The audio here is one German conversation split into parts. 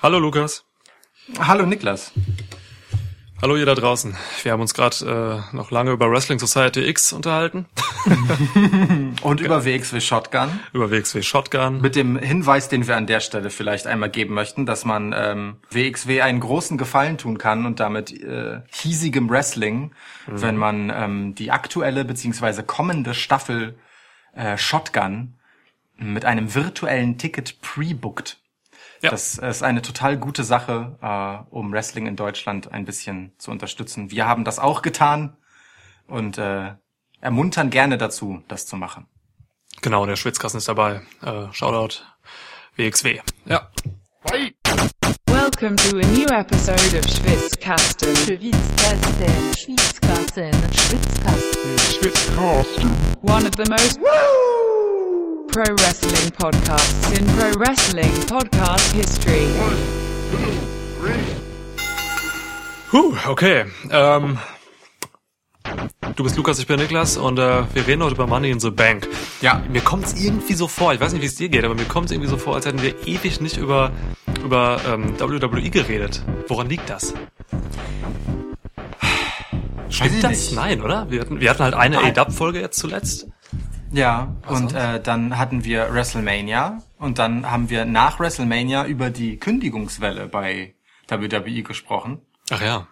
Hallo Lukas. Hallo Niklas. Hallo ihr da draußen. Wir haben uns gerade äh, noch lange über Wrestling Society X unterhalten. Und über WXW Shotgun. Über WXW Shotgun. Mit dem Hinweis, den wir an der Stelle vielleicht einmal geben möchten, dass man ähm, WXW einen großen Gefallen tun kann und damit äh, hiesigem Wrestling, mhm. wenn man ähm, die aktuelle beziehungsweise kommende Staffel äh, Shotgun mit einem virtuellen Ticket pre-bookt. Ja. Das ist eine total gute Sache, äh, um Wrestling in Deutschland ein bisschen zu unterstützen. Wir haben das auch getan und äh, ermuntern gerne dazu, das zu machen. Genau, der Schwitzkasten ist dabei. Äh, Shoutout WXW. Ja. Bye. Welcome to a new episode of Schwitzkasten. Schwitzkasten. Schwitzkasten. Schwitzkasten. Schwitzkasten. One of the most Woo! Pro wrestling podcasts in pro wrestling podcast history. Huh, okay. Ähm, du bist Lukas, ich bin Niklas und äh, wir reden heute über Money in the Bank. Ja, mir kommt es irgendwie so vor, ich weiß nicht, wie es dir geht, aber mir kommt es irgendwie so vor, als hätten wir ewig nicht über, über ähm, WWE geredet. Woran liegt das? Stimmt das? Nicht. Nein, oder? Wir hatten, wir hatten halt eine A-Dub-Folge jetzt zuletzt. Ja, Was und äh, dann hatten wir WrestleMania und dann haben wir nach WrestleMania über die Kündigungswelle bei WWE gesprochen. Ach ja.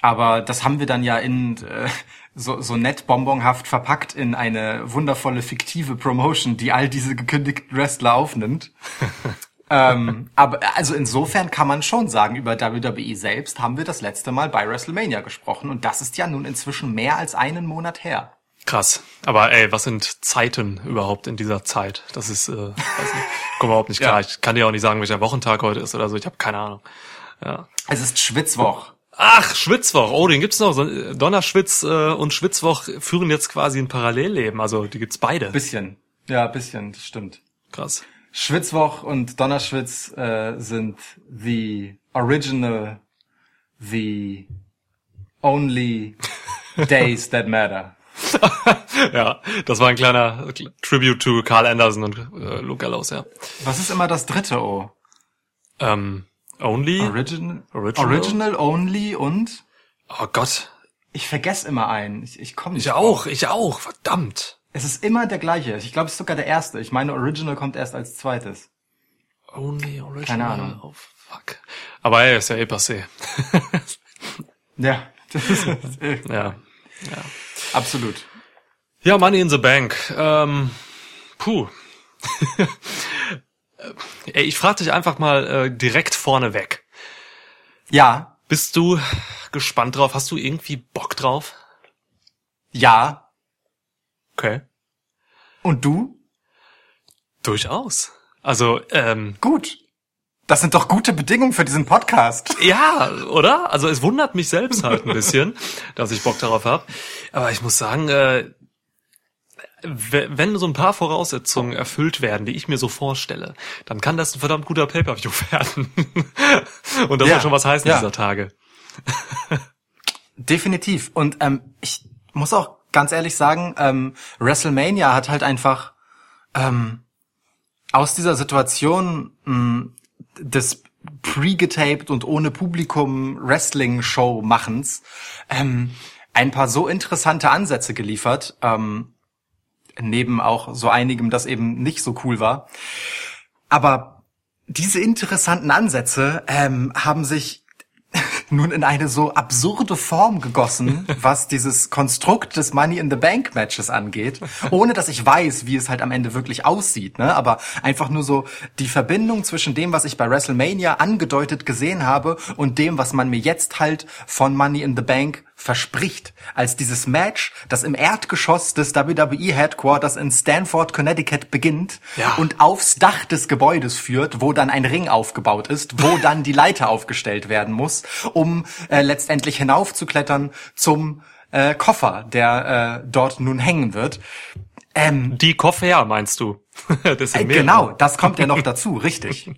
Aber das haben wir dann ja in äh, so, so nett bonbonhaft verpackt in eine wundervolle fiktive Promotion, die all diese gekündigten Wrestler aufnimmt. ähm, aber also insofern kann man schon sagen, über WWE selbst haben wir das letzte Mal bei WrestleMania gesprochen und das ist ja nun inzwischen mehr als einen Monat her. Krass. Aber ey, was sind Zeiten überhaupt in dieser Zeit? Das ist, äh, weiß nicht, komm überhaupt nicht klar. Ja. Ich kann dir auch nicht sagen, welcher Wochentag heute ist oder so. Ich habe keine Ahnung. Ja. Es ist Schwitzwoch. Ach, Schwitzwoch. Oh, den gibt's noch. Donnerschwitz äh, und Schwitzwoch führen jetzt quasi ein Parallelleben. Also die gibt's beide. Bisschen. Ja, bisschen. Das stimmt. Krass. Schwitzwoch und Donnerschwitz äh, sind the original, the only days that matter. ja, das war ein kleiner Tribute to Carl Anderson und äh, Luke Gallows, ja. Was ist immer das dritte O? Ähm, only? Original, Original? Original, Only und? Oh Gott. Ich vergesse immer einen. Ich, ich komme nicht. Ich auch, ich auch, verdammt. Es ist immer der gleiche. Ich glaube, es ist sogar der erste. Ich meine, Original kommt erst als zweites. Only Original. Keine Ahnung. Oh, fuck. Aber ey, ist ja eh passé. ja. ja. Ja. Absolut. Ja, Money in the Bank. Ähm, puh. Ey, ich frage dich einfach mal äh, direkt vorneweg. Ja. Bist du gespannt drauf? Hast du irgendwie Bock drauf? Ja. Okay. Und du? Durchaus. Also, ähm. Gut. Das sind doch gute Bedingungen für diesen Podcast. Ja, oder? Also es wundert mich selbst halt ein bisschen, dass ich Bock darauf habe. Aber ich muss sagen, äh, wenn so ein paar Voraussetzungen erfüllt werden, die ich mir so vorstelle, dann kann das ein verdammt guter Pay-per-View werden. Und das ja, soll schon was heißen ja. dieser Tage. Definitiv. Und ähm, ich muss auch ganz ehrlich sagen, ähm, WrestleMania hat halt einfach ähm, aus dieser Situation mh, hm, des pre-getaped und ohne Publikum Wrestling-Show-Machens ähm, ein paar so interessante Ansätze geliefert, ähm, neben auch so einigem, das eben nicht so cool war. Aber diese interessanten Ansätze ähm, haben sich nun in eine so absurde Form gegossen, was dieses Konstrukt des Money in the Bank Matches angeht, ohne dass ich weiß, wie es halt am Ende wirklich aussieht, ne? Aber einfach nur so die Verbindung zwischen dem, was ich bei WrestleMania angedeutet gesehen habe und dem, was man mir jetzt halt von Money in the Bank verspricht, als dieses Match, das im Erdgeschoss des WWE Headquarters in Stanford, Connecticut beginnt ja. und aufs Dach des Gebäudes führt, wo dann ein Ring aufgebaut ist, wo dann die Leiter aufgestellt werden muss, um äh, letztendlich hinaufzuklettern zum äh, Koffer, der äh, dort nun hängen wird. Ähm, die Koffer, meinst du? das äh, genau, das kommt ja noch dazu, richtig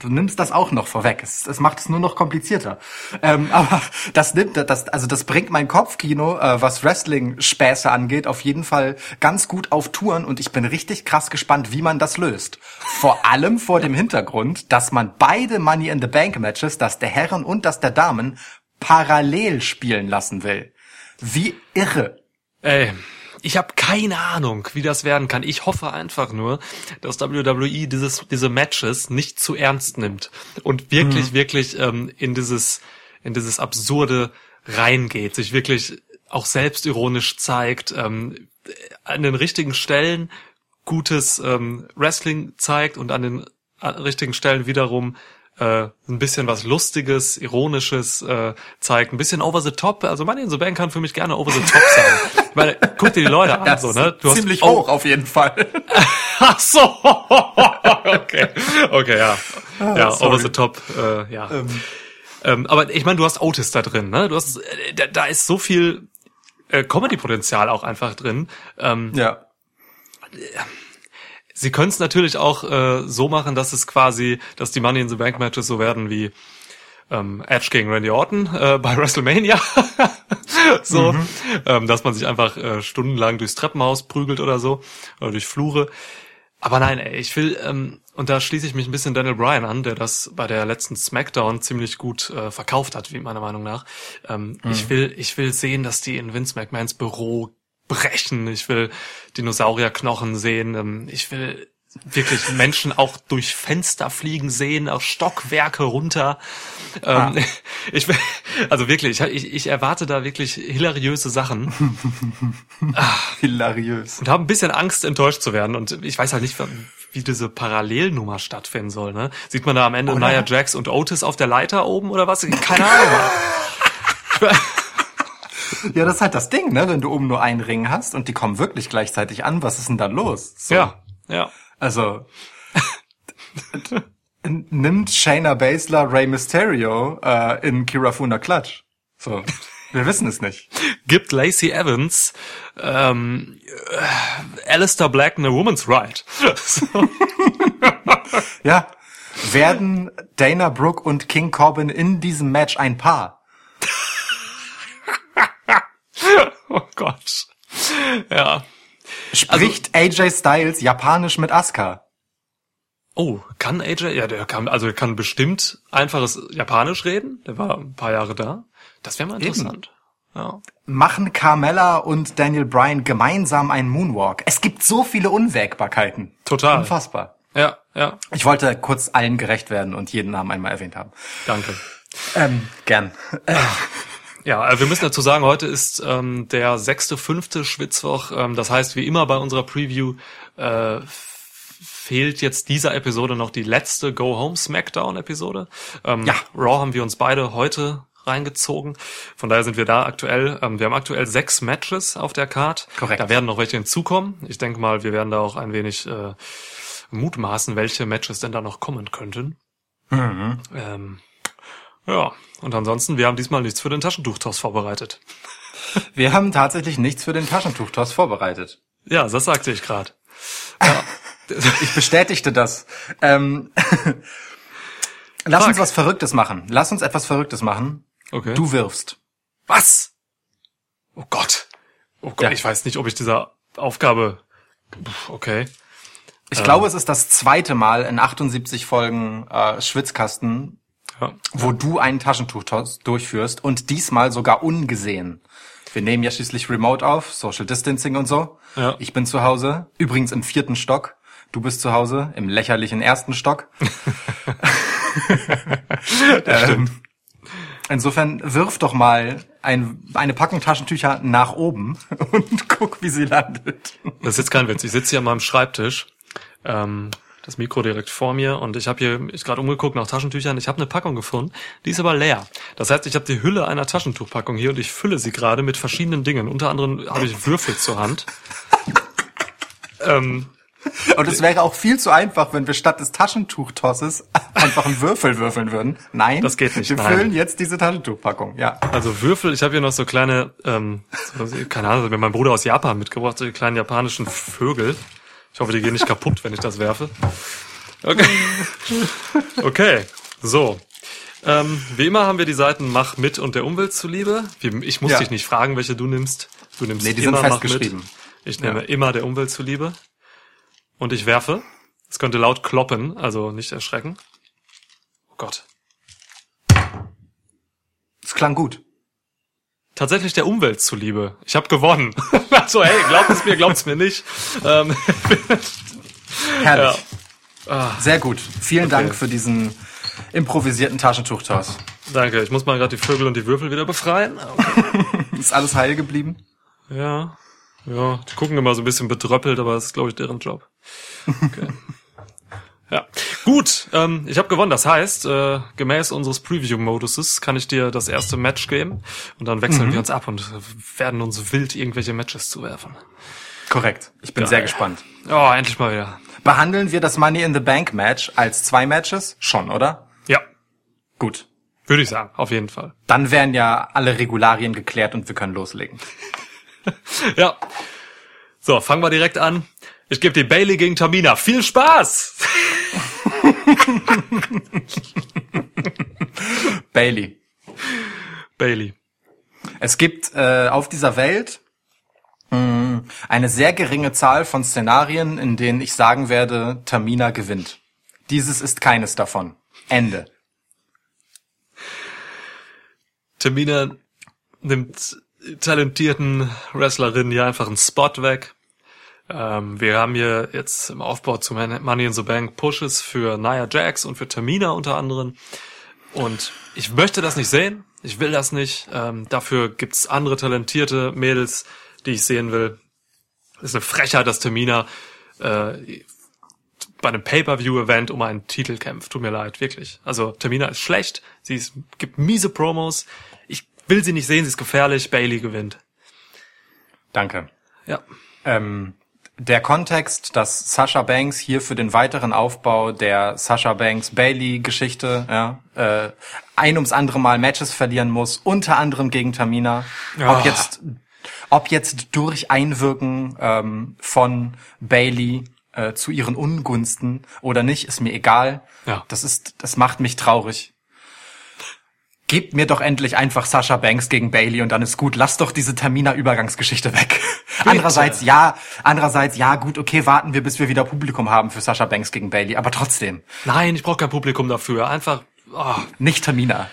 du nimmst das auch noch vorweg. Es, es macht es nur noch komplizierter. Ähm, aber das nimmt, das, also das bringt mein Kopfkino, äh, was Wrestling-Späße angeht, auf jeden Fall ganz gut auf Touren und ich bin richtig krass gespannt, wie man das löst. Vor allem vor dem Hintergrund, dass man beide Money in the Bank Matches, das der Herren und das der Damen, parallel spielen lassen will. Wie irre. Ey, ich habe keine Ahnung, wie das werden kann. Ich hoffe einfach nur, dass WWE dieses, diese Matches nicht zu ernst nimmt und wirklich, mhm. wirklich ähm, in dieses, in dieses absurde reingeht, sich wirklich auch selbstironisch zeigt, ähm, an den richtigen Stellen gutes ähm, Wrestling zeigt und an den richtigen Stellen wiederum äh, ein bisschen was Lustiges, Ironisches äh, zeigt, ein bisschen over the top. Also Money in the Bank kann für mich gerne over the top sein. Weil, guck dir die Leute an, so, ne? Du ziemlich hast, hoch auf jeden Fall. Ach so. okay. Okay, ja. Ah, ja, sorry. over the top, äh, ja. Ähm. Ähm, aber ich meine, du hast Otis da drin, ne? Du hast, äh, da, da ist so viel äh, Comedy-Potenzial auch einfach drin. Ähm, ja. Sie können es natürlich auch äh, so machen, dass es quasi, dass die Money in the Bank Matches so werden wie ähm, Edge gegen Randy Orton äh, bei WrestleMania. so, mhm. ähm, dass man sich einfach äh, stundenlang durchs Treppenhaus prügelt oder so, oder durch Flure. Aber nein, ey, ich will, ähm, und da schließe ich mich ein bisschen Daniel Bryan an, der das bei der letzten SmackDown ziemlich gut äh, verkauft hat, wie meiner Meinung nach. Ähm, mhm. Ich will, ich will sehen, dass die in Vince McMahons Büro brechen. Ich will Dinosaurierknochen sehen. Ähm, ich will wirklich Menschen auch durch Fenster fliegen sehen, auch Stockwerke runter. Ähm, ah. Ich will, also wirklich, ich, ich erwarte da wirklich hilariöse Sachen. ah. Hilariös. Und habe ein bisschen Angst, enttäuscht zu werden. Und ich weiß halt nicht, wie diese Parallelnummer stattfinden soll. Ne? Sieht man da am Ende oder? Nia Jax und Otis auf der Leiter oben oder was? Keine Ahnung. Ja, das ist halt das Ding, ne? Wenn du oben nur einen Ring hast und die kommen wirklich gleichzeitig an, was ist denn da los? So. Ja, ja. Also nimmt Shayna Baszler Rey Mysterio äh, in Kirafuna Clutch. So, wir wissen es nicht. Gibt Lacey Evans ähm, äh, Alistair Black eine Woman's Right. ja, werden Dana Brooke und King Corbin in diesem Match ein Paar? oh Gott. Ja. Spricht also, AJ Styles Japanisch mit Asuka? Oh, kann AJ? Ja, der kann, also der kann bestimmt einfaches Japanisch reden. Der war ein paar Jahre da. Das wäre mal interessant. Ja. Machen Carmella und Daniel Bryan gemeinsam einen Moonwalk? Es gibt so viele Unwägbarkeiten. Total. Unfassbar. Ja, ja. Ich wollte kurz allen gerecht werden und jeden Namen einmal erwähnt haben. Danke. Ähm, gern. ja, äh, wir müssen dazu sagen, heute ist ähm, der sechste, fünfte Schwitzwoch. Ähm, das heißt, wie immer bei unserer Preview äh, fehlt jetzt dieser Episode noch die letzte Go Home Smackdown Episode. Ähm, ja. Raw haben wir uns beide heute reingezogen. Von daher sind wir da aktuell. Ähm, wir haben aktuell sechs Matches auf der Card. Korrekt. Da werden noch welche hinzukommen. Ich denke mal, wir werden da auch ein wenig äh, mutmaßen, welche Matches denn da noch kommen könnten. Mhm. Ähm, ja, und ansonsten, wir haben diesmal nichts für den Taschentuchtoss vorbereitet. Wir haben tatsächlich nichts für den Taschentuchtoss vorbereitet. Ja, das sagte ich gerade. Ja. ich bestätigte das. Ähm, lass Fuck. uns was Verrücktes machen. Lass uns etwas Verrücktes machen. Okay. Du wirfst. Was? Oh Gott. Oh Gott, ja. ich weiß nicht, ob ich dieser Aufgabe. Okay. Ich ähm. glaube, es ist das zweite Mal in 78 Folgen äh, Schwitzkasten, ja. wo du ein Taschentuch durchführst und diesmal sogar ungesehen. Wir nehmen ja schließlich remote auf, Social Distancing und so. Ja. Ich bin zu Hause, übrigens im vierten Stock. Du bist zu Hause im lächerlichen ersten Stock. das stimmt. Ähm, insofern wirf doch mal ein, eine Packung Taschentücher nach oben und guck, wie sie landet. Das ist jetzt kein Witz. Ich sitze hier an meinem Schreibtisch. Ähm, das Mikro direkt vor mir und ich habe hier ich gerade umgeguckt nach Taschentüchern. Ich habe eine Packung gefunden, die ist aber leer. Das heißt, ich habe die Hülle einer Taschentuchpackung hier und ich fülle sie gerade mit verschiedenen Dingen. Unter anderem habe ich Würfel zur Hand. ähm, und es wäre auch viel zu einfach, wenn wir statt des Taschentuchtosses einfach einen Würfel würfeln würden. Nein, das geht nicht. Wir nein. füllen jetzt diese Taschentuchpackung. Ja. Also Würfel. Ich habe hier noch so kleine, ähm, so, keine Ahnung, mir mein Bruder aus Japan mitgebracht, so die kleinen japanischen Vögel. Ich hoffe, die gehen nicht kaputt, wenn ich das werfe. Okay. Okay, so. Ähm, wie immer haben wir die Seiten Mach mit und der Umwelt zuliebe. Ich muss ja. dich nicht fragen, welche du nimmst. Du nimmst nee, die immer sind. Mach mit. Ich nehme ja. immer der Umwelt zuliebe. Und ich werfe. Es könnte laut kloppen, also nicht erschrecken. Oh Gott. Es klang gut. Tatsächlich der Umwelt zuliebe. Ich habe gewonnen. also hey, glaubt es mir, glaubt es mir nicht. Ähm, Herrlich. Ja. Ah. Sehr gut. Vielen okay. Dank für diesen improvisierten Taschentuchtoss. Danke. Ich muss mal gerade die Vögel und die Würfel wieder befreien. Okay. ist alles heil geblieben? Ja. Ja, die gucken immer so ein bisschen bedröppelt, aber das ist, glaube ich, deren Job. Okay. Ja, gut. Ähm, ich habe gewonnen. Das heißt, äh, gemäß unseres Preview-Moduses kann ich dir das erste Match geben und dann wechseln mhm. wir uns ab und werden uns wild irgendwelche Matches zuwerfen. Korrekt. Ich bin Geil. sehr gespannt. Oh, endlich mal wieder. Behandeln wir das Money in the Bank Match als zwei Matches? Schon, oder? Ja. Gut. Würde ich sagen, auf jeden Fall. Dann wären ja alle Regularien geklärt und wir können loslegen. ja. So, fangen wir direkt an. Ich gebe dir Bailey gegen Tamina. Viel Spaß! Bailey. Bailey. Es gibt äh, auf dieser Welt mh, mm, eine sehr geringe Zahl von Szenarien, in denen ich sagen werde, Tamina gewinnt. Dieses ist keines davon. Ende. Tamina nimmt talentierten Wrestlerinnen hier einfach einen Spot weg. Ähm, wir haben hier jetzt im Aufbau zu Money in the Bank Pushes für Nia Jax und für Tamina unter anderem. Und ich möchte das nicht sehen. Ich will das nicht. Ähm, dafür gibt's andere talentierte Mädels, die ich sehen will. Es ist eine Frechheit, dass Tamina äh, bei einem Pay-Per-View-Event um einen Titel kämpft. Tut mir leid, wirklich. Also Tamina ist schlecht. Sie ist, gibt miese Promos will sie nicht sehen, sie ist gefährlich, Bailey gewinnt. Danke. Ja. Ähm, der Kontext, dass Sasha Banks hier für den weiteren Aufbau der Sasha Banks Bailey Geschichte ja, äh, ein ums andere Mal Matches verlieren muss, unter anderem gegen Tamina. Ja. Ob jetzt ob jetzt durch Einwirken ähm, von Bailey äh, zu ihren Ungunsten oder nicht, ist mir egal. Ja. Das ist, das macht mich traurig gebt mir doch endlich einfach Sasha Banks gegen Bailey und dann ist gut. Lass doch diese Termina-Übergangsgeschichte weg. Bitte. Andererseits, ja, andererseits, ja, gut, okay, warten wir, bis wir wieder Publikum haben für Sasha Banks gegen Bailey, aber trotzdem. Nein, ich brauche kein Publikum dafür. Einfach, oh. Nicht Termina.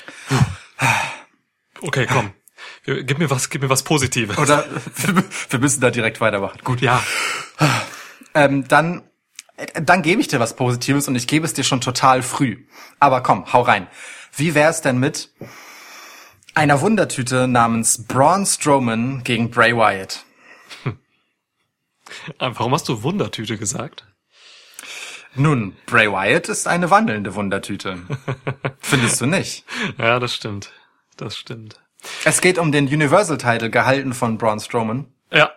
Okay, komm. Gib mir was, gib mir was Positives. Oder wir müssen da direkt weitermachen. Gut. Ja. Ähm, dann, dann gebe ich dir was Positives und ich gebe es dir schon total früh. Aber komm, hau rein. Wie wär's denn mit einer Wundertüte namens Braun Strowman gegen Bray Wyatt? Warum hast du Wundertüte gesagt? Nun, Bray Wyatt ist eine wandelnde Wundertüte. Findest du nicht? Ja, das stimmt. Das stimmt. Es geht um den Universal Title, gehalten von Braun Strowman. Ja.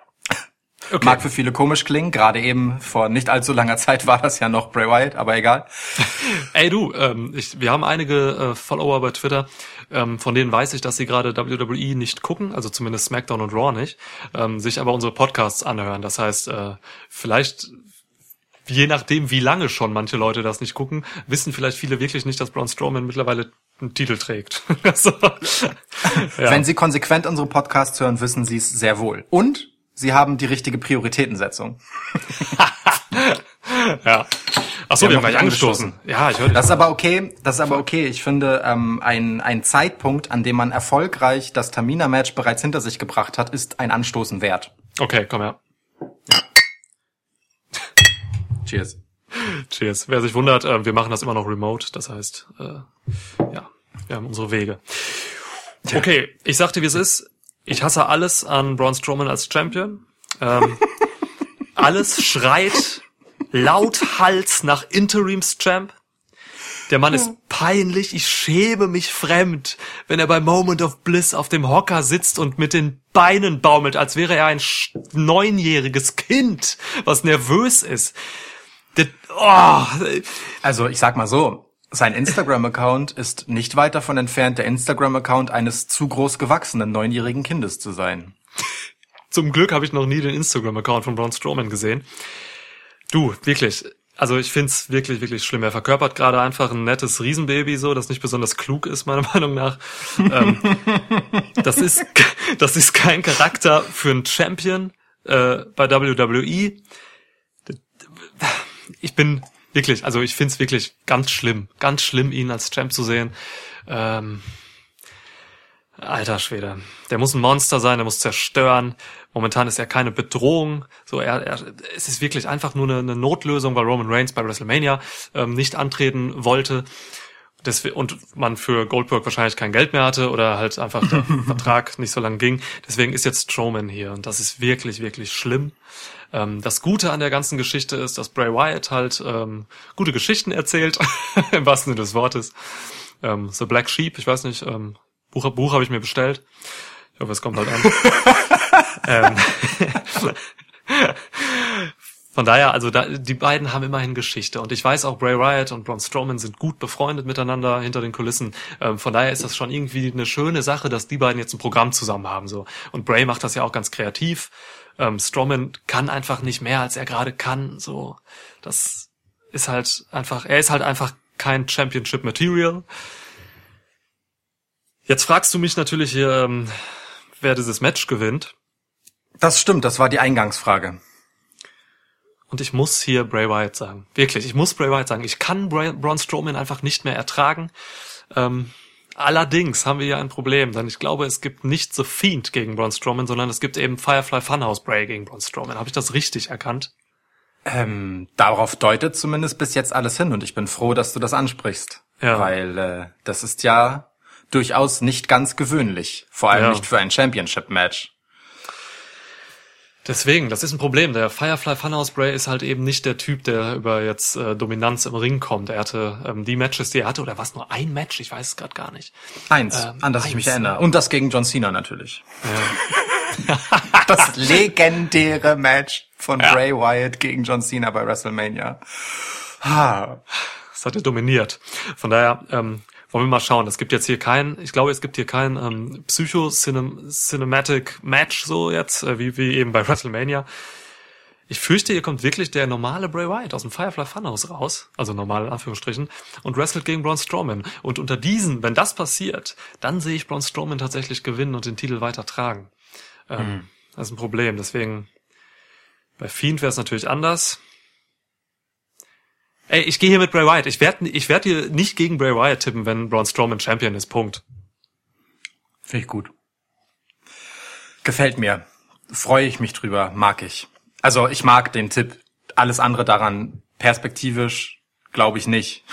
Okay. Mag für viele komisch klingen, gerade eben vor nicht allzu langer Zeit war das ja noch Bray Wyatt, aber egal. Ey du, ähm, ich, wir haben einige äh, Follower bei Twitter, ähm, von denen weiß ich, dass sie gerade WWE nicht gucken, also zumindest SmackDown und Raw nicht, ähm, sich aber unsere Podcasts anhören. Das heißt, äh, vielleicht je nachdem, wie lange schon manche Leute das nicht gucken, wissen vielleicht viele wirklich nicht, dass Braun Strowman mittlerweile einen Titel trägt. so. ja. Wenn sie konsequent unsere Podcasts hören, wissen sie es sehr wohl. Und sie haben die richtige Prioritätensetzung. ja. Ach so, wir, wir haben gleich angestoßen. angestoßen. Ja, ich höre. Das ist aber okay. Das ist aber okay. Ich finde, ähm, ein, ein Zeitpunkt, an dem man erfolgreich das Tamina-Match bereits hinter sich gebracht hat, ist ein Anstoßen wert. Okay, komm her. Ja. Cheers. Cheers. Wer sich wundert, äh, wir machen das immer noch remote. Das heißt, äh, ja, wir haben unsere Wege. Okay, ich sagte, wie es ist. Ich hasse alles an Braun Strowman als Champion. Ähm, alles schreit lauthals nach Interims-Champ. Der Mann ist peinlich, ich schäme mich fremd, wenn er bei Moment of Bliss auf dem Hocker sitzt und mit den Beinen baumelt, als wäre er ein neunjähriges Kind, was nervös ist. Das, oh. Also ich sag mal so, sein Instagram-Account ist nicht weit davon entfernt, der Instagram-Account eines zu groß gewachsenen neunjährigen Kindes zu sein. Zum Glück habe ich noch nie den Instagram-Account von Braun Strowman gesehen. Du, wirklich. also ich find's wirklich, wirklich schlimm. Er verkörpert gerade einfach ein nettes Riesenbaby, so, das nicht besonders klug ist, meiner Meinung nach. ähm, das ist, das ist kein Charakter für einen Champion äh, bei WWE. Ich bin wirklich, also ich find's wirklich ganz schlimm, ganz schlimm, ihn als Champ zu sehen. Ähm, Alter Schwede. Der muss ein Monster sein, der muss zerstören. Momentan ist er keine Bedrohung. So, er, er es ist wirklich einfach nur eine, eine Notlösung, weil Roman Reigns bei WrestleMania ähm, nicht antreten wollte. Deswegen, und man für Goldberg wahrscheinlich kein Geld mehr hatte oder halt einfach der Vertrag nicht so lang ging. Deswegen ist jetzt Strowman hier und das ist wirklich, wirklich schlimm. Ähm, das Gute an der ganzen Geschichte ist, dass Bray Wyatt halt ähm, gute Geschichten erzählt, im wahrsten Sinne des Wortes. Ähm, The Black Sheep, ich weiß nicht, ähm, Buch, Buch habe ich mir bestellt. Ich hoffe, es kommt halt an. ähm, von daher, also da, die beiden haben immerhin Geschichte und ich weiß auch, Bray Wyatt und Braun Strowman sind gut befreundet miteinander hinter den Kulissen. Ähm, von daher ist das schon irgendwie eine schöne Sache, dass die beiden jetzt ein Programm zusammen haben so. Und Bray macht das ja auch ganz kreativ. Ähm, Strowman kann einfach nicht mehr, als er gerade kann. So, das ist halt einfach, er ist halt einfach kein Championship Material. Jetzt fragst du mich natürlich, ähm, wer dieses Match gewinnt. Das stimmt, das war die Eingangsfrage. Und ich muss hier Bray Wyatt sagen. Wirklich, ich muss Bray Wyatt sagen. Ich kann Bray, Braun Strowman einfach nicht mehr ertragen. Ähm, allerdings haben wir ja ein Problem, denn ich glaube, es gibt nicht The Fiend gegen Braun Strowman, sondern es gibt eben Firefly Funhouse Bray gegen Braun Strowman. Habe ich das richtig erkannt? Ähm, darauf deutet zumindest bis jetzt alles hin und ich bin froh, dass du das ansprichst. Ja. Weil äh, das ist ja durchaus nicht ganz gewöhnlich. Vor allem ja. nicht für ein Championship-Match. Deswegen, das ist ein Problem. Der Firefly Funhouse Bray ist halt eben nicht der Typ, der über jetzt äh, Dominanz im Ring kommt. Er hatte ähm, die Matches, die er hatte, oder was nur ein Match? Ich weiß es gerade gar nicht. Eins, ähm, an das eins. ich mich erinnere. Und das gegen John Cena natürlich. Ja. das legendäre Match von ja. Bray Wyatt gegen John Cena bei WrestleMania. Ha. Das hat er dominiert. Von daher, ähm, wollen wir mal schauen. Es gibt jetzt hier kein, ich glaube, es gibt hier kein ähm, Psycho-Cinematic Match so jetzt, äh, wie, wie eben bei WrestleMania. Ich fürchte, hier kommt wirklich der normale Bray Wyatt aus dem Firefly Funhouse raus, also normal in Anführungsstrichen, und wrestelt gegen Braun Strowman. Und unter diesen, wenn das passiert, dann sehe ich Braun Strowman tatsächlich gewinnen und den Titel weiter tragen. Ähm, mhm. Das ist ein Problem. Deswegen, bei Fiend wäre es natürlich anders. Ey, ich gehe hier mit Bray Wyatt. Ich werde ich werd hier nicht gegen Bray Wyatt tippen, wenn Braun Strowman Champion ist. Punkt. Finde ich gut. Gefällt mir. Freue ich mich drüber. Mag ich. Also ich mag den Tipp. Alles andere daran perspektivisch glaube ich nicht.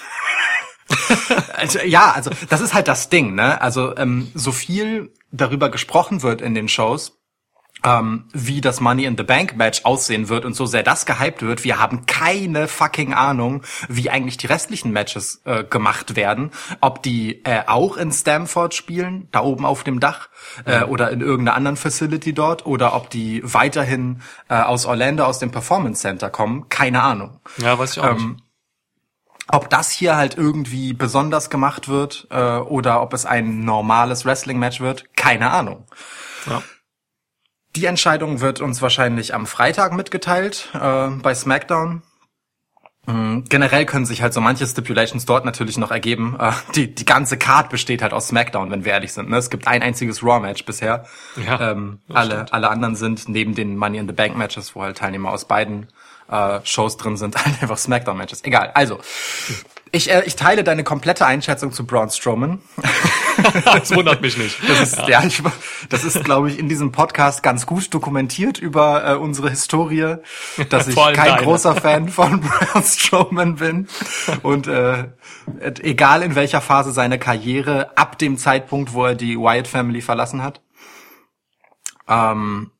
also, ja, also das ist halt das Ding, ne? Also ähm, so viel darüber gesprochen wird in den Shows, ähm, wie das Money in the Bank Match aussehen wird und so sehr das gehypt wird. Wir haben keine fucking Ahnung, wie eigentlich die restlichen Matches äh, gemacht werden. Ob die äh, auch in Stamford spielen, da oben auf dem Dach, äh, oder in irgendeiner anderen Facility dort, oder ob die weiterhin äh, aus Orlando aus dem Performance Center kommen. Keine Ahnung. Ja, weiß ich auch ähm, nicht. Ob das hier halt irgendwie besonders gemacht wird äh, oder ob es ein normales Wrestling-Match wird, keine Ahnung. Ja. Die Entscheidung wird uns wahrscheinlich am Freitag mitgeteilt äh, bei SmackDown. Mhm. Generell können sich halt so manche Stipulations dort natürlich noch ergeben. Äh, die, die ganze Card besteht halt aus SmackDown, wenn wir ehrlich sind. Ne? Es gibt ein einziges Raw-Match bisher. Ja, ähm, alle, alle anderen sind neben den Money in the Bank Matches, wo halt Teilnehmer aus beiden äh, Shows drin sind, halt einfach Smackdown-Matches. Egal. Also, ich, äh, ich teile deine komplette Einschätzung zu Braun Strowman. das wundert mich nicht. Das ist, ja. ja ich, das ist, glaube ich, in diesem Podcast ganz gut dokumentiert über äh, unsere Historie, dass ich kein deine. großer Fan von Braun Strowman bin. Und äh, egal in welcher Phase seiner Karriere, ab dem Zeitpunkt, wo er die Wyatt Family verlassen hat. Ähm,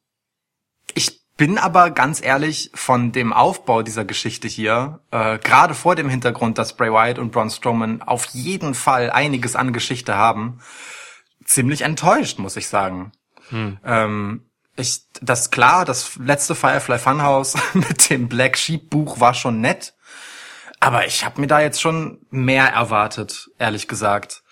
bin aber ganz ehrlich von dem Aufbau dieser Geschichte hier, äh, gerade vor dem Hintergrund, dass Bray Wyatt und Braun Strowman auf jeden Fall einiges an Geschichte haben, ziemlich enttäuscht, muss ich sagen. Hm. Ähm, ich, das klar, das letzte Firefly Funhouse mit dem Black Sheep Buch war schon nett, aber ich habe mir da jetzt schon mehr erwartet, ehrlich gesagt.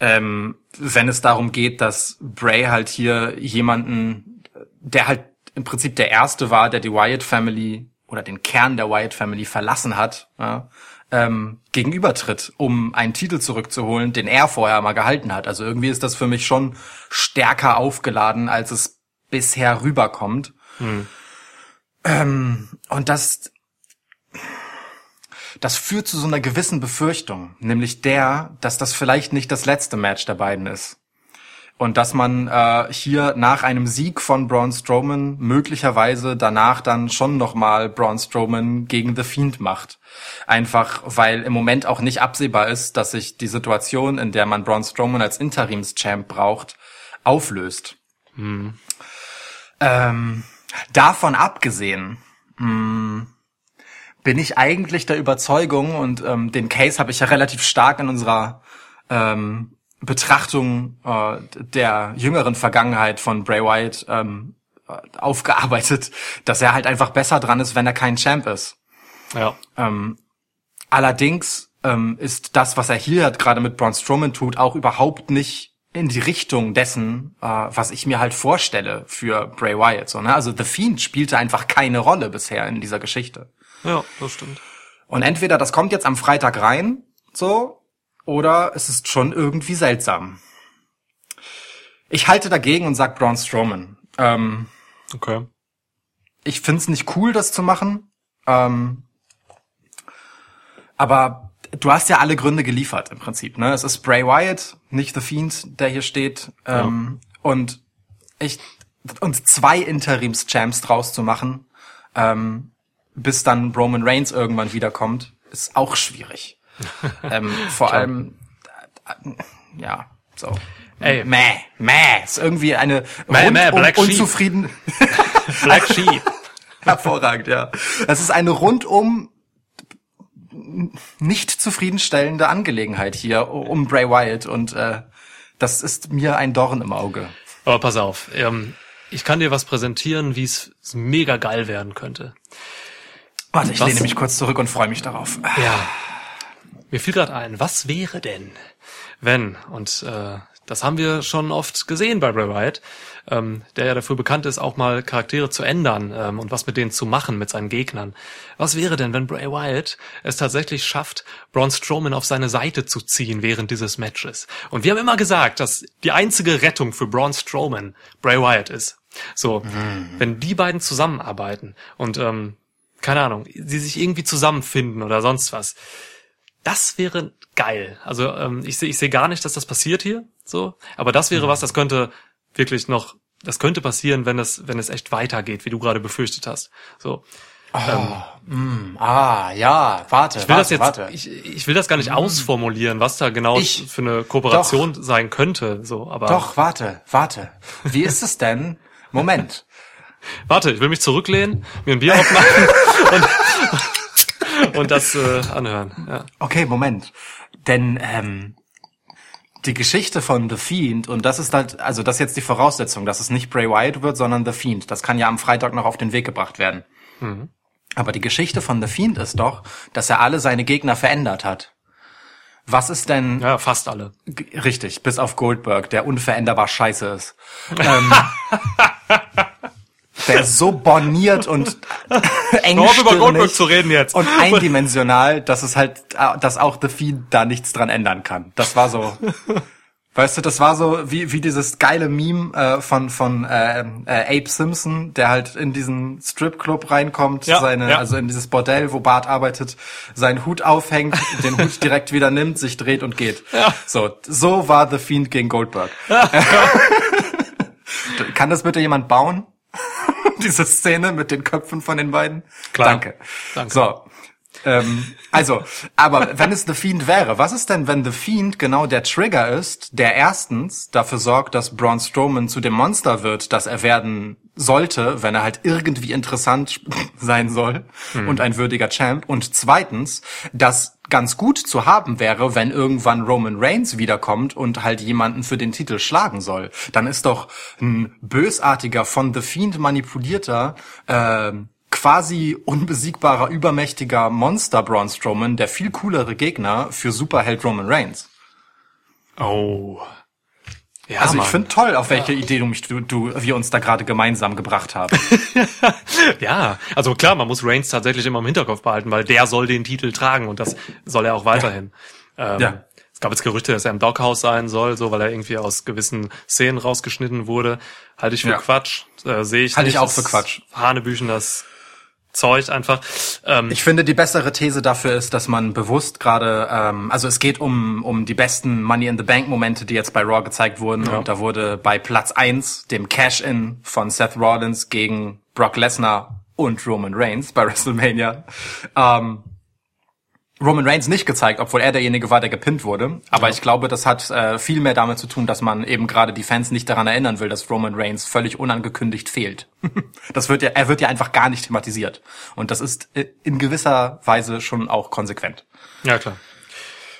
Ähm, wenn es darum geht, dass Bray halt hier jemanden, der halt im Prinzip der erste war, der die Wyatt Family oder den Kern der Wyatt Family verlassen hat, ja, ähm, gegenübertritt, um einen Titel zurückzuholen, den er vorher mal gehalten hat. Also irgendwie ist das für mich schon stärker aufgeladen, als es bisher rüberkommt. Hm. Ähm, und das, das führt zu so einer gewissen Befürchtung, nämlich der, dass das vielleicht nicht das letzte Match der beiden ist. Und dass man äh, hier nach einem Sieg von Braun Strowman möglicherweise danach dann schon nochmal Braun Strowman gegen The Fiend macht. Einfach weil im Moment auch nicht absehbar ist, dass sich die Situation, in der man Braun Strowman als Interimschamp braucht, auflöst. Hm. Ähm, davon abgesehen, mh, hm, bin ich eigentlich der Überzeugung, und ähm, den Case habe ich ja relativ stark in unserer ähm, Betrachtung äh, der jüngeren Vergangenheit von Bray Wyatt ähm, aufgearbeitet, dass er halt einfach besser dran ist, wenn er kein Champ ist. Ja. Ähm, allerdings ähm, ist das, was er hier hat, gerade mit Braun Strowman tut, auch überhaupt nicht in die Richtung dessen, äh, was ich mir halt vorstelle für Bray Wyatt. So, ne? Also The Fiend spielte einfach keine Rolle bisher in dieser Geschichte. Ja, das stimmt. Und entweder das kommt jetzt am Freitag rein, so, oder es ist schon irgendwie seltsam. Ich halte dagegen und sag Braun Strowman. Ähm, okay. Ich find's nicht cool, das zu machen. Ähm, aber du hast ja alle Gründe geliefert im Prinzip. Ne? Es ist Bray Wyatt, nicht The Fiend, der hier steht. Ähm, ja. Und ich und zwei Interims-Champs draus zu machen, ähm, bis dann Roman Reigns irgendwann wiederkommt, ist auch schwierig. ähm, vor allem, äh, ja, so. Ey. Mäh, mäh, ist irgendwie eine mäh, mäh, Black unzufrieden. Black Sheep. Hervorragend, ja. Es ist eine rundum nicht zufriedenstellende Angelegenheit hier um Bray Wyatt und äh, das ist mir ein Dorn im Auge. Aber pass auf, ähm, ich kann dir was präsentieren, wie es mega geil werden könnte. Warte, ich was? lehne mich kurz zurück und freue mich darauf. Ja. Mir fiel gerade ein, was wäre denn, wenn, und äh, das haben wir schon oft gesehen bei Bray Wyatt, ähm, der ja dafür bekannt ist, auch mal Charaktere zu ändern ähm, und was mit denen zu machen, mit seinen Gegnern. Was wäre denn, wenn Bray Wyatt es tatsächlich schafft, Braun Strowman auf seine Seite zu ziehen während dieses Matches? Und wir haben immer gesagt, dass die einzige Rettung für Braun Strowman Bray Wyatt ist. So, mhm. wenn die beiden zusammenarbeiten und ähm, keine Ahnung, sie sich irgendwie zusammenfinden oder sonst was, das wäre geil. Also ähm, ich sehe ich seh gar nicht, dass das passiert hier, so, aber das wäre mhm. was, das könnte wirklich noch, das könnte passieren, wenn es, wenn es echt weitergeht, wie du gerade befürchtet hast. So. Oh, ähm, mm, ah, ja, warte. Ich will warte, das jetzt, warte. Ich, ich will das gar nicht mm. ausformulieren, was da genau ich, für eine Kooperation doch, sein könnte, so, aber. Doch, warte, warte. Wie ist es denn? Moment. warte, ich will mich zurücklehnen, mir ein Bier aufmachen und, und das äh, anhören, ja. Okay, Moment. Denn, ähm, die Geschichte von The Fiend, und das ist halt, also das ist jetzt die Voraussetzung, dass es nicht Bray Wyatt wird, sondern The Fiend. Das kann ja am Freitag noch auf den Weg gebracht werden. Mhm. Aber die Geschichte von The Fiend ist doch, dass er alle seine Gegner verändert hat. Was ist denn? Ja, fast alle. Richtig, bis auf Goldberg, der unveränderbar scheiße ist. ähm, der ist so borniert und engstirnig über Goldberg zu reden jetzt. und eindimensional, dass es halt, dass auch The Fiend da nichts dran ändern kann. Das war so, weißt du, das war so wie wie dieses geile Meme äh, von von äh, äh, Abe Simpson, der halt in diesen Stripclub reinkommt, ja, seine ja. also in dieses Bordell, wo Bart arbeitet, seinen Hut aufhängt, den Hut direkt wieder nimmt, sich dreht und geht. Ja. So, so war The Fiend gegen Goldberg. Kann das bitte jemand bauen? Diese Szene mit den Köpfen von den beiden. Klar. Danke. Danke. So. Ähm, also, aber wenn es The Fiend wäre, was ist denn, wenn The Fiend genau der Trigger ist, der erstens dafür sorgt, dass Braun Strowman zu dem Monster wird, das er werden sollte, wenn er halt irgendwie interessant sein soll hm. und ein würdiger Champ. Und zweitens, dass ganz gut zu haben wäre, wenn irgendwann Roman Reigns wiederkommt und halt jemanden für den Titel schlagen soll. Dann ist doch ein bösartiger, von The Fiend manipulierter, äh, quasi unbesiegbarer, übermächtiger Monster Braun Strowman der viel coolere Gegner für Superheld Roman Reigns. Oh. Ja, also ich finde toll, auf welche ja. Idee du mich, du, du, wir uns da gerade gemeinsam gebracht haben. ja, also klar, man muss Reigns tatsächlich immer im Hinterkopf behalten, weil der soll den Titel tragen und das soll er auch weiterhin. Ja. Ähm, ja. Es gab jetzt Gerüchte, dass er im Doghouse sein soll, so weil er irgendwie aus gewissen Szenen rausgeschnitten wurde. Halte ich für ja. Quatsch. Äh, Sehe ich Halte ich auch für Quatsch. Hanebüchen, das Zeug einfach. Ähm, ich finde, die bessere These dafür ist, dass man bewusst gerade, ähm, also es geht um, um die besten Money in the Bank Momente, die jetzt bei Raw gezeigt wurden. Ja. Und da wurde bei Platz eins dem Cash-In von Seth Rollins gegen Brock Lesnar und Roman Reigns bei WrestleMania, ähm, Roman Reigns nicht gezeigt, obwohl er derjenige war, der gepinnt wurde. Aber ja. ich glaube, das hat äh, viel mehr damit zu tun, dass man eben gerade die Fans nicht daran erinnern will, dass Roman Reigns völlig unangekündigt fehlt. das wird ja, er wird ja einfach gar nicht thematisiert. Und das ist äh, in gewisser Weise schon auch konsequent. Ja, klar.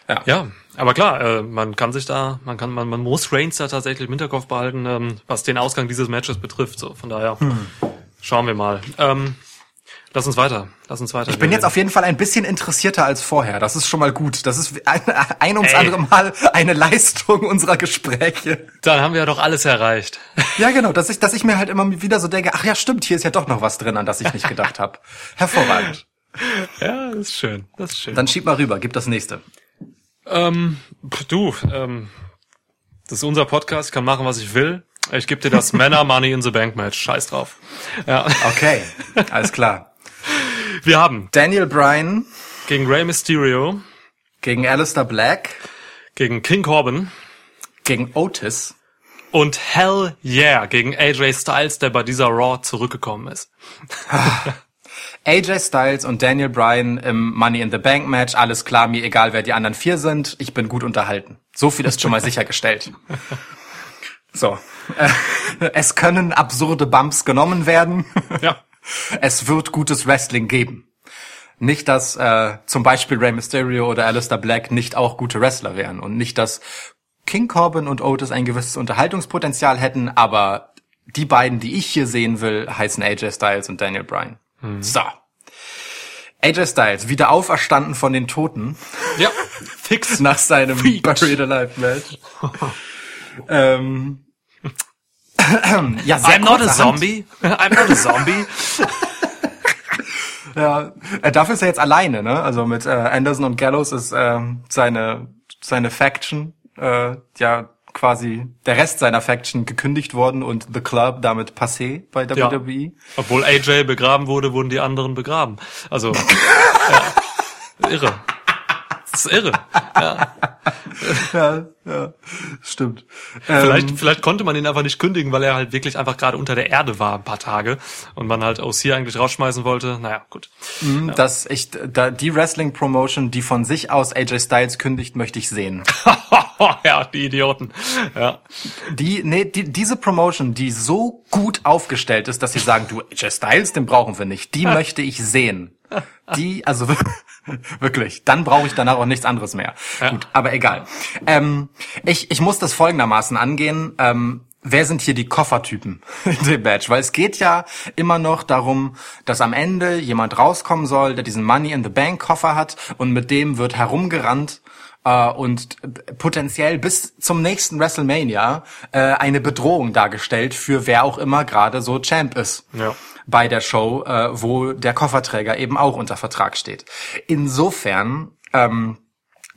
Ja, ja aber klar, äh, man kann sich da, man kann, man, man muss Reigns da tatsächlich im Hinterkopf behalten, ähm, was den Ausgang dieses Matches betrifft. So, von daher hm. schauen wir mal. Ähm, Lass uns weiter. Lass uns weiter. Ich bin jetzt auf jeden Fall ein bisschen interessierter als vorher. Das ist schon mal gut. Das ist ein, ein ums Ey. andere Mal eine Leistung unserer Gespräche. Dann haben wir ja doch alles erreicht. Ja, genau. Dass ich, dass ich mir halt immer wieder so denke, ach ja, stimmt, hier ist ja doch noch was drin, an das ich nicht gedacht habe. Hervorragend. Ja, das ist schön. Das ist schön. Dann schieb mal rüber. Gib das nächste. Ähm, du, ähm, das ist unser Podcast. Ich kann machen, was ich will. Ich gebe dir das Männer Money in the Bank Match. Scheiß drauf. Ja. Okay, alles klar. Wir haben Daniel Bryan gegen Rey Mysterio, gegen Alistair Black, gegen King Corbin, gegen Otis und Hell Yeah gegen AJ Styles, der bei dieser Raw zurückgekommen ist. AJ Styles und Daniel Bryan im Money in the Bank Match, alles klar, mir egal wer die anderen vier sind, ich bin gut unterhalten. So viel ist schon mal sichergestellt. So. es können absurde Bumps genommen werden. Ja. Es wird gutes Wrestling geben. Nicht, dass äh, zum Beispiel Rey Mysterio oder Alistair Black nicht auch gute Wrestler wären und nicht, dass King Corbin und Otis ein gewisses Unterhaltungspotenzial hätten, aber die beiden, die ich hier sehen will, heißen AJ Styles und Daniel Bryan. Mhm. So. AJ Styles, wieder auferstanden von den Toten. Ja, fix. Nach seinem Feet. Buried Alive Match. ähm, ja, sehr I'm not a zombie. I'm not a zombie. ja, äh, dafür ist er jetzt alleine, ne? Also mit äh, Anderson und Gallows ist äh, seine seine Faction äh, ja quasi der Rest seiner Faction gekündigt worden und The Club damit passé bei WWE. Ja. Obwohl AJ begraben wurde, wurden die anderen begraben. Also ja, irre. Das ist irre. Ja. ja, ja, stimmt. Vielleicht, ähm, vielleicht konnte man ihn einfach nicht kündigen, weil er halt wirklich einfach gerade unter der Erde war ein paar Tage und man halt aus hier eigentlich rausschmeißen wollte. Naja, gut. Mhm, ja. Das ich, da, die Wrestling Promotion, die von sich aus AJ Styles kündigt, möchte ich sehen. ja, die Idioten. Ja. Die, nee, die, diese Promotion, die so gut aufgestellt ist, dass sie sagen, du AJ Styles, den brauchen wir nicht. Die möchte ich sehen. Die, also wirklich, dann brauche ich danach auch nichts anderes mehr. Ja. Gut, aber egal. Ähm, ich, ich muss das folgendermaßen angehen. Ähm, wer sind hier die Koffertypen in dem Badge? Weil es geht ja immer noch darum, dass am Ende jemand rauskommen soll, der diesen Money in the Bank Koffer hat und mit dem wird herumgerannt äh, und potenziell bis zum nächsten WrestleMania äh, eine Bedrohung dargestellt für wer auch immer gerade so Champ ist. Ja bei der Show, äh, wo der Kofferträger eben auch unter Vertrag steht. Insofern ähm,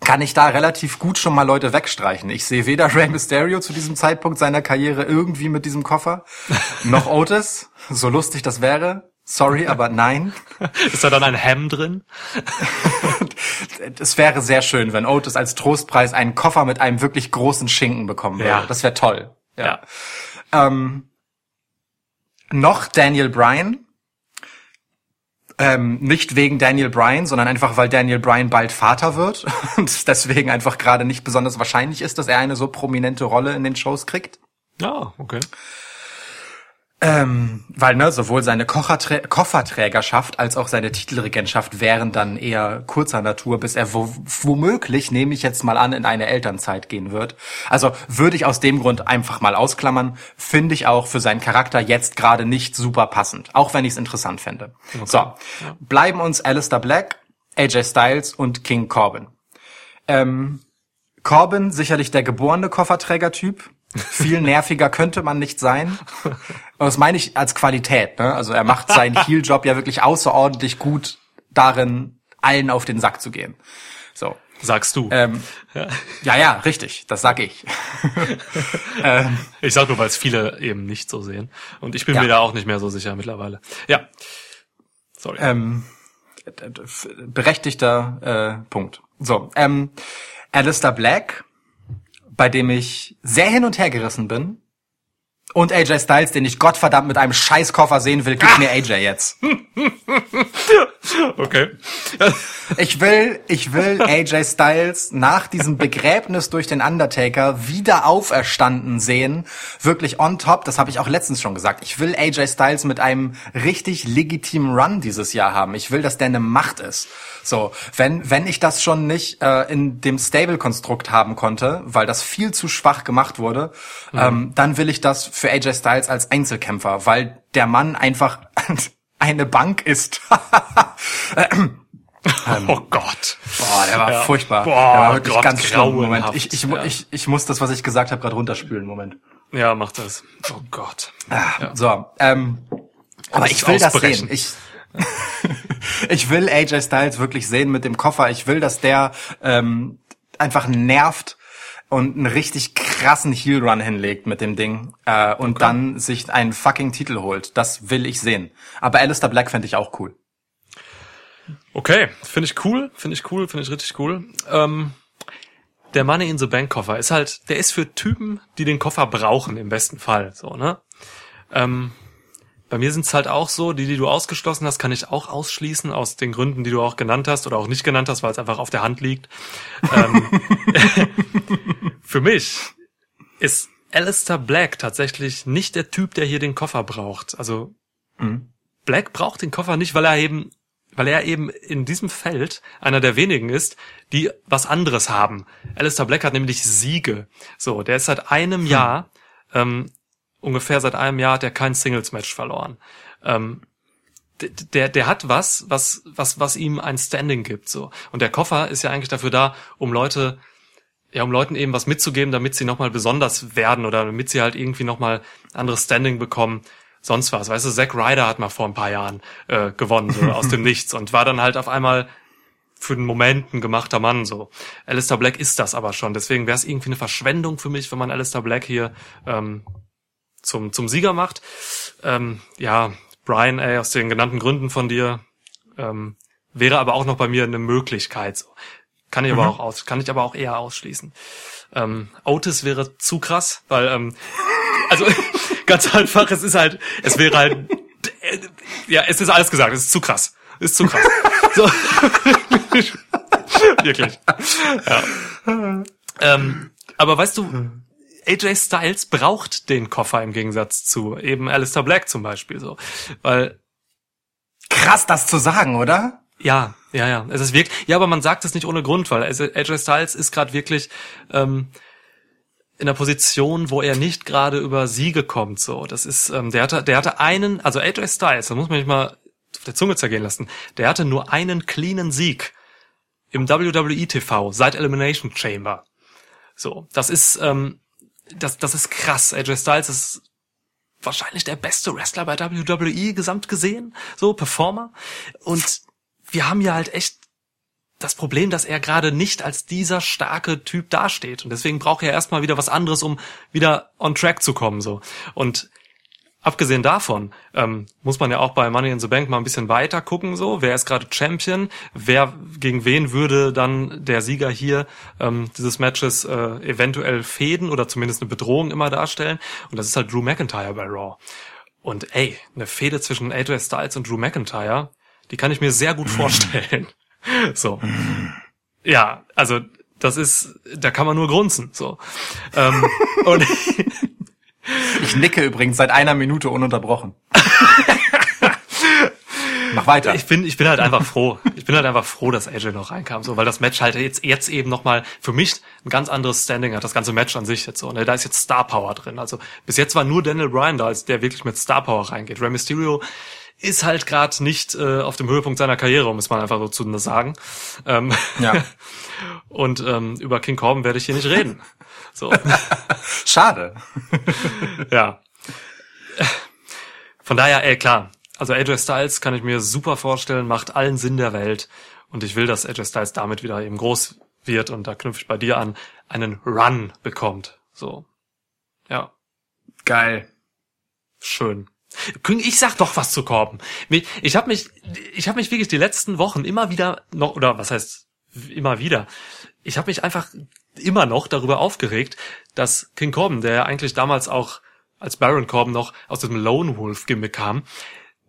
kann ich da relativ gut schon mal Leute wegstreichen. Ich sehe weder Rey Mysterio zu diesem Zeitpunkt seiner Karriere irgendwie mit diesem Koffer, noch Otis, so lustig das wäre. Sorry, aber nein. Ist da dann ein Hem drin? es wäre sehr schön, wenn Otis als Trostpreis einen Koffer mit einem wirklich großen Schinken bekommen würde. Ja. Das wäre toll. Ja. ja. Ähm, noch Daniel Bryan. Ähm, nicht wegen Daniel Bryan, sondern einfach, weil Daniel Bryan bald Vater wird und deswegen einfach gerade nicht besonders wahrscheinlich ist, dass er eine so prominente Rolle in den Shows kriegt. Ah, okay. Ähm, weil ne, sowohl seine Kocherträ Kofferträgerschaft als auch seine Titelregentschaft wären dann eher kurzer Natur, bis er wo womöglich, nehme ich jetzt mal an, in eine Elternzeit gehen wird. Also würde ich aus dem Grund einfach mal ausklammern, finde ich auch für seinen Charakter jetzt gerade nicht super passend, auch wenn ich es interessant fände. Okay. So, bleiben uns Alistair Black, AJ Styles und King Corbin. Ähm, Corbin sicherlich der geborene Kofferträgertyp, Viel nerviger könnte man nicht sein. Und das meine ich als Qualität. Ne? Also er macht seinen Heel-Job ja wirklich außerordentlich gut darin, allen auf den Sack zu gehen. So. Sagst du. Ähm, ja. ja, ja, richtig. Das sag ich. ähm, ich sag nur, weil es viele eben nicht so sehen. Und ich bin ja. mir da auch nicht mehr so sicher mittlerweile. Ja. Sorry. Ähm, berechtigter äh, Punkt. So, ähm, Alistair Black, bei dem ich sehr hin und her gerissen bin, und AJ Styles, den ich Gottverdammt mit einem Scheißkoffer sehen will, gib ah. mir AJ jetzt. Okay. ich will, ich will AJ Styles nach diesem Begräbnis durch den Undertaker wieder auferstanden sehen. Wirklich on top. Das habe ich auch letztens schon gesagt. Ich will AJ Styles mit einem richtig legitimen Run dieses Jahr haben. Ich will, dass der eine Macht ist. So, wenn, wenn ich das schon nicht äh, in dem Stable-Konstrukt haben konnte, weil das viel zu schwach gemacht wurde, mhm. ähm, dann will ich das für AJ Styles als Einzelkämpfer, weil der Mann einfach eine Bank ist. ähm, oh Gott. Boah, der war ja. furchtbar. Boah, der war wirklich Gott, ganz schlimm. Moment, ich, ich, ja. ich, ich muss das, was ich gesagt habe, gerade runterspülen. Moment. Ja, mach das. Oh Gott. Ah, ja. So, ähm, aber ich will das sehen. Ich, ich will AJ Styles wirklich sehen mit dem Koffer. Ich will, dass der ähm, einfach nervt und einen richtig krassen Heel Run hinlegt mit dem Ding äh, und okay. dann sich einen fucking Titel holt. Das will ich sehen. Aber Alistair Black fände ich auch cool. Okay, finde ich cool, finde ich cool, finde ich richtig cool. Ähm, der Money in the Bank Koffer ist halt, der ist für Typen, die den Koffer brauchen im besten Fall, so ne. Ähm, bei mir sind es halt auch so, die, die du ausgeschlossen hast, kann ich auch ausschließen, aus den Gründen, die du auch genannt hast oder auch nicht genannt hast, weil es einfach auf der Hand liegt. ähm, für mich ist Alistair Black tatsächlich nicht der Typ, der hier den Koffer braucht. Also mhm. Black braucht den Koffer nicht, weil er eben, weil er eben in diesem Feld einer der wenigen ist, die was anderes haben. Alistair Black hat nämlich Siege. So, der ist seit einem hm. Jahr ähm, ungefähr seit einem Jahr hat er kein Singles-Match verloren. Ähm, der, der hat was, was, was, was ihm ein Standing gibt, so. Und der Koffer ist ja eigentlich dafür da, um Leute, ja, um Leuten eben was mitzugeben, damit sie nochmal besonders werden oder damit sie halt irgendwie nochmal anderes Standing bekommen, sonst was. Weißt du, Zack Ryder hat mal vor ein paar Jahren äh, gewonnen, so aus dem Nichts und war dann halt auf einmal für den Moment ein gemachter Mann, so. Alistair Black ist das aber schon, deswegen wäre es irgendwie eine Verschwendung für mich, wenn man Alistair Black hier ähm, zum, zum Sieger macht. Ähm, ja, Brian, ey, aus den genannten Gründen von dir, ähm, wäre aber auch noch bei mir eine Möglichkeit. Kann ich mhm. aber auch aus, kann ich aber auch eher ausschließen. Ähm, Otis wäre zu krass, weil, ähm, also ganz einfach, es ist halt, es wäre halt, äh, ja, es ist alles gesagt, es ist zu krass. Ist zu krass. so. Wirklich. Ja. Ähm, aber weißt du, AJ Styles braucht den Koffer im Gegensatz zu eben Alistair Black zum Beispiel so, weil krass das zu sagen, oder? Ja, ja, ja. Es ist wirklich, ja, aber man sagt es nicht ohne Grund, weil AJ Styles ist gerade wirklich ähm, in der Position, wo er nicht gerade über Siege kommt. So, das ist, ähm, der hatte, der hatte einen, also AJ Styles, da muss man sich mal auf der Zunge zergehen lassen. Der hatte nur einen cleanen Sieg im WWE TV seit Elimination Chamber. So, das ist ähm, das, das ist krass. AJ Styles ist wahrscheinlich der beste Wrestler bei WWE gesamt gesehen, so Performer. Und wir haben ja halt echt das Problem, dass er gerade nicht als dieser starke Typ dasteht. Und deswegen braucht er erstmal wieder was anderes, um wieder on track zu kommen, so. Und Abgesehen davon ähm, muss man ja auch bei Money in the Bank mal ein bisschen weiter gucken, so wer ist gerade Champion, wer gegen wen würde dann der Sieger hier ähm, dieses Matches äh, eventuell fäden oder zumindest eine Bedrohung immer darstellen. Und das ist halt Drew McIntyre bei Raw. Und ey, eine Fehde zwischen AJ Styles und Drew McIntyre, die kann ich mir sehr gut vorstellen. so. Ja, also das ist, da kann man nur grunzen. So. ähm, und ich nicke übrigens seit einer Minute ununterbrochen. Mach weiter. Ich bin, ich bin halt einfach froh. Ich bin halt einfach froh, dass AJ noch reinkam, so, weil das Match halt jetzt, jetzt eben nochmal für mich ein ganz anderes Standing hat, das ganze Match an sich jetzt so. Ne? Da ist jetzt Star Power drin. Also bis jetzt war nur Daniel Bryan da, als der wirklich mit Star Power reingeht. Rey Mysterio ist halt gerade nicht äh, auf dem Höhepunkt seiner Karriere, um es mal einfach so zu sagen. Ähm, ja. und ähm, über King Corbin werde ich hier nicht reden. So. Schade. ja. Von daher, ey, klar. Also AJ Styles kann ich mir super vorstellen, macht allen Sinn der Welt. Und ich will, dass AJ Styles damit wieder eben groß wird und da knüpfe ich bei dir an, einen Run bekommt. So. Ja. Geil. Schön. Ich sag doch was zu Korben. Ich habe mich, ich habe mich wirklich die letzten Wochen immer wieder noch oder was heißt immer wieder. Ich habe mich einfach immer noch darüber aufgeregt, dass King Corbin, der ja eigentlich damals auch als Baron Corbin noch aus dem Lone Wolf Gimmick kam,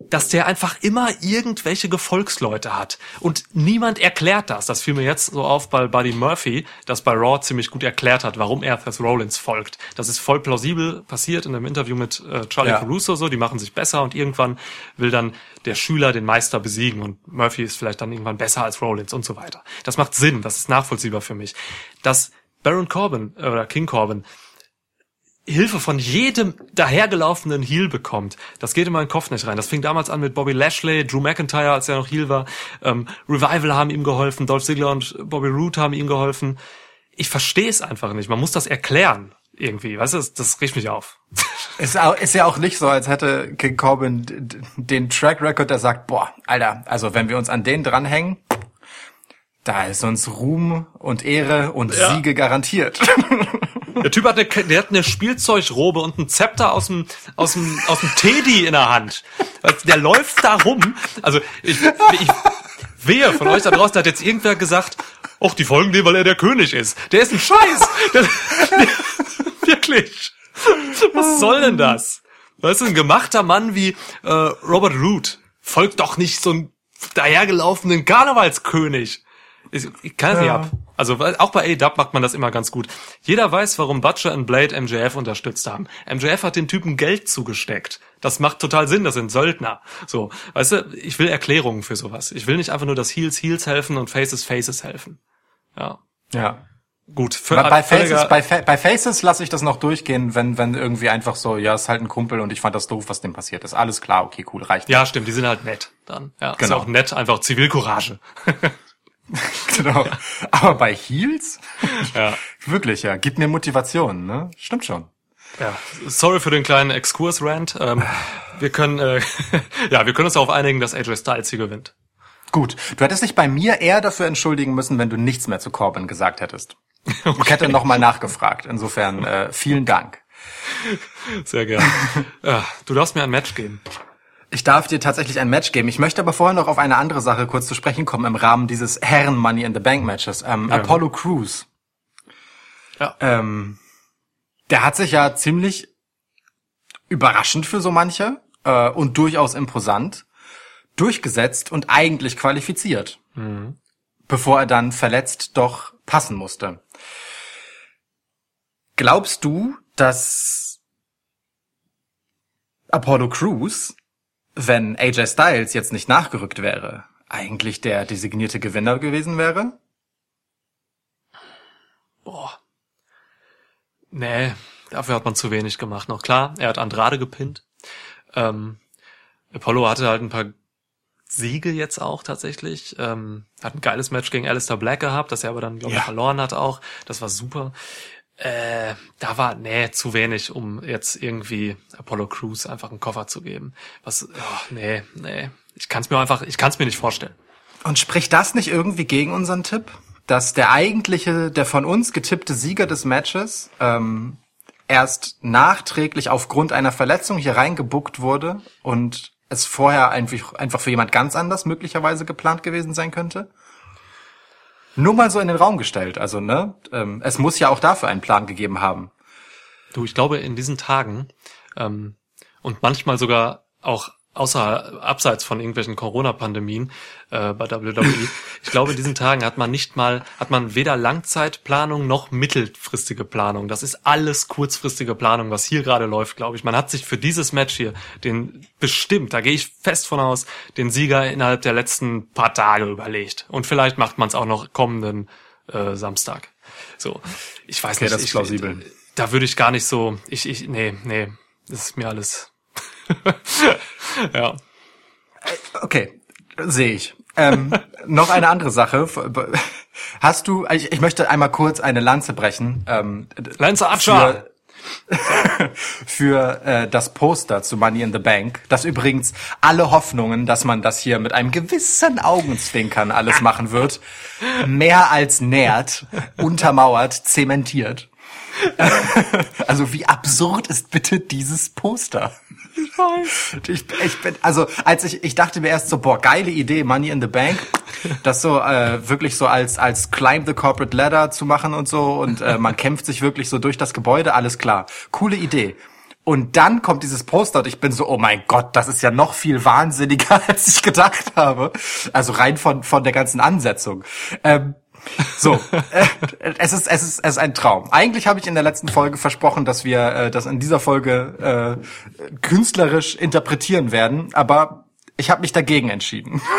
dass der einfach immer irgendwelche Gefolgsleute hat. Und niemand erklärt das. Das fiel mir jetzt so auf bei Buddy Murphy, das bei Raw ziemlich gut erklärt hat, warum er Seth Rollins folgt. Das ist voll plausibel passiert in einem Interview mit äh, Charlie ja. Caruso, so, die machen sich besser und irgendwann will dann der Schüler den Meister besiegen und Murphy ist vielleicht dann irgendwann besser als Rollins und so weiter. Das macht Sinn, das ist nachvollziehbar für mich. Dass Baron Corbin äh, oder King Corbin Hilfe von jedem dahergelaufenen Heel bekommt. Das geht in meinen Kopf nicht rein. Das fing damals an mit Bobby Lashley, Drew McIntyre, als er noch Heel war. Ähm, Revival haben ihm geholfen, Dolph Ziggler und Bobby Roode haben ihm geholfen. Ich verstehe es einfach nicht. Man muss das erklären irgendwie. Weißt du, das, das riecht mich auf. Ist, auch, ist ja auch nicht so, als hätte King Corbin den Track Record, der sagt, boah, Alter, also wenn wir uns an den dranhängen, da ist uns Ruhm und Ehre und ja. Siege garantiert. Der Typ hat eine, der hat eine Spielzeugrobe und ein Zepter aus dem, aus dem, aus dem Teddy in der Hand. Der läuft da rum. Also, ich, ich, wehe von euch da draußen hat jetzt irgendwer gesagt, ach, die folgen dem, weil er der König ist. Der ist ein Scheiß. Der, der, wirklich. Was soll denn das? Weißt du, ein gemachter Mann wie äh, Robert Root folgt doch nicht so einem dahergelaufenen Karnevalskönig. Ich, ich kann es ja. nicht ab. Also auch bei A-Dub macht man das immer ganz gut. Jeder weiß, warum Butcher und Blade MJF unterstützt haben. MJF hat den Typen Geld zugesteckt. Das macht total Sinn, das sind Söldner. So, weißt du, ich will Erklärungen für sowas. Ich will nicht einfach nur, dass Heels Heels helfen und Faces Faces helfen. Ja. Ja. Gut. Für bei, bei Faces, bei, bei Faces lasse ich das noch durchgehen, wenn, wenn irgendwie einfach so, ja, ist halt ein Kumpel und ich fand das doof, was dem passiert ist. Alles klar, okay, cool, reicht. Ja, stimmt, die sind halt nett dann. Ja, genau. ist auch nett, einfach Zivilcourage. genau. Aber bei Heels? Ja. Wirklich, ja. Gib mir Motivation, ne? Stimmt schon. Ja, sorry für den kleinen Exkurs-Rant. Ähm, wir können, äh, ja, wir können uns darauf einigen, dass AJ Styles hier gewinnt. Gut. Du hättest dich bei mir eher dafür entschuldigen müssen, wenn du nichts mehr zu Corbin gesagt hättest. Okay. Ich hätte nochmal nachgefragt. Insofern, äh, vielen Dank. Sehr gerne. ja, du darfst mir ein Match geben. Ich darf dir tatsächlich ein Match geben. Ich möchte aber vorher noch auf eine andere Sache kurz zu sprechen kommen im Rahmen dieses Herren Money in the Bank Matches. Ähm, ja. Apollo Crews. Ja. Ähm, der hat sich ja ziemlich überraschend für so manche äh, und durchaus imposant durchgesetzt und eigentlich qualifiziert, mhm. bevor er dann verletzt doch passen musste. Glaubst du, dass Apollo Crews wenn AJ Styles jetzt nicht nachgerückt wäre, eigentlich der designierte Gewinner gewesen wäre? Boah. Nee, dafür hat man zu wenig gemacht. Noch klar, er hat Andrade gepinnt. Ähm, Apollo hatte halt ein paar Siege jetzt auch tatsächlich. Ähm, hat ein geiles Match gegen Alistair Black gehabt, das er aber dann, glaube ich, ja. verloren hat auch. Das war super. Äh, da war, nee, zu wenig, um jetzt irgendwie Apollo Crews einfach einen Koffer zu geben. Was, oh, nee, nee. Ich kann es mir einfach, ich kann es mir nicht vorstellen. Und spricht das nicht irgendwie gegen unseren Tipp? Dass der eigentliche, der von uns getippte Sieger des Matches ähm, erst nachträglich aufgrund einer Verletzung hier reingebuckt wurde und es vorher einfach, einfach für jemand ganz anders möglicherweise geplant gewesen sein könnte? Nur mal so in den Raum gestellt. Also, ne? Ähm, es muss ja auch dafür einen Plan gegeben haben. Du, ich glaube, in diesen Tagen ähm, und manchmal sogar auch außer abseits von irgendwelchen Corona-Pandemien äh, bei WWE. Ich glaube, in diesen Tagen hat man nicht mal, hat man weder Langzeitplanung noch mittelfristige Planung. Das ist alles kurzfristige Planung, was hier gerade läuft, glaube ich. Man hat sich für dieses Match hier den bestimmt, da gehe ich fest von aus, den Sieger innerhalb der letzten paar Tage überlegt. Und vielleicht macht man es auch noch kommenden äh, Samstag. So, ich weiß okay, nicht. Das ist plausibel. Ich, da würde ich gar nicht so, ich, ich, nee, nee, das ist mir alles ja. Okay, sehe ich. ähm, noch eine andere Sache. Hast du, ich, ich möchte einmal kurz eine Lanze brechen. Ähm, Lanze Atscha! für äh, das Poster zu Money in the Bank, das übrigens alle Hoffnungen, dass man das hier mit einem gewissen Augenzwinkern alles machen wird, mehr als nährt, untermauert, zementiert. also wie absurd ist bitte dieses Poster? Ich weiß. Ich, ich bin, also als ich, ich dachte mir erst so, boah, geile Idee, Money in the Bank, das so äh, wirklich so als als Climb the Corporate Ladder zu machen und so und äh, man kämpft sich wirklich so durch das Gebäude, alles klar, coole Idee. Und dann kommt dieses Poster und ich bin so, oh mein Gott, das ist ja noch viel wahnsinniger, als ich gedacht habe. Also rein von von der ganzen Ansetzung. Ähm, so, äh, es ist es ist es ist ein Traum. Eigentlich habe ich in der letzten Folge versprochen, dass wir äh, das in dieser Folge äh, künstlerisch interpretieren werden, aber ich habe mich dagegen entschieden.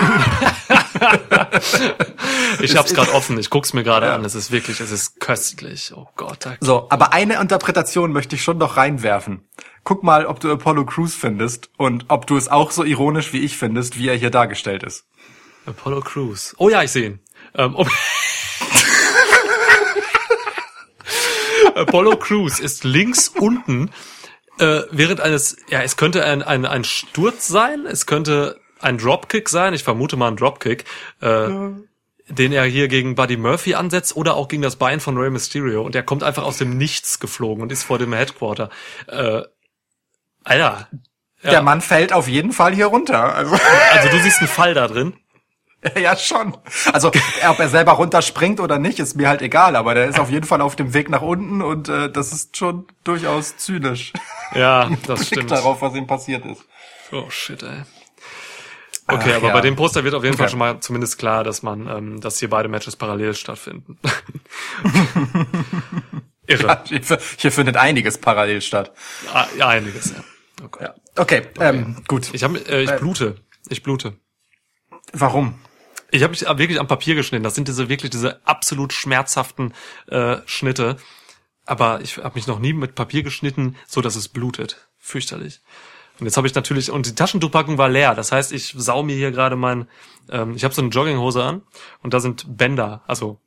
ich habe es gerade offen. Ich guck's mir gerade ja. an. Es ist wirklich, es ist köstlich. Oh Gott. Okay. So, aber eine Interpretation möchte ich schon noch reinwerfen. Guck mal, ob du Apollo Crews findest und ob du es auch so ironisch wie ich findest, wie er hier dargestellt ist. Apollo Crews. Oh ja, ich sehe ihn. Ähm, oh. Apollo Crews ist links unten äh, während eines, ja, es könnte ein, ein, ein Sturz sein, es könnte ein Dropkick sein, ich vermute mal ein Dropkick, äh, ja. den er hier gegen Buddy Murphy ansetzt oder auch gegen das Bein von Rey Mysterio und der kommt einfach aus dem Nichts geflogen und ist vor dem Headquarter. Äh, Alter. Ja. Der Mann fällt auf jeden Fall hier runter. Also, also du siehst einen Fall da drin. Ja, schon. Also, ob er selber runterspringt oder nicht, ist mir halt egal, aber der ist auf jeden Fall auf dem Weg nach unten und äh, das ist schon durchaus zynisch. Ja, das stimmt. darauf, was ihm passiert ist. Oh shit, ey. Okay, Ach, aber ja. bei dem Poster wird auf jeden okay. Fall schon mal zumindest klar, dass man, ähm, dass hier beide Matches parallel stattfinden. Irre. Ja, hier, hier, findet einiges parallel statt. Ah, ja, einiges, ja. Okay, ja. okay, okay. Ähm, gut. Ich, hab, äh, ich blute. Ich blute. Warum? Ich habe mich wirklich am Papier geschnitten. Das sind diese wirklich diese absolut schmerzhaften äh, Schnitte. Aber ich habe mich noch nie mit Papier geschnitten, so dass es blutet. Fürchterlich. Und jetzt habe ich natürlich und die Taschentuchpackung war leer. Das heißt, ich sau mir hier gerade mein. Ähm, ich habe so eine Jogginghose an und da sind Bänder, also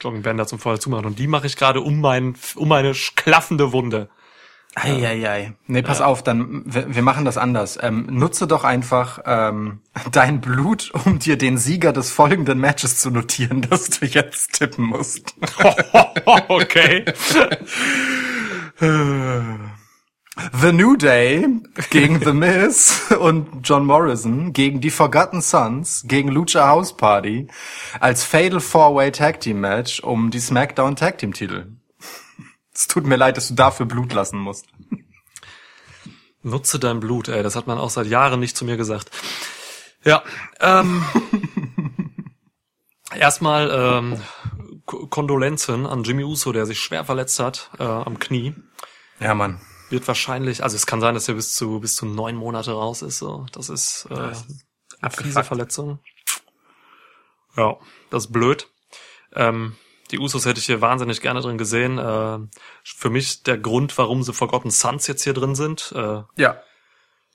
Joggingbänder zum vorher zumachen und die mache ich gerade um mein um meine klaffende Wunde. Eieiei. Nee, pass ja. auf, dann wir, wir, machen das anders. Ähm, nutze doch einfach ähm, dein Blut, um dir den Sieger des folgenden Matches zu notieren, das du jetzt tippen musst. okay. The New Day gegen The Miz und John Morrison gegen die Forgotten Sons gegen Lucha House Party als Fatal Four-Way Tag Team Match um die SmackDown Tag Team Titel. Es tut mir leid, dass du dafür Blut lassen musst. Nutze dein Blut, ey. Das hat man auch seit Jahren nicht zu mir gesagt. Ja. Ähm, erstmal ähm, Kondolenzen an Jimmy Uso, der sich schwer verletzt hat äh, am Knie. Ja, Mann. Wird wahrscheinlich, also es kann sein, dass er bis zu bis zu neun Monate raus ist. So, das ist äh, eine fiese Verletzung. Ja, das ist blöd. Ähm, die Usos hätte ich hier wahnsinnig gerne drin gesehen. Äh, für mich der Grund, warum sie Forgotten Sons jetzt hier drin sind. Äh, ja.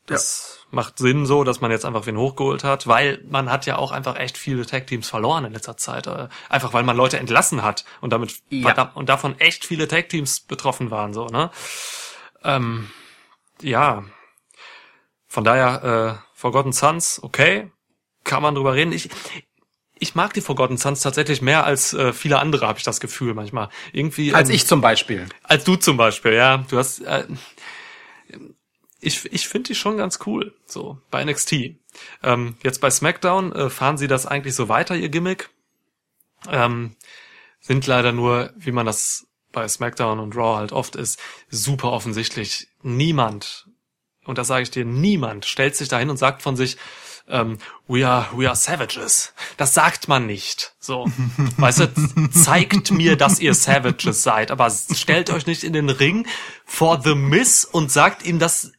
Das ja. macht Sinn so, dass man jetzt einfach wen hochgeholt hat, weil man hat ja auch einfach echt viele Tag-Teams verloren in letzter Zeit. Äh, einfach weil man Leute entlassen hat und damit ja. und davon echt viele Tag-Teams betroffen waren. so ne? Ähm, ja. Von daher, äh, Forgotten Sons, okay, kann man drüber reden. Ich, ich mag die Forgotten Sons tatsächlich mehr als äh, viele andere, habe ich das Gefühl manchmal. Irgendwie. Als ähm, ich zum Beispiel. Als du zum Beispiel, ja. Du hast. Äh, ich ich finde die schon ganz cool, so bei NXT. Ähm, jetzt bei SmackDown äh, fahren sie das eigentlich so weiter, ihr Gimmick. Ähm, sind leider nur, wie man das bei SmackDown und Raw halt oft ist, super offensichtlich. Niemand, und das sage ich dir, niemand stellt sich dahin und sagt von sich, ähm, we are we are savages. Das sagt man nicht. So, weißt du, zeigt mir, dass ihr Savages seid, aber stellt euch nicht in den Ring vor The Miss und sagt ihm, dass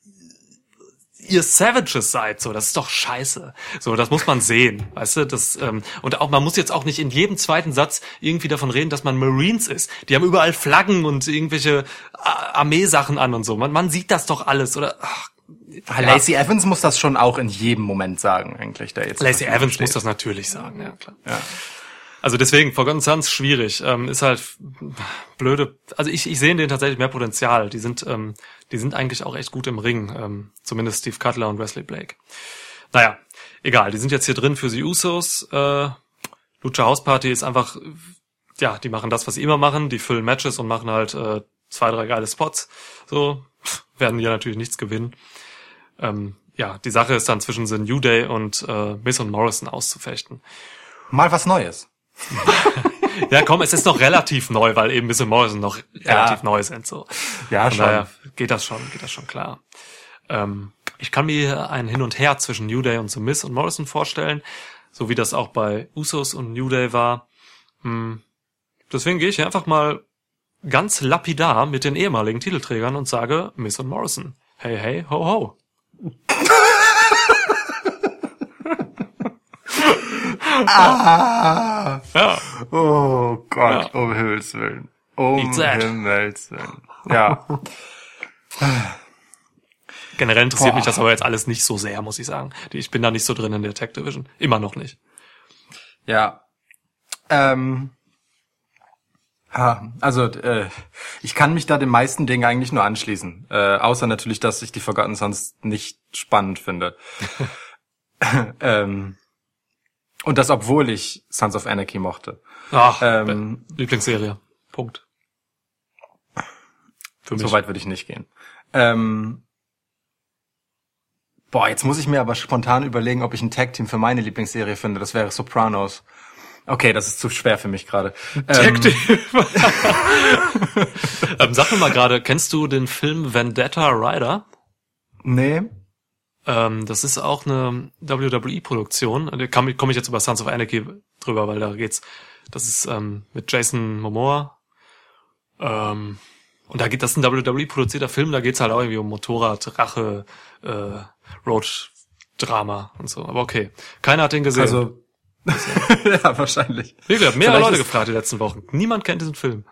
ihr Savages seid, so, das ist doch scheiße. So, das muss man sehen, weißt du, das, ähm, und auch, man muss jetzt auch nicht in jedem zweiten Satz irgendwie davon reden, dass man Marines ist. Die haben überall Flaggen und irgendwelche Armeesachen an und so. Man, man sieht das doch alles, oder, ach, ja. Lacey Evans muss das schon auch in jedem Moment sagen, eigentlich. Der jetzt Lacey Evans steht. muss das natürlich sagen, ja klar. Ja. Also deswegen, Forgotten Sons schwierig. Ähm, ist halt blöde. Also ich, ich sehe in denen tatsächlich mehr Potenzial. Die sind, ähm, die sind eigentlich auch echt gut im Ring. Ähm, zumindest Steve Cutler und Wesley Blake. Naja, egal. Die sind jetzt hier drin für die Usos. Äh, Lucha House Party ist einfach, ja, die machen das, was sie immer machen. Die füllen Matches und machen halt äh, zwei, drei geile Spots. So werden die ja natürlich nichts gewinnen. Ähm, ja, die Sache ist dann zwischen The New Day und äh, Miss und Morrison auszufechten. Mal was Neues. ja, komm, es ist noch relativ neu, weil eben Miss und Morrison noch ja. relativ neu sind. So. Ja, Von schon. Daher geht das schon, geht das schon klar. Ähm, ich kann mir ein Hin und Her zwischen New Day und The Miss und Morrison vorstellen, so wie das auch bei Usos und New Day war. Hm. Deswegen gehe ich hier einfach mal ganz lapidar mit den ehemaligen Titelträgern und sage Miss und Morrison. Hey, hey, ho, ho. Ah. Ja. Oh Gott, ja. um Himmels Willen. Um Himmels Willen. Ja. Generell interessiert Boah. mich das aber jetzt alles nicht so sehr, muss ich sagen. Ich bin da nicht so drin in der Tech Division. Immer noch nicht. Ja. Ähm. Ha, also äh, ich kann mich da den meisten Dingen eigentlich nur anschließen. Äh, außer natürlich, dass ich die Forgotten Sons nicht spannend finde. ähm, und das, obwohl ich Sons of Anarchy mochte. Ach, ähm, Lieblingsserie. Punkt. Für mich. So weit würde ich nicht gehen. Ähm, boah, jetzt muss ich mir aber spontan überlegen, ob ich ein Tag-Team für meine Lieblingsserie finde. Das wäre Sopranos. Okay, das ist zu schwer für mich gerade. Tag Team. ähm, sag mir mal gerade, kennst du den Film Vendetta Rider? Nee. Ähm, das ist auch eine WWE-Produktion. Da komme ich jetzt über Sons of Anarchy drüber, weil da geht's. Das ist ähm, mit Jason Momoa. Ähm, und da geht das ist ein WWE-produzierter Film. Da geht's halt auch irgendwie um Motorrad, Rache, äh, Road-Drama und so. Aber okay, keiner hat den gesehen. Also ja, wahrscheinlich. Ich habe mehrere Leute gefragt die letzten Wochen. Niemand kennt diesen Film.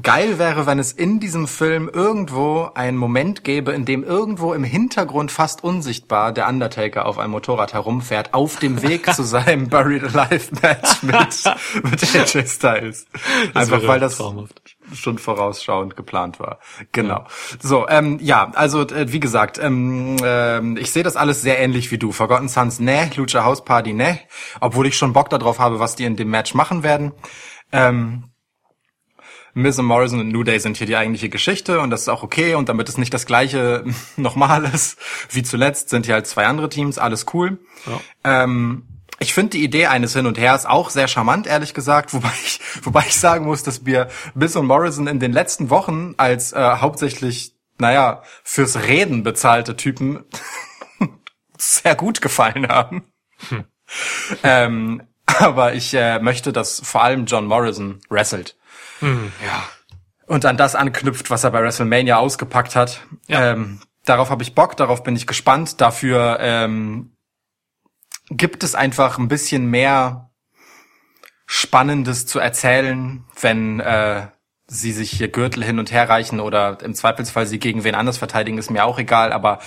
Geil wäre, wenn es in diesem Film irgendwo einen Moment gäbe, in dem irgendwo im Hintergrund fast unsichtbar der Undertaker auf einem Motorrad herumfährt, auf dem Weg zu seinem Buried Alive Match mit, mit AJ Styles. Einfach weil das traumhaft. schon vorausschauend geplant war. Genau. Ja. So, ähm, ja, also äh, wie gesagt, ähm, äh, ich sehe das alles sehr ähnlich wie du. Forgotten Sons, ne, Lucha House Party, ne, obwohl ich schon Bock darauf habe, was die in dem Match machen werden. Ähm, Miz und Morrison und New Day sind hier die eigentliche Geschichte und das ist auch okay und damit es nicht das gleiche nochmal ist wie zuletzt, sind hier halt zwei andere Teams, alles cool. Ja. Ähm, ich finde die Idee eines Hin und Hers auch sehr charmant, ehrlich gesagt, wobei ich, wobei ich sagen muss, dass wir Miz und Morrison in den letzten Wochen als äh, hauptsächlich, naja, fürs Reden bezahlte Typen sehr gut gefallen haben. Hm. Ähm, aber ich äh, möchte, dass vor allem John Morrison wrestelt. Hm, ja. Und an das anknüpft, was er bei WrestleMania ausgepackt hat. Ja. Ähm, darauf habe ich Bock, darauf bin ich gespannt. Dafür ähm, gibt es einfach ein bisschen mehr Spannendes zu erzählen, wenn äh, sie sich hier Gürtel hin und her reichen oder im Zweifelsfall sie gegen wen anders verteidigen, ist mir auch egal. Aber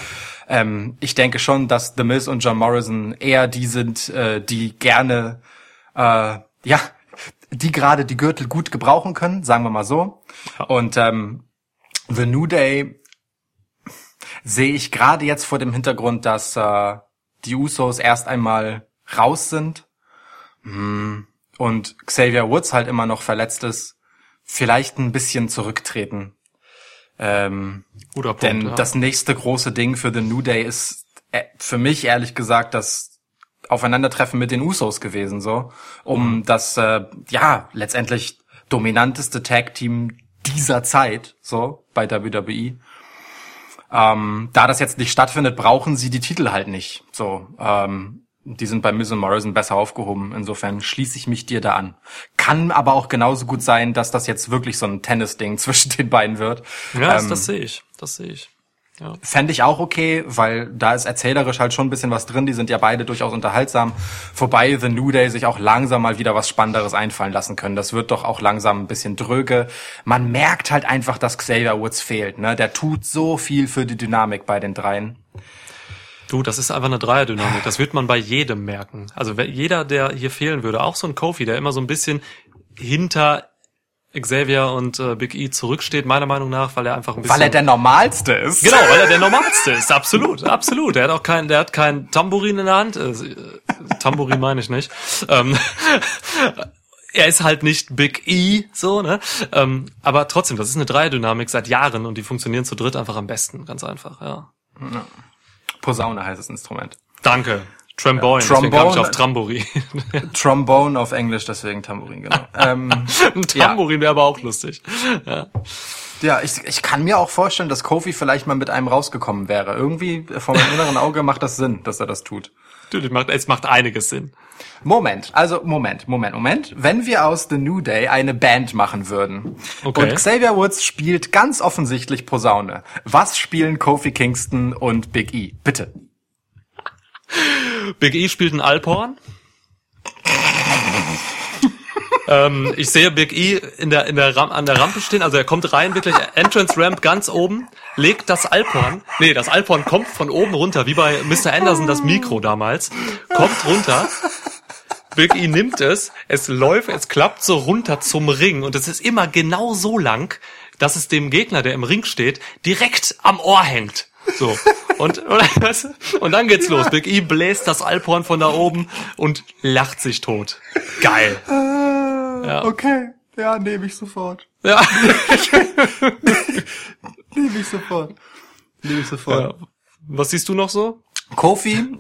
ähm, ich denke schon, dass The Miz und John Morrison eher die sind, äh, die gerne äh, ja die gerade die Gürtel gut gebrauchen können, sagen wir mal so. Und ähm, The New Day sehe ich gerade jetzt vor dem Hintergrund, dass äh, die Usos erst einmal raus sind hm, und Xavier Woods halt immer noch verletzt ist, vielleicht ein bisschen zurücktreten. Ähm, Punkt, denn ja. das nächste große Ding für The New Day ist äh, für mich ehrlich gesagt das Aufeinandertreffen mit den Usos gewesen, so, um mhm. das äh, ja letztendlich dominanteste Tag Team dieser Zeit, so bei WWE. Ähm, da das jetzt nicht stattfindet, brauchen sie die Titel halt nicht. So, ähm, die sind bei Miz und Morrison besser aufgehoben. Insofern schließe ich mich dir da an. Kann aber auch genauso gut sein, dass das jetzt wirklich so ein Tennis-Ding zwischen den beiden wird. Ja, ähm, das sehe ich. Das sehe ich. Ja. Fände ich auch okay, weil da ist erzählerisch halt schon ein bisschen was drin. Die sind ja beide durchaus unterhaltsam. Vorbei The New Day sich auch langsam mal wieder was Spannenderes einfallen lassen können. Das wird doch auch langsam ein bisschen dröge. Man merkt halt einfach, dass Xavier Woods fehlt. Ne? Der tut so viel für die Dynamik bei den dreien. Du, das ist einfach eine Dreierdynamik. Das wird man bei jedem merken. Also jeder, der hier fehlen würde, auch so ein Kofi, der immer so ein bisschen hinter Xavier und äh, Big E zurücksteht, meiner Meinung nach, weil er einfach ein bisschen... Weil er der Normalste ist. Genau, weil er der Normalste ist, absolut, absolut. Der hat auch kein, der hat kein Tambourin in der Hand. Äh, Tambourin meine ich nicht. Ähm, er ist halt nicht Big E, so, ne? Ähm, aber trotzdem, das ist eine Dreierdynamik seit Jahren und die funktionieren zu dritt einfach am besten, ganz einfach, ja. ja. Posaune heißt das Instrument. Danke. Trombone, Trombone, ich auf Tramburin. Trombone auf Englisch, deswegen Tambourin, genau. ähm, Ein Tambourin ja. wäre aber auch lustig. Ja. Ja, ich, ich kann mir auch vorstellen, dass Kofi vielleicht mal mit einem rausgekommen wäre. Irgendwie vor meinem inneren Auge macht das Sinn, dass er das tut. Natürlich macht, es macht einiges Sinn. Moment, also Moment, Moment, Moment. Wenn wir aus The New Day eine Band machen würden okay. und Xavier Woods spielt ganz offensichtlich Posaune, was spielen Kofi Kingston und Big E? Bitte. Big E spielt ein Alphorn. ähm, ich sehe Big E in der, in der Ram an der Rampe stehen, also er kommt rein, wirklich Entrance Ramp ganz oben, legt das Alphorn, nee, das Alphorn kommt von oben runter, wie bei Mr. Anderson das Mikro damals, kommt runter, Big E nimmt es, es läuft, es klappt so runter zum Ring und es ist immer genau so lang, dass es dem Gegner, der im Ring steht, direkt am Ohr hängt. So. Und, und dann geht's los. Big E bläst das Alphorn von da oben und lacht sich tot. Geil. Äh, ja. Okay. Ja, nehme ich sofort. Ja. nehme ich sofort. Nehme ich sofort. Ja. Was siehst du noch so? Kofi.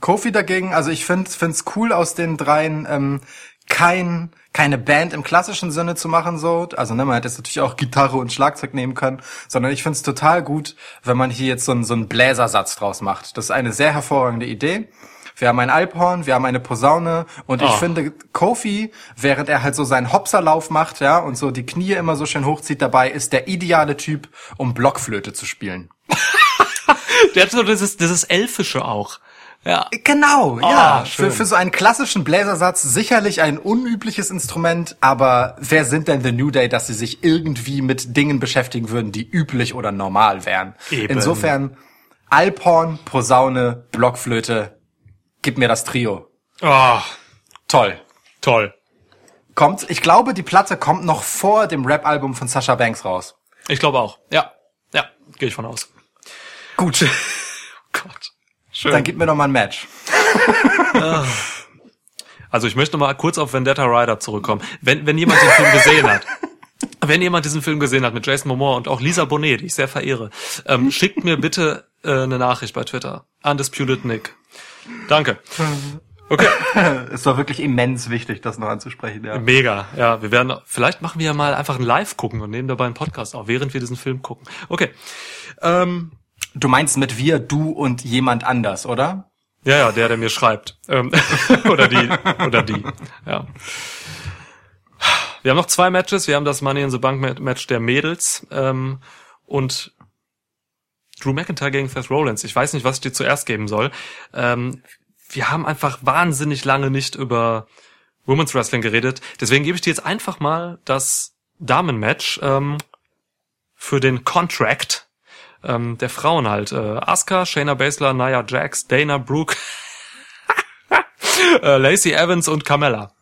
Kofi dagegen, also ich finde es cool aus den dreien, ähm, kein keine Band im klassischen Sinne zu machen, so. Also, ne, man hätte jetzt natürlich auch Gitarre und Schlagzeug nehmen können, sondern ich finde es total gut, wenn man hier jetzt so einen, so einen Bläsersatz draus macht. Das ist eine sehr hervorragende Idee. Wir haben ein Alphorn, wir haben eine Posaune und oh. ich finde, Kofi, während er halt so seinen Hopserlauf macht, ja, und so die Knie immer so schön hochzieht dabei, ist der ideale Typ, um Blockflöte zu spielen. der hat so dieses, dieses Elfische auch. Ja. Genau, oh, ja. Für, für so einen klassischen Bläsersatz sicherlich ein unübliches Instrument, aber wer sind denn The New Day, dass sie sich irgendwie mit Dingen beschäftigen würden, die üblich oder normal wären? Eben. Insofern Alphorn, Posaune, Blockflöte, gib mir das Trio. Oh. Toll. Toll. Kommt, ich glaube, die Platte kommt noch vor dem Rap-Album von Sasha Banks raus. Ich glaube auch. Ja. Ja, gehe ich von aus. Gut. Gott. Schön. Dann gib mir doch mal ein Match. also ich möchte noch mal kurz auf Vendetta Rider zurückkommen. Wenn, wenn jemand den Film gesehen hat, wenn jemand diesen Film gesehen hat mit Jason Momoa und auch Lisa Bonet, die ich sehr verehre, ähm, schickt mir bitte äh, eine Nachricht bei Twitter. Undisputed Nick. Danke. Okay. es war wirklich immens wichtig, das noch anzusprechen, ja. Mega, ja. Wir werden, vielleicht machen wir ja mal einfach ein Live gucken und nehmen dabei einen Podcast auf, während wir diesen Film gucken. Okay. Ähm, Du meinst mit wir, du und jemand anders, oder? Ja, ja, der, der mir schreibt. Ähm, oder die, oder die. Ja. Wir haben noch zwei Matches. Wir haben das Money in the Bank Match der Mädels ähm, und Drew McIntyre gegen Seth Rollins. Ich weiß nicht, was ich dir zuerst geben soll. Ähm, wir haben einfach wahnsinnig lange nicht über Women's Wrestling geredet. Deswegen gebe ich dir jetzt einfach mal das Damenmatch ähm, für den Contract ähm, der Frauen halt. Äh, Asuka, Shayna Baszler, Nia Jax, Dana Brooke, äh, Lacey Evans und Carmella.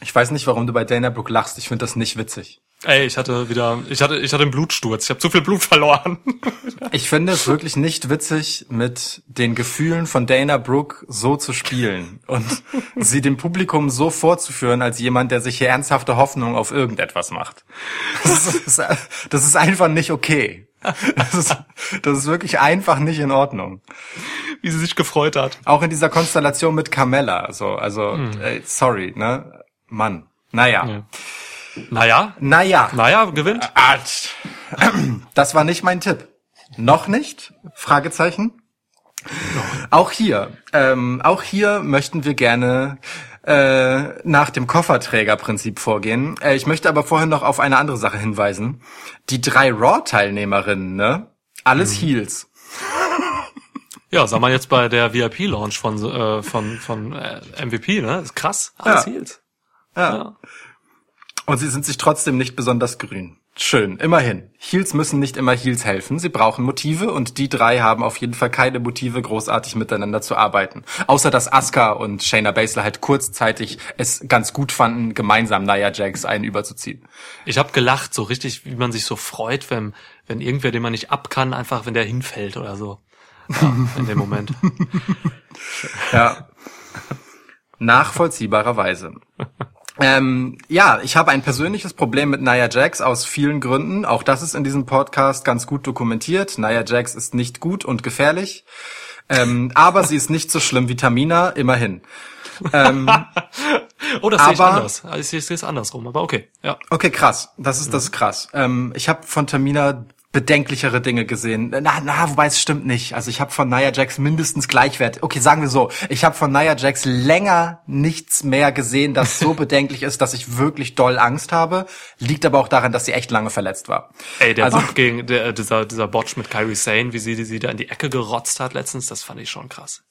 Ich weiß nicht, warum du bei Dana Brooke lachst. Ich finde das nicht witzig. Ey, ich hatte wieder, ich hatte, ich hatte einen Blutsturz. Ich habe zu viel Blut verloren. ich finde es wirklich nicht witzig, mit den Gefühlen von Dana Brooke so zu spielen und sie dem Publikum so vorzuführen als jemand, der sich hier ernsthafte Hoffnung auf irgendetwas macht. Das ist, das ist einfach nicht okay. Das ist, das ist wirklich einfach nicht in Ordnung. Wie sie sich gefreut hat. Auch in dieser Konstellation mit Carmella. So, also, hm. ey, sorry, ne? Mann. Naja. Ja. Naja? Naja. Naja, gewinnt? Das war nicht mein Tipp. Noch nicht? Fragezeichen. Auch hier, ähm, auch hier möchten wir gerne äh, nach dem Kofferträgerprinzip vorgehen. Äh, ich möchte aber vorhin noch auf eine andere Sache hinweisen. Die drei Raw-Teilnehmerinnen, ne? Alles mhm. Heels. Ja, sag mal jetzt bei der VIP-Launch von, äh, von, von äh, MVP, ne? ist krass. Alles ja. Heels. Ja. ja. Und sie sind sich trotzdem nicht besonders grün. Schön, immerhin. Heels müssen nicht immer Heels helfen, sie brauchen Motive und die drei haben auf jeden Fall keine Motive, großartig miteinander zu arbeiten. Außer dass Asuka und Shayna Baszler halt kurzzeitig es ganz gut fanden, gemeinsam Nia Jax einen überzuziehen. Ich habe gelacht, so richtig, wie man sich so freut, wenn, wenn irgendwer, den man nicht ab kann, einfach wenn der hinfällt oder so. Ja, in dem Moment. ja. Nachvollziehbarerweise. Ähm, ja, ich habe ein persönliches Problem mit Nia Jax aus vielen Gründen. Auch das ist in diesem Podcast ganz gut dokumentiert. Nia Jax ist nicht gut und gefährlich. Ähm, aber sie ist nicht so schlimm wie Tamina, immerhin. Ähm, oh, das sehe ich anders. Ich sehe es andersrum, aber okay. Ja. Okay, krass. Das ist das ist krass. Ähm, ich habe von Tamina bedenklichere Dinge gesehen. Na, na, wobei es stimmt nicht. Also ich habe von Nia Jax mindestens gleichwert. Okay, sagen wir so, ich habe von Nia Jax länger nichts mehr gesehen, das so bedenklich ist, dass ich wirklich doll Angst habe. Liegt aber auch daran, dass sie echt lange verletzt war. Ey, der also, gegen der, dieser dieser Botch mit Kyrie Sane, wie sie die sie da in die Ecke gerotzt hat letztens, das fand ich schon krass.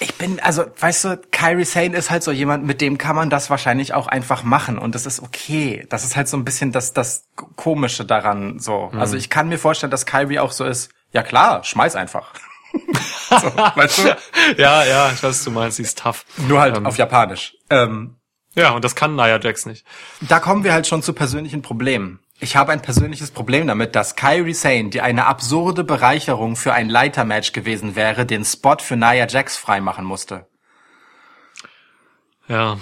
Ich bin, also, weißt du, Kyrie Sane ist halt so jemand, mit dem kann man das wahrscheinlich auch einfach machen und das ist okay. Das ist halt so ein bisschen das, das Komische daran, so. Mhm. Also ich kann mir vorstellen, dass Kyrie auch so ist, ja klar, schmeiß einfach. so, weißt du? Ja, ja, ich weiß, was du meinst, sie ist tough. Nur halt ähm, auf Japanisch. Ähm, ja, und das kann Nia Jax nicht. Da kommen wir halt schon zu persönlichen Problemen. Ich habe ein persönliches Problem damit, dass Kyrie Sane, die eine absurde Bereicherung für ein Leitermatch gewesen wäre, den Spot für Nia Jax freimachen musste. Ja.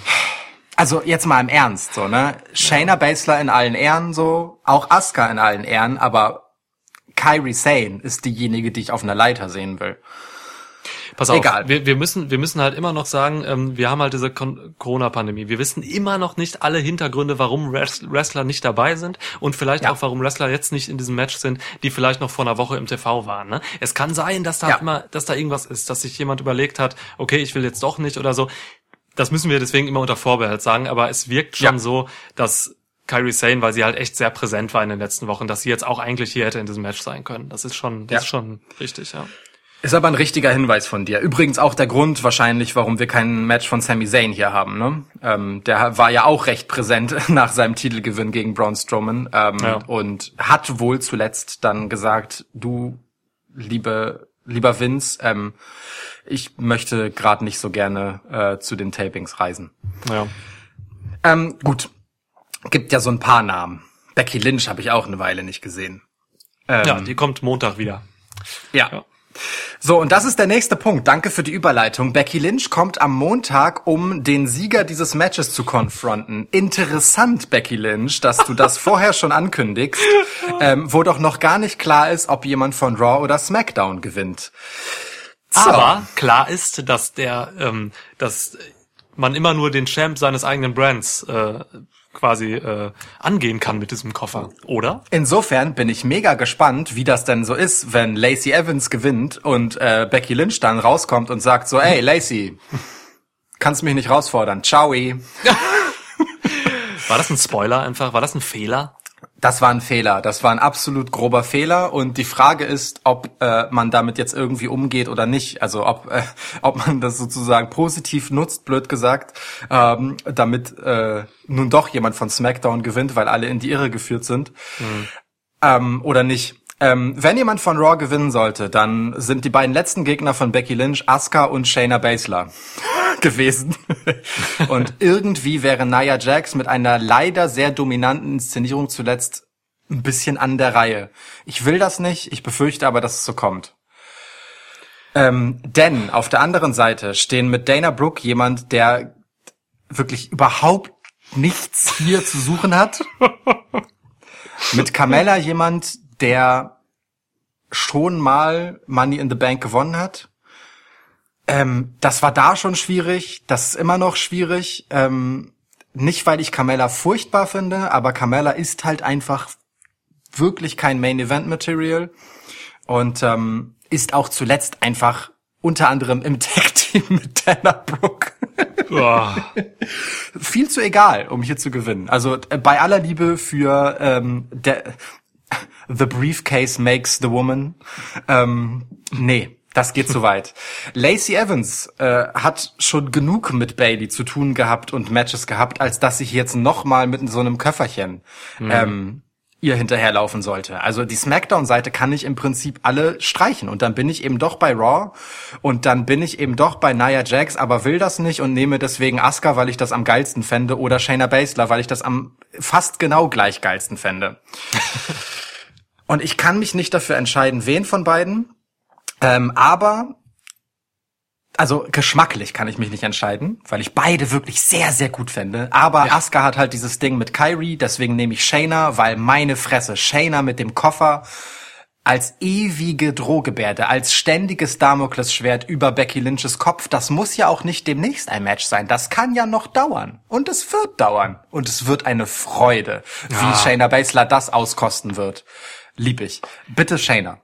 Also jetzt mal im Ernst, so, ne? Shayna Baszler in allen Ehren, so, auch Asuka in allen Ehren, aber Kyrie Sane ist diejenige, die ich auf einer Leiter sehen will. Pass auf, Egal. Wir, wir, müssen, wir müssen halt immer noch sagen, ähm, wir haben halt diese Corona-Pandemie. Wir wissen immer noch nicht alle Hintergründe, warum Wrestler nicht dabei sind und vielleicht ja. auch, warum Wrestler jetzt nicht in diesem Match sind, die vielleicht noch vor einer Woche im TV waren. Ne? Es kann sein, dass da ja. immer, dass da irgendwas ist, dass sich jemand überlegt hat, okay, ich will jetzt doch nicht oder so. Das müssen wir deswegen immer unter Vorbehalt sagen, aber es wirkt schon ja. so, dass Kyrie Sane, weil sie halt echt sehr präsent war in den letzten Wochen, dass sie jetzt auch eigentlich hier hätte in diesem Match sein können. Das ist schon, das ist schon richtig, ja. Ist aber ein richtiger Hinweis von dir. Übrigens auch der Grund wahrscheinlich, warum wir kein Match von Sami Zayn hier haben. Ne? Ähm, der war ja auch recht präsent nach seinem Titelgewinn gegen Braun Strowman ähm, ja. und hat wohl zuletzt dann gesagt, du, liebe, lieber Vince, ähm, ich möchte gerade nicht so gerne äh, zu den Tapings reisen. Ja. Ähm, gut, gibt ja so ein paar Namen. Becky Lynch habe ich auch eine Weile nicht gesehen. Ähm, ja, die kommt Montag wieder. ja. ja. So, und das ist der nächste Punkt. Danke für die Überleitung. Becky Lynch kommt am Montag, um den Sieger dieses Matches zu konfronten. Interessant, Becky Lynch, dass du das vorher schon ankündigst, ähm, wo doch noch gar nicht klar ist, ob jemand von Raw oder SmackDown gewinnt. So. Aber klar ist, dass der, ähm, dass man immer nur den Champ seines eigenen Brands äh, quasi äh, angehen kann mit diesem Koffer, oder? Insofern bin ich mega gespannt, wie das denn so ist, wenn Lacey Evans gewinnt und äh, Becky Lynch dann rauskommt und sagt so, ey Lacey, kannst mich nicht rausfordern, ciao. War das ein Spoiler einfach? War das ein Fehler? Das war ein Fehler. Das war ein absolut grober Fehler. Und die Frage ist, ob äh, man damit jetzt irgendwie umgeht oder nicht. Also ob, äh, ob man das sozusagen positiv nutzt, blöd gesagt, ähm, damit äh, nun doch jemand von SmackDown gewinnt, weil alle in die Irre geführt sind. Mhm. Ähm, oder nicht. Ähm, wenn jemand von Raw gewinnen sollte, dann sind die beiden letzten Gegner von Becky Lynch Asuka und Shayna Baszler gewesen. und irgendwie wäre Nia Jax mit einer leider sehr dominanten Inszenierung zuletzt ein bisschen an der Reihe. Ich will das nicht, ich befürchte aber, dass es so kommt. Ähm, denn auf der anderen Seite stehen mit Dana Brooke jemand, der wirklich überhaupt nichts hier zu suchen hat. mit Carmella jemand, der schon mal Money in the Bank gewonnen hat. Ähm, das war da schon schwierig, das ist immer noch schwierig. Ähm, nicht, weil ich Carmella furchtbar finde, aber Carmella ist halt einfach wirklich kein Main Event Material und ähm, ist auch zuletzt einfach unter anderem im Tag Team mit Dana Brooke. Viel zu egal, um hier zu gewinnen. Also äh, bei aller Liebe für ähm, der, The Briefcase Makes the Woman. Ähm, nee, das geht zu weit. Lacey Evans äh, hat schon genug mit Bailey zu tun gehabt und Matches gehabt, als dass sich jetzt noch mal mit so einem Köfferchen mhm. ähm, ihr hinterherlaufen sollte. Also die SmackDown-Seite kann ich im Prinzip alle streichen und dann bin ich eben doch bei Raw und dann bin ich eben doch bei Nia Jax, aber will das nicht und nehme deswegen Asuka, weil ich das am geilsten fände oder Shayna Baszler, weil ich das am fast genau gleich geilsten fände. und ich kann mich nicht dafür entscheiden, wen von beiden, ähm, aber also geschmacklich kann ich mich nicht entscheiden, weil ich beide wirklich sehr, sehr gut fände. Aber ja. Asuka hat halt dieses Ding mit Kyrie, deswegen nehme ich Shayna, weil meine Fresse, Shayna mit dem Koffer als ewige Drohgebärde, als ständiges Damoklesschwert über Becky Lynches Kopf, das muss ja auch nicht demnächst ein Match sein. Das kann ja noch dauern. Und es wird dauern. Und es wird eine Freude, ja. wie Shayna Baszler das auskosten wird. Lieb ich. Bitte Shayna.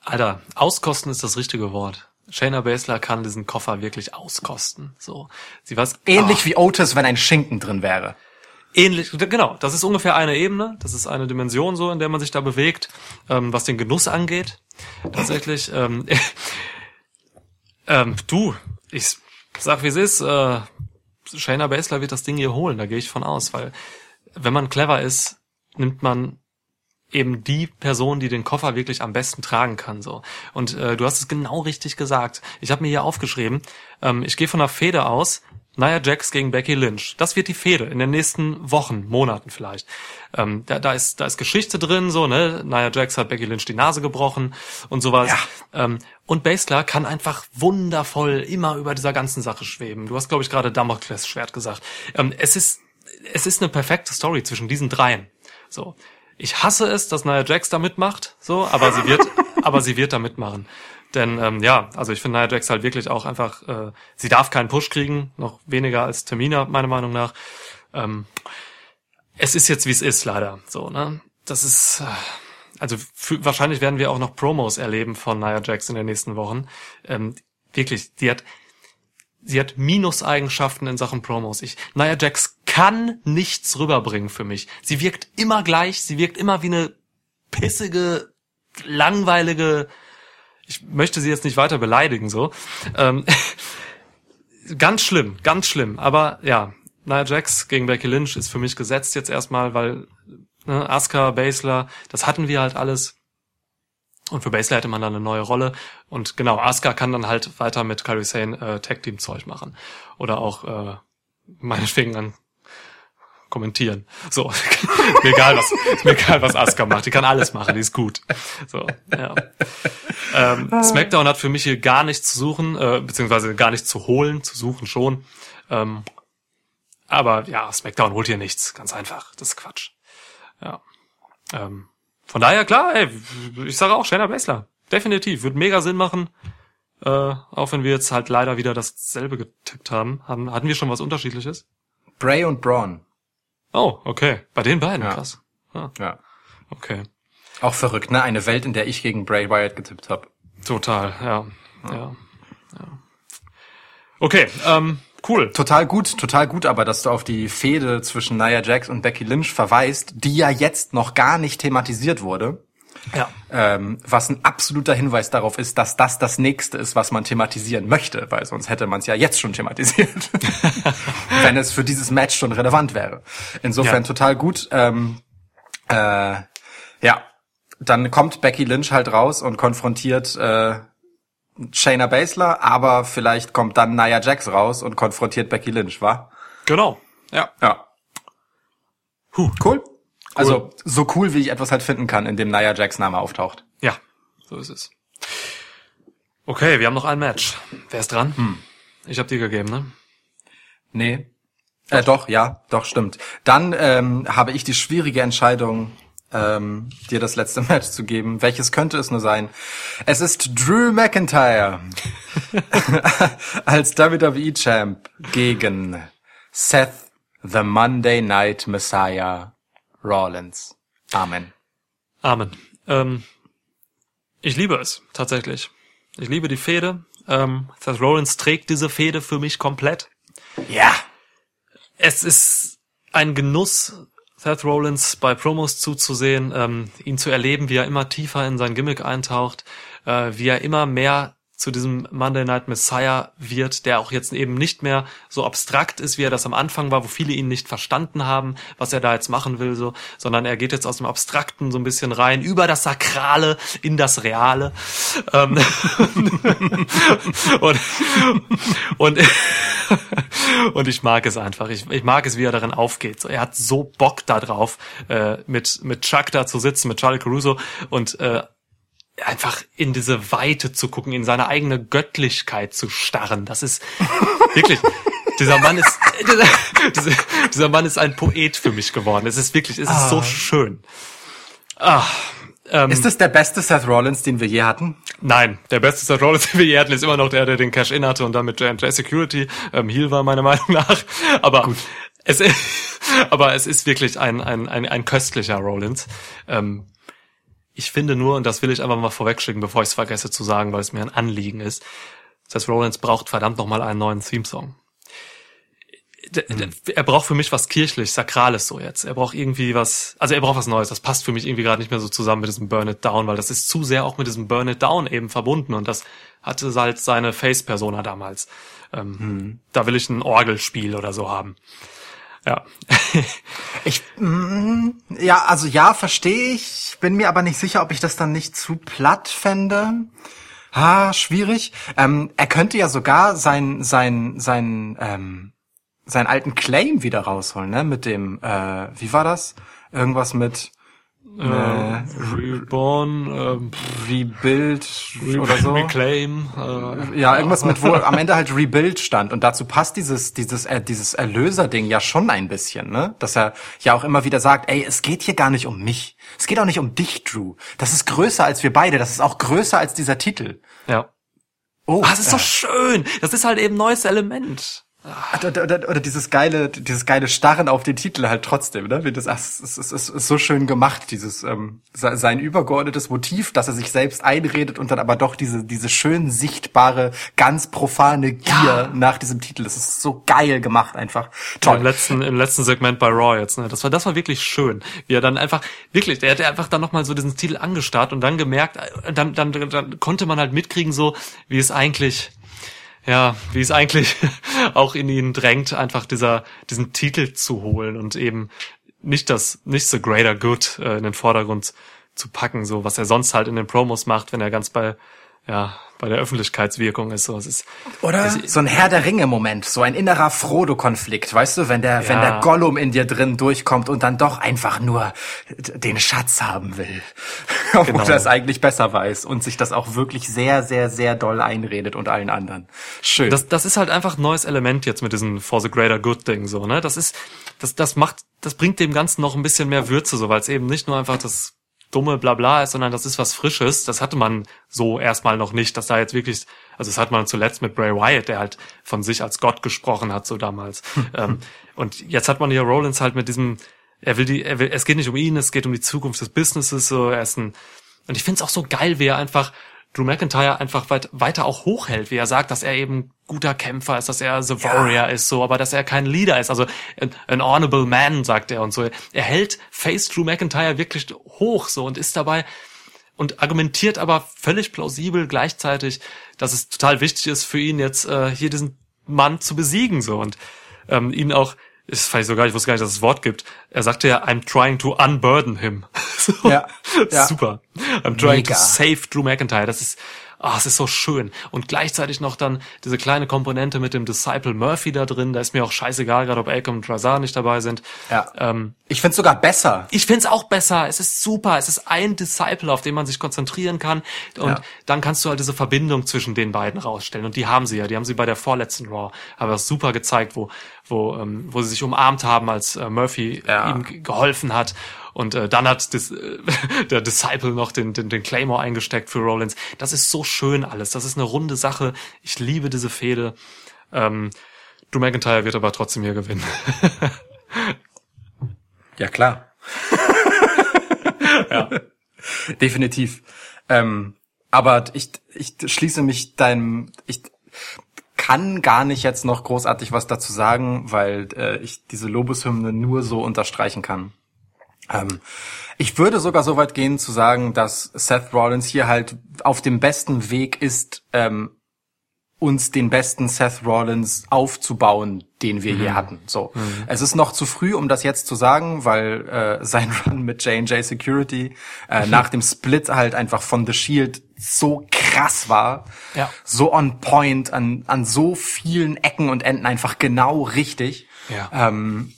Alter, auskosten ist das richtige Wort. Shayna Baszler kann diesen Koffer wirklich auskosten. So, sie was ähnlich oh. wie Otis, wenn ein Schinken drin wäre. Ähnlich, genau. Das ist ungefähr eine Ebene. Das ist eine Dimension so, in der man sich da bewegt, ähm, was den Genuss angeht. Tatsächlich. Ähm, ähm, du, ich sag wie es ist. Äh, Shayna Baszler wird das Ding hier holen. Da gehe ich von aus, weil wenn man clever ist, nimmt man eben die Person, die den Koffer wirklich am besten tragen kann. So und äh, du hast es genau richtig gesagt. Ich habe mir hier aufgeschrieben. Ähm, ich gehe von einer Fehde aus. Nia Jax gegen Becky Lynch. Das wird die Fehde in den nächsten Wochen, Monaten vielleicht. Ähm, da, da ist da ist Geschichte drin, so ne. Nia Jax hat Becky Lynch die Nase gebrochen und sowas. Ja. Ähm, und Basler kann einfach wundervoll immer über dieser ganzen Sache schweben. Du hast glaube ich gerade Damokles Schwert gesagt. Ähm, es ist es ist eine perfekte Story zwischen diesen dreien. So ich hasse es, dass Nia Jax da mitmacht, so, aber sie wird, aber sie wird da mitmachen. Denn ähm, ja, also ich finde Nia Jax halt wirklich auch einfach, äh, sie darf keinen Push kriegen, noch weniger als Termina, meiner Meinung nach. Ähm, es ist jetzt, wie es ist, leider. So, ne? Das ist, äh, also für, wahrscheinlich werden wir auch noch Promos erleben von Nia Jax in den nächsten Wochen. Ähm, wirklich, die hat sie hat Minuseigenschaften in Sachen Promos. Ich, Nia Jax kann nichts rüberbringen für mich. Sie wirkt immer gleich, sie wirkt immer wie eine pissige, langweilige, ich möchte sie jetzt nicht weiter beleidigen, so. Ähm, ganz schlimm, ganz schlimm. Aber ja, Nia Jax gegen Becky Lynch ist für mich gesetzt jetzt erstmal, weil ne, Asuka, Baszler, das hatten wir halt alles. Und für Basler hätte man dann eine neue Rolle. Und genau, Asuka kann dann halt weiter mit Kairi Sane äh, Tag Team Zeug machen. Oder auch äh, meinetwegen dann kommentieren. So, mir egal was, mir egal was Asuka macht. Die kann alles machen, die ist gut. So, ja. Ähm, SmackDown hat für mich hier gar nichts zu suchen, äh, beziehungsweise gar nichts zu holen, zu suchen schon. Ähm, aber ja, SmackDown holt hier nichts, ganz einfach. Das ist Quatsch. Ja. Ähm, von daher, klar, ey, ich sage auch, Shayna Baszler. Definitiv. Wird mega Sinn machen. Äh, auch wenn wir jetzt halt leider wieder dasselbe getippt haben. haben. Hatten wir schon was unterschiedliches? Bray und Braun. Oh, okay. Bei den beiden, ja. krass. Ah. Ja. Okay. Auch verrückt, ne? Eine Welt, in der ich gegen Bray Wyatt getippt habe. Total, ja. ja. ja. ja. Okay, ähm, Cool. Total gut, total gut, aber dass du auf die Fehde zwischen Nia Jax und Becky Lynch verweist, die ja jetzt noch gar nicht thematisiert wurde. Ja. Ähm, was ein absoluter Hinweis darauf ist, dass das das nächste ist, was man thematisieren möchte, weil sonst hätte man es ja jetzt schon thematisiert, wenn es für dieses Match schon relevant wäre. Insofern ja. total gut. Ähm, äh, ja, dann kommt Becky Lynch halt raus und konfrontiert äh, Shayna Baszler, aber vielleicht kommt dann Nia Jax raus und konfrontiert Becky Lynch, wa? Genau. Ja. Ja. Huh. Cool. Also so cool, wie ich etwas halt finden kann, in dem Nia Jax Name auftaucht. Ja, so ist es. Okay, wir haben noch ein Match. Wer ist dran? Hm. Ich habe dir gegeben, ne? Nee. Doch. Äh, doch, ja, doch, stimmt. Dann ähm, habe ich die schwierige Entscheidung ähm, dir das letzte Match zu geben. Welches könnte es nur sein? Es ist Drew McIntyre als WWE Champ gegen Seth the Monday Night Messiah Rollins. Amen. Amen. Ähm, ich liebe es tatsächlich. Ich liebe die Fehde. Ähm, Seth Rollins trägt diese Fehde für mich komplett. Ja. Es ist ein Genuss, Seth Rollins bei Promos zuzusehen, ähm, ihn zu erleben, wie er immer tiefer in sein Gimmick eintaucht, äh, wie er immer mehr zu diesem Monday Night Messiah wird, der auch jetzt eben nicht mehr so abstrakt ist, wie er das am Anfang war, wo viele ihn nicht verstanden haben, was er da jetzt machen will, so, sondern er geht jetzt aus dem Abstrakten so ein bisschen rein, über das Sakrale in das Reale. Ähm, und, und, und ich mag es einfach. Ich, ich mag es, wie er darin aufgeht. So, er hat so Bock da drauf, äh, mit, mit Chuck da zu sitzen, mit Charlie Caruso und äh, einfach in diese Weite zu gucken, in seine eigene Göttlichkeit zu starren. Das ist wirklich, dieser Mann ist, dieser, dieser, Mann ist ein Poet für mich geworden. Es ist wirklich, es ist ah. so schön. Ah, ähm, ist das der beste Seth Rollins, den wir je hatten? Nein, der beste Seth Rollins, den wir je hatten, ist immer noch der, der den Cash-In hatte und damit der Security ähm, Heal war, meiner Meinung nach. Aber Gut. es ist, aber es ist wirklich ein, ein, ein, ein köstlicher Rollins. Ähm, ich finde nur, und das will ich einfach mal vorwegschicken, bevor ich es vergesse zu sagen, weil es mir ein Anliegen ist, Seth Rollins braucht verdammt nochmal einen neuen Theme-Song. Mhm. Er braucht für mich was kirchlich, sakrales so jetzt. Er braucht irgendwie was, also er braucht was Neues. Das passt für mich irgendwie gerade nicht mehr so zusammen mit diesem Burn It Down, weil das ist zu sehr auch mit diesem Burn It Down eben verbunden und das hatte halt seine Face-Persona damals. Ähm, mhm. Da will ich ein Orgelspiel oder so haben. Ja. ich, mm, ja, also ja, verstehe ich. Bin mir aber nicht sicher, ob ich das dann nicht zu platt fände. Ha, schwierig. Ähm, er könnte ja sogar sein, sein, sein, ähm, seinen alten Claim wieder rausholen, ne? Mit dem, äh, wie war das? Irgendwas mit äh, Reborn, äh, Rebuild Re oder so. Reclaim. Äh, ja, irgendwas mit, wo am Ende halt Rebuild stand. Und dazu passt dieses, dieses, äh, dieses Erlöser-Ding ja schon ein bisschen, ne? Dass er ja auch immer wieder sagt, ey, es geht hier gar nicht um mich. Es geht auch nicht um dich, Drew. Das ist größer als wir beide. Das ist auch größer als dieser Titel. Ja. Oh, ah, das ist äh. so schön. Das ist halt eben neues Element. Oder, oder, oder dieses geile, dieses geile Starren auf den Titel halt trotzdem, ne? Wie das, ach, es, ist, es ist so schön gemacht, dieses ähm, sein übergeordnetes Motiv, dass er sich selbst einredet und dann aber doch diese diese schön sichtbare, ganz profane Gier ja. nach diesem Titel. Das ist so geil gemacht einfach. Toll. Im letzten im letzten Segment bei Raw jetzt, ne? Das war das war wirklich schön, wie er dann einfach wirklich, der hat einfach dann noch mal so diesen Titel angestarrt und dann gemerkt, äh, dann, dann dann konnte man halt mitkriegen so, wie es eigentlich ja, wie es eigentlich auch in ihn drängt, einfach dieser, diesen Titel zu holen und eben nicht das, nicht the greater good äh, in den Vordergrund zu packen, so was er sonst halt in den Promos macht, wenn er ganz bei, ja, bei der Öffentlichkeitswirkung ist. So, es ist Oder es, so ein Herr der Ringe-Moment, so ein innerer Frodo-Konflikt, weißt du, wenn der, ja. wenn der Gollum in dir drin durchkommt und dann doch einfach nur den Schatz haben will. Genau. Obwohl er es eigentlich besser weiß und sich das auch wirklich sehr, sehr, sehr doll einredet und allen anderen. Schön. Das, das ist halt einfach ein neues Element jetzt mit diesem For the Greater Good Ding, so, ne? Das ist, das, das macht, das bringt dem Ganzen noch ein bisschen mehr Würze, so, weil es eben nicht nur einfach das dumme Blabla ist, sondern das ist was Frisches. Das hatte man so erstmal noch nicht, dass da jetzt wirklich, also das hat man zuletzt mit Bray Wyatt, der halt von sich als Gott gesprochen hat, so damals. ähm, und jetzt hat man hier Rollins halt mit diesem, er will die, er will, es geht nicht um ihn, es geht um die Zukunft des Businesses, so, er ist ein, und ich finde es auch so geil, wie er einfach Drew McIntyre einfach weit, weiter auch hochhält, wie er sagt, dass er eben guter Kämpfer ist, dass er The Warrior ja. ist, so, aber dass er kein Leader ist, also an honorable man, sagt er und so. Er hält Face Drew McIntyre wirklich hoch, so, und ist dabei und argumentiert aber völlig plausibel gleichzeitig, dass es total wichtig ist für ihn jetzt äh, hier diesen Mann zu besiegen, so, und ähm, ihn auch ist vielleicht sogar, ich wusste gar nicht, dass es das Wort gibt. Er sagte ja, I'm trying to unburden him. so, ja, ja. Super. I'm trying Mega. to save Drew McIntyre. Das ist, ah, oh, es ist so schön. Und gleichzeitig noch dann diese kleine Komponente mit dem Disciple Murphy da drin. Da ist mir auch scheißegal, gerade ob Akam und Razar nicht dabei sind. Ja. Ähm, ich find's sogar besser. Ich find's auch besser. Es ist super. Es ist ein Disciple, auf den man sich konzentrieren kann. Und ja. dann kannst du halt diese Verbindung zwischen den beiden rausstellen. Und die haben sie ja. Die haben sie bei der vorletzten Raw. Aber das super gezeigt, wo, wo, ähm, wo sie sich umarmt haben, als äh, Murphy ja. ihm geholfen hat. Und äh, dann hat das, äh, der Disciple noch den, den, den Claymore eingesteckt für Rollins. Das ist so schön alles. Das ist eine runde Sache. Ich liebe diese Fehde. Ähm, Drew McIntyre wird aber trotzdem hier gewinnen. ja, klar. ja. Definitiv. Ähm, aber ich, ich schließe mich deinem, ich kann gar nicht jetzt noch großartig was dazu sagen, weil äh, ich diese Lobeshymne nur so unterstreichen kann. Ähm, ich würde sogar so weit gehen zu sagen, dass Seth Rollins hier halt auf dem besten Weg ist, ähm, uns den besten Seth Rollins aufzubauen, den wir mhm. je hatten. So, mhm. es ist noch zu früh, um das jetzt zu sagen, weil äh, sein Run mit J&J Security äh, nach dem Split halt einfach von The Shield so krass war, ja. so on point an an so vielen Ecken und Enden einfach genau richtig. Ja. Ähm,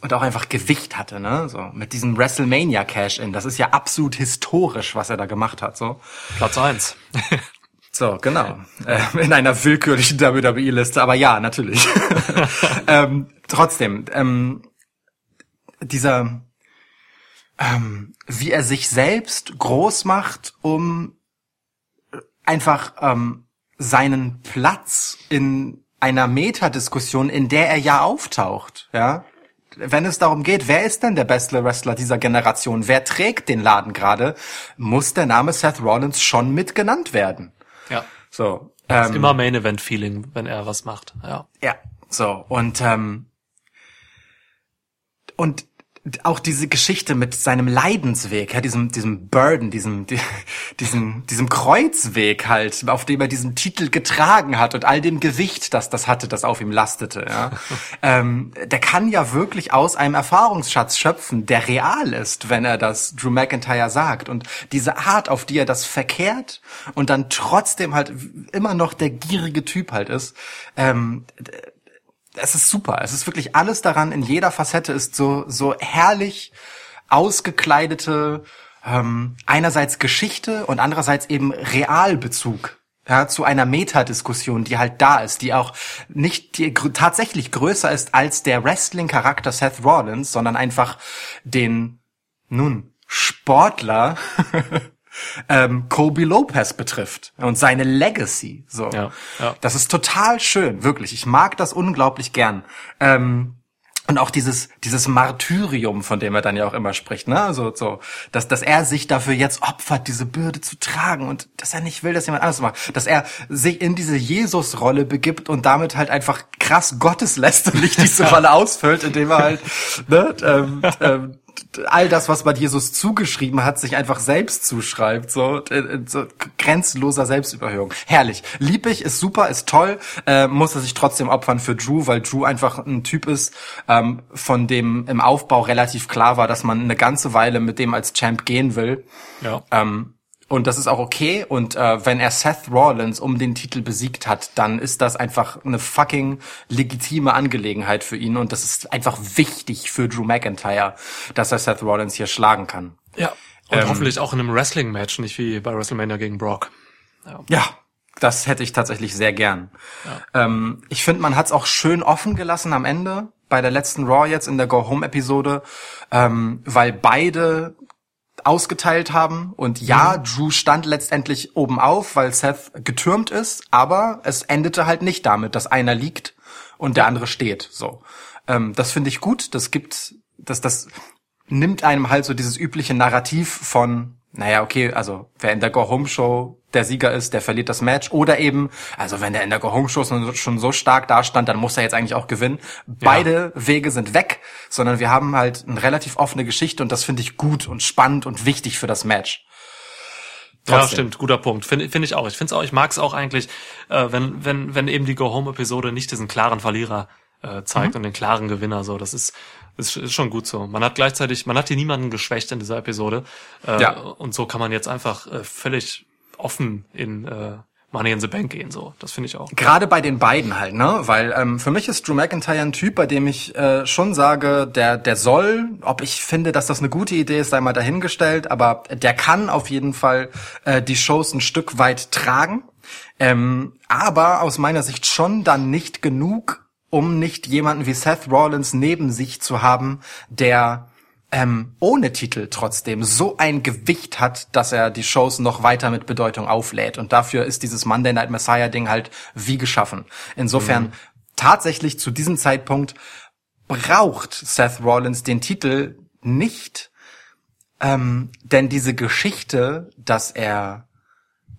und auch einfach Gewicht hatte, ne? So mit diesem WrestleMania Cash-In. Das ist ja absolut historisch, was er da gemacht hat. So Platz eins. So, genau. Äh, in einer willkürlichen WWE-Liste, aber ja, natürlich. ähm, trotzdem, ähm, dieser, ähm, wie er sich selbst groß macht, um einfach ähm, seinen Platz in einer Metadiskussion, in der er ja auftaucht, ja. Wenn es darum geht, wer ist denn der beste Wrestler dieser Generation? Wer trägt den Laden gerade? Muss der Name Seth Rollins schon mit genannt werden. Ja. So. Ähm, ist immer Main Event Feeling, wenn er was macht. Ja. Ja. So und ähm, und auch diese Geschichte mit seinem Leidensweg, ja, diesem, diesem Burden, diesem, diesem, diesem Kreuzweg halt, auf dem er diesen Titel getragen hat und all dem Gewicht, das das hatte, das auf ihm lastete, ja. ähm, der kann ja wirklich aus einem Erfahrungsschatz schöpfen, der real ist, wenn er das Drew McIntyre sagt. Und diese Art, auf die er das verkehrt und dann trotzdem halt immer noch der gierige Typ halt ist, ähm, es ist super. Es ist wirklich alles daran, in jeder Facette ist so, so herrlich ausgekleidete, ähm, einerseits Geschichte und andererseits eben Realbezug. Ja, zu einer Metadiskussion, die halt da ist, die auch nicht die gr tatsächlich größer ist als der Wrestling-Charakter Seth Rollins, sondern einfach den, nun, Sportler ähm, Kobe Lopez betrifft und seine Legacy. So, ja, ja. das ist total schön, wirklich. Ich mag das unglaublich gern. Ähm, und auch dieses dieses Martyrium, von dem er dann ja auch immer spricht, ne, so so, dass dass er sich dafür jetzt opfert, diese Bürde zu tragen und dass er nicht will, dass jemand anderes macht, dass er sich in diese Jesus-Rolle begibt und damit halt einfach krass gotteslästerlich diese Rolle ausfüllt, indem er halt ne, ähm, ähm, all das, was man Jesus zugeschrieben hat, sich einfach selbst zuschreibt. So, äh, so grenzloser Selbstüberhöhung. Herrlich. Lieb ich, ist super, ist toll, äh, muss er sich trotzdem opfern für Drew, weil Drew einfach ein Typ ist, ähm, von dem im Aufbau relativ klar war, dass man eine ganze Weile mit dem als Champ gehen will. Ja. Ähm, und das ist auch okay. Und äh, wenn er Seth Rollins um den Titel besiegt hat, dann ist das einfach eine fucking legitime Angelegenheit für ihn. Und das ist einfach wichtig für Drew McIntyre, dass er Seth Rollins hier schlagen kann. Ja. Und ähm, hoffentlich auch in einem Wrestling-Match, nicht wie bei WrestleMania gegen Brock. Ja. ja das hätte ich tatsächlich sehr gern. Ja. Ähm, ich finde, man hat es auch schön offen gelassen am Ende bei der letzten Raw jetzt in der Go Home Episode, ähm, weil beide ausgeteilt haben. Und ja, mhm. Drew stand letztendlich oben auf, weil Seth getürmt ist, aber es endete halt nicht damit, dass einer liegt und der andere steht. So. Ähm, das finde ich gut. Das gibt, das, das nimmt einem halt so dieses übliche Narrativ von naja, okay, also wer in der Go-Home-Show der Sieger ist, der verliert das Match. Oder eben, also wenn der in der Go-Home-Show schon so stark dastand, dann muss er jetzt eigentlich auch gewinnen. Beide ja. Wege sind weg, sondern wir haben halt eine relativ offene Geschichte und das finde ich gut und spannend und wichtig für das Match. Trotzdem. Ja, stimmt, guter Punkt. Finde find ich auch. Ich finde auch, ich mag es auch eigentlich, äh, wenn, wenn, wenn eben die Go-Home-Episode nicht diesen klaren Verlierer äh, zeigt mhm. und den klaren Gewinner. So, das ist, ist, ist schon gut so. Man hat gleichzeitig, man hat hier niemanden geschwächt in dieser Episode. Äh, ja. Und so kann man jetzt einfach äh, völlig offen in äh, Money in the Bank gehen, so. Das finde ich auch. Gerade bei den beiden halt, ne? Weil ähm, für mich ist Drew McIntyre ein Typ, bei dem ich äh, schon sage, der, der soll, ob ich finde, dass das eine gute Idee ist, sei mal dahingestellt, aber der kann auf jeden Fall äh, die Shows ein Stück weit tragen. Ähm, aber aus meiner Sicht schon dann nicht genug, um nicht jemanden wie Seth Rollins neben sich zu haben, der ähm, ohne Titel trotzdem so ein Gewicht hat, dass er die Shows noch weiter mit Bedeutung auflädt. Und dafür ist dieses Monday Night Messiah Ding halt wie geschaffen. Insofern mhm. tatsächlich zu diesem Zeitpunkt braucht Seth Rollins den Titel nicht, ähm, denn diese Geschichte, dass er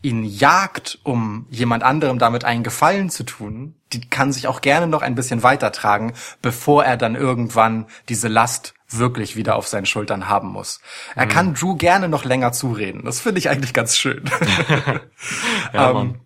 ihn jagt, um jemand anderem damit einen Gefallen zu tun, die kann sich auch gerne noch ein bisschen weitertragen, bevor er dann irgendwann diese Last wirklich wieder auf seinen Schultern haben muss. Er mhm. kann Drew gerne noch länger zureden. Das finde ich eigentlich ganz schön. ja, ähm,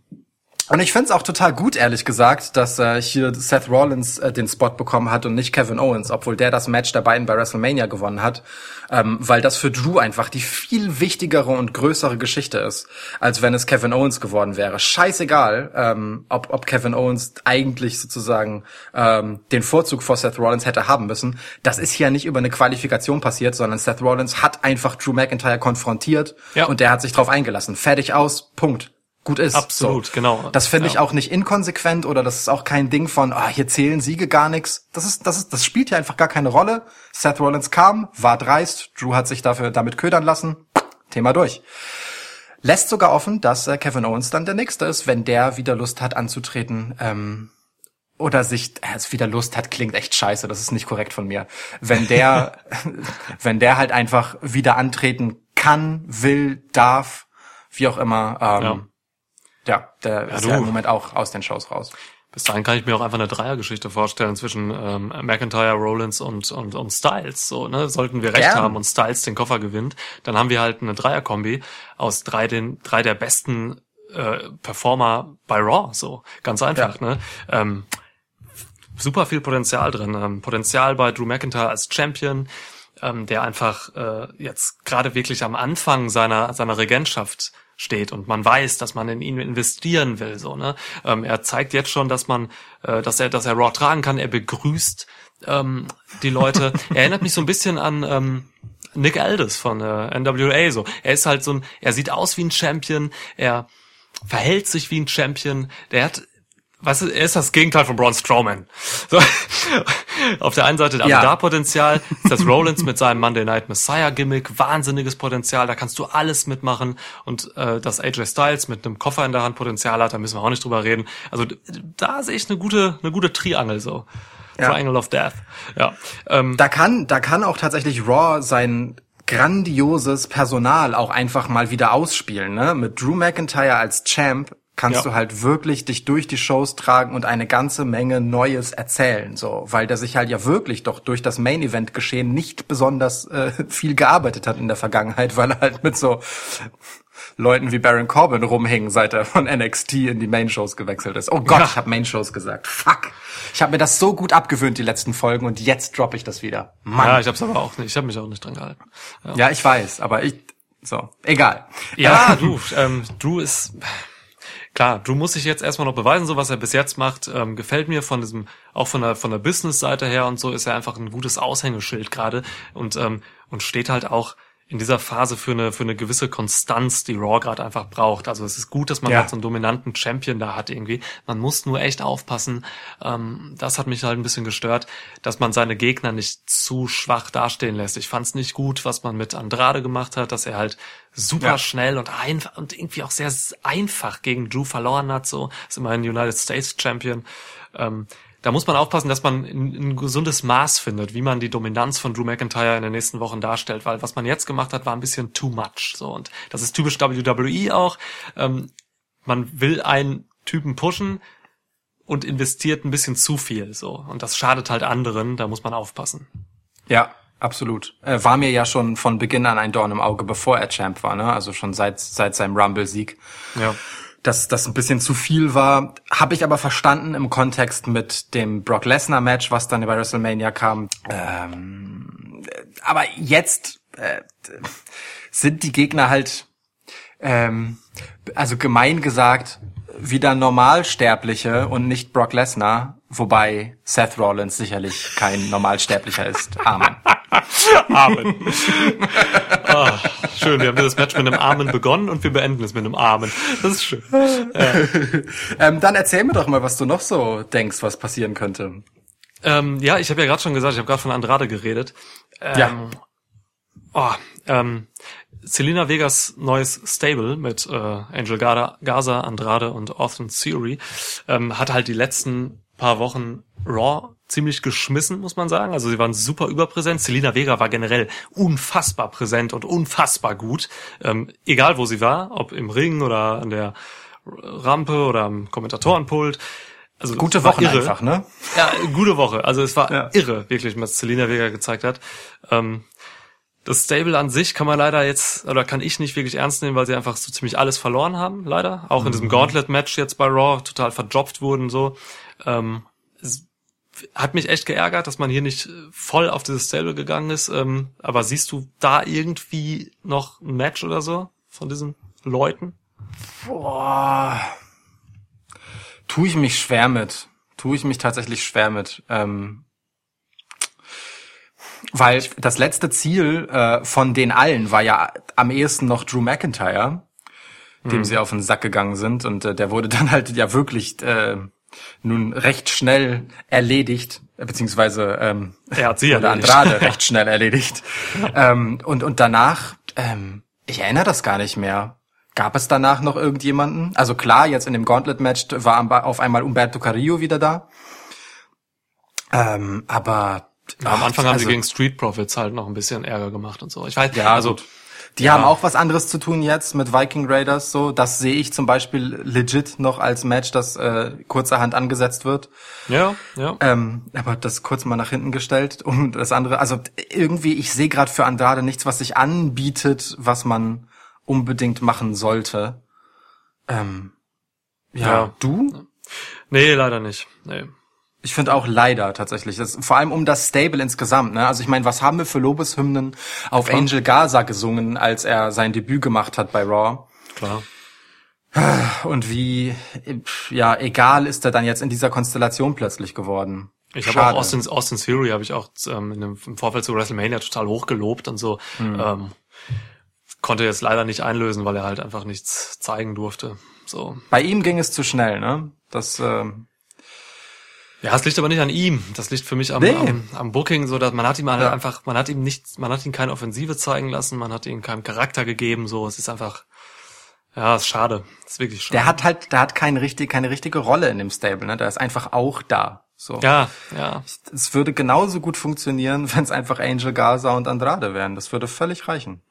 Und ich find's auch total gut, ehrlich gesagt, dass äh, hier Seth Rollins äh, den Spot bekommen hat und nicht Kevin Owens, obwohl der das Match der beiden bei WrestleMania gewonnen hat, ähm, weil das für Drew einfach die viel wichtigere und größere Geschichte ist, als wenn es Kevin Owens geworden wäre. Scheißegal, ähm, ob, ob Kevin Owens eigentlich sozusagen ähm, den Vorzug vor Seth Rollins hätte haben müssen. Das ist ja nicht über eine Qualifikation passiert, sondern Seth Rollins hat einfach Drew McIntyre konfrontiert ja. und der hat sich drauf eingelassen. Fertig aus, Punkt gut ist. Absolut, so. genau. Das finde ja. ich auch nicht inkonsequent oder das ist auch kein Ding von, ah, hier zählen Siege gar nichts. Das ist, das ist, das spielt hier einfach gar keine Rolle. Seth Rollins kam, war dreist, Drew hat sich dafür damit ködern lassen. Thema durch. Lässt sogar offen, dass äh, Kevin Owens dann der Nächste ist, wenn der wieder Lust hat anzutreten. Ähm, oder sich äh, wieder Lust hat, klingt echt scheiße, das ist nicht korrekt von mir. Wenn der, wenn der halt einfach wieder antreten kann, will, darf, wie auch immer, ähm, ja ja, der ja, ist du. ja im Moment auch aus den Shows raus. Bis dahin kann ich mir auch einfach eine Dreiergeschichte vorstellen zwischen ähm, McIntyre, Rollins und, und, und Styles. So, ne? Sollten wir recht Gern. haben und Styles den Koffer gewinnt, dann haben wir halt eine Dreierkombi aus drei, den, drei der besten äh, Performer bei Raw. So, ganz einfach. Ja. Ne? Ähm, super viel Potenzial drin. Ähm, Potenzial bei Drew McIntyre als Champion, ähm, der einfach äh, jetzt gerade wirklich am Anfang seiner, seiner Regentschaft steht und man weiß, dass man in ihn investieren will. So, ne? Ähm, er zeigt jetzt schon, dass man, äh, dass er, dass er Raw tragen kann. Er begrüßt ähm, die Leute. er erinnert mich so ein bisschen an ähm, Nick Aldis von äh, NWA. So, er ist halt so ein, er sieht aus wie ein Champion. Er verhält sich wie ein Champion. Der hat weißt du, er ist das Gegenteil von Braun Strowman. So, auf der einen Seite also ja. da Potenzial, ist das Rollins mit seinem Monday Night Messiah Gimmick, wahnsinniges Potenzial, da kannst du alles mitmachen und äh, dass AJ Styles mit einem Koffer in der Hand Potenzial hat, da müssen wir auch nicht drüber reden. Also da sehe ich eine gute, eine gute Triangel so. Ja. Triangle of Death. Ja. Ähm, da kann, da kann auch tatsächlich Raw sein grandioses Personal auch einfach mal wieder ausspielen, ne? Mit Drew McIntyre als Champ kannst ja. du halt wirklich dich durch die Shows tragen und eine ganze Menge Neues erzählen, so, weil der sich halt ja wirklich doch durch das Main Event Geschehen nicht besonders äh, viel gearbeitet hat in der Vergangenheit, weil er halt mit so Leuten wie Baron Corbin rumhängen, seit er von NXT in die Main Shows gewechselt ist. Oh Gott, ja. ich habe Main Shows gesagt. Fuck. Ich habe mir das so gut abgewöhnt die letzten Folgen und jetzt droppe ich das wieder. Mann. Ja, ich hab's aber auch nicht. Ich habe mich auch nicht dran gehalten. Ja. ja, ich weiß, aber ich so, egal. Ja, du, ähm, du ist klar, Drew muss sich jetzt erstmal noch beweisen, so was er bis jetzt macht, ähm, gefällt mir von diesem, auch von der von der Business-Seite her und so ist er einfach ein gutes Aushängeschild gerade und ähm, und steht halt auch in dieser Phase für eine für eine gewisse Konstanz, die Raw gerade einfach braucht. Also es ist gut, dass man ja. halt so einen dominanten Champion da hat irgendwie. Man muss nur echt aufpassen. Ähm, das hat mich halt ein bisschen gestört, dass man seine Gegner nicht zu schwach dastehen lässt. Ich fand es nicht gut, was man mit Andrade gemacht hat, dass er halt super ja. schnell und einfach und irgendwie auch sehr einfach gegen Drew verloren hat. So ist immerhin United States Champion. Ähm, da muss man aufpassen, dass man ein, ein, gesundes Maß findet, wie man die Dominanz von Drew McIntyre in den nächsten Wochen darstellt, weil was man jetzt gemacht hat, war ein bisschen too much. So und das ist typisch WWE auch. Ähm, man will einen Typen pushen und investiert ein bisschen zu viel. So und das schadet halt anderen. Da muss man aufpassen. Ja, absolut. Er war mir ja schon von Beginn an ein Dorn im Auge, bevor er Champ war, ne? Also schon seit seit seinem Rumble-Sieg. Ja dass das ein bisschen zu viel war. Habe ich aber verstanden im Kontext mit dem Brock Lesnar Match, was dann bei WrestleMania kam. Ähm, aber jetzt äh, sind die Gegner halt, ähm, also gemein gesagt, wieder Normalsterbliche und nicht Brock Lesnar, wobei Seth Rollins sicherlich kein Normalsterblicher ist. Amen. Amen. Oh, schön, wir haben das Match mit einem Amen begonnen und wir beenden es mit einem Amen. Das ist schön. Ja. ähm, dann erzähl mir doch mal, was du noch so denkst, was passieren könnte. Ähm, ja, ich habe ja gerade schon gesagt, ich habe gerade von Andrade geredet. Ähm, ja. Oh, ähm, Selena Vegas neues Stable mit äh, Angel Gaza, Andrade und Austin Theory ähm, hat halt die letzten paar Wochen Raw ziemlich geschmissen, muss man sagen. Also sie waren super überpräsent. Selina Vega war generell unfassbar präsent und unfassbar gut. Ähm, egal wo sie war, ob im Ring oder an der Rampe oder am Kommentatorenpult. Also gute Woche einfach, ne? Ja, gute Woche. Also es war ja. irre, wirklich, was Selina Vega gezeigt hat. Ähm, das Stable an sich kann man leider jetzt, oder kann ich nicht wirklich ernst nehmen, weil sie einfach so ziemlich alles verloren haben, leider. Auch in diesem mhm. Gauntlet-Match jetzt bei Raw total verdroppt wurden, so. Ähm, hat mich echt geärgert, dass man hier nicht voll auf dieses Stable gegangen ist. Ähm, aber siehst du da irgendwie noch ein Match oder so von diesen Leuten? Boah. Tue ich mich schwer mit. Tue ich mich tatsächlich schwer mit. Ähm, weil das letzte Ziel äh, von den allen war ja am ehesten noch Drew McIntyre, dem mhm. sie auf den Sack gegangen sind. Und äh, der wurde dann halt ja wirklich äh, nun recht schnell erledigt, beziehungsweise ähm, er hat sie oder Andrade recht schnell erledigt. ähm, und, und danach, ähm, ich erinnere das gar nicht mehr. Gab es danach noch irgendjemanden? Also klar, jetzt in dem Gauntlet-Match war auf einmal Umberto Carrillo wieder da. Ähm, aber ja, am Anfang haben sie also gegen Street Profits halt noch ein bisschen Ärger gemacht und so. Ich weiß, ja, also. Die ja. haben auch was anderes zu tun jetzt mit Viking Raiders. So, das sehe ich zum Beispiel legit noch als Match, das äh, kurzerhand angesetzt wird. Ja, ja. Ähm, aber das kurz mal nach hinten gestellt. Und das andere, also irgendwie, ich sehe gerade für Andrade nichts, was sich anbietet, was man unbedingt machen sollte. Ähm, ja, ja. du? Nee, leider nicht. Nee. Ich finde auch leider tatsächlich. Das, vor allem um das Stable insgesamt. Ne? Also ich meine, was haben wir für Lobeshymnen auf Klar. Angel Gaza gesungen, als er sein Debüt gemacht hat bei Raw? Klar. Und wie, ja, egal ist er dann jetzt in dieser Konstellation plötzlich geworden. Ich habe auch Austin, Austin Theory habe ich auch ähm, in dem, im Vorfeld zu WrestleMania total hochgelobt und so. Mhm. Ähm, konnte jetzt leider nicht einlösen, weil er halt einfach nichts zeigen durfte. So. Bei ihm ging es zu schnell, ne? Das ähm, ja, es liegt aber nicht an ihm. Das liegt für mich am, nee. am, am Booking, so dass man hat ihm halt ja. einfach, man hat ihm nicht, man hat ihm keine Offensive zeigen lassen, man hat ihm keinen Charakter gegeben, so. Es ist einfach, ja, ist schade. ist wirklich schade. Der hat halt, der hat keine richtig, keine richtige Rolle in dem Stable, ne? Der ist einfach auch da. So. Ja, ja. Es würde genauso gut funktionieren, wenn es einfach Angel Gaza und Andrade wären. Das würde völlig reichen.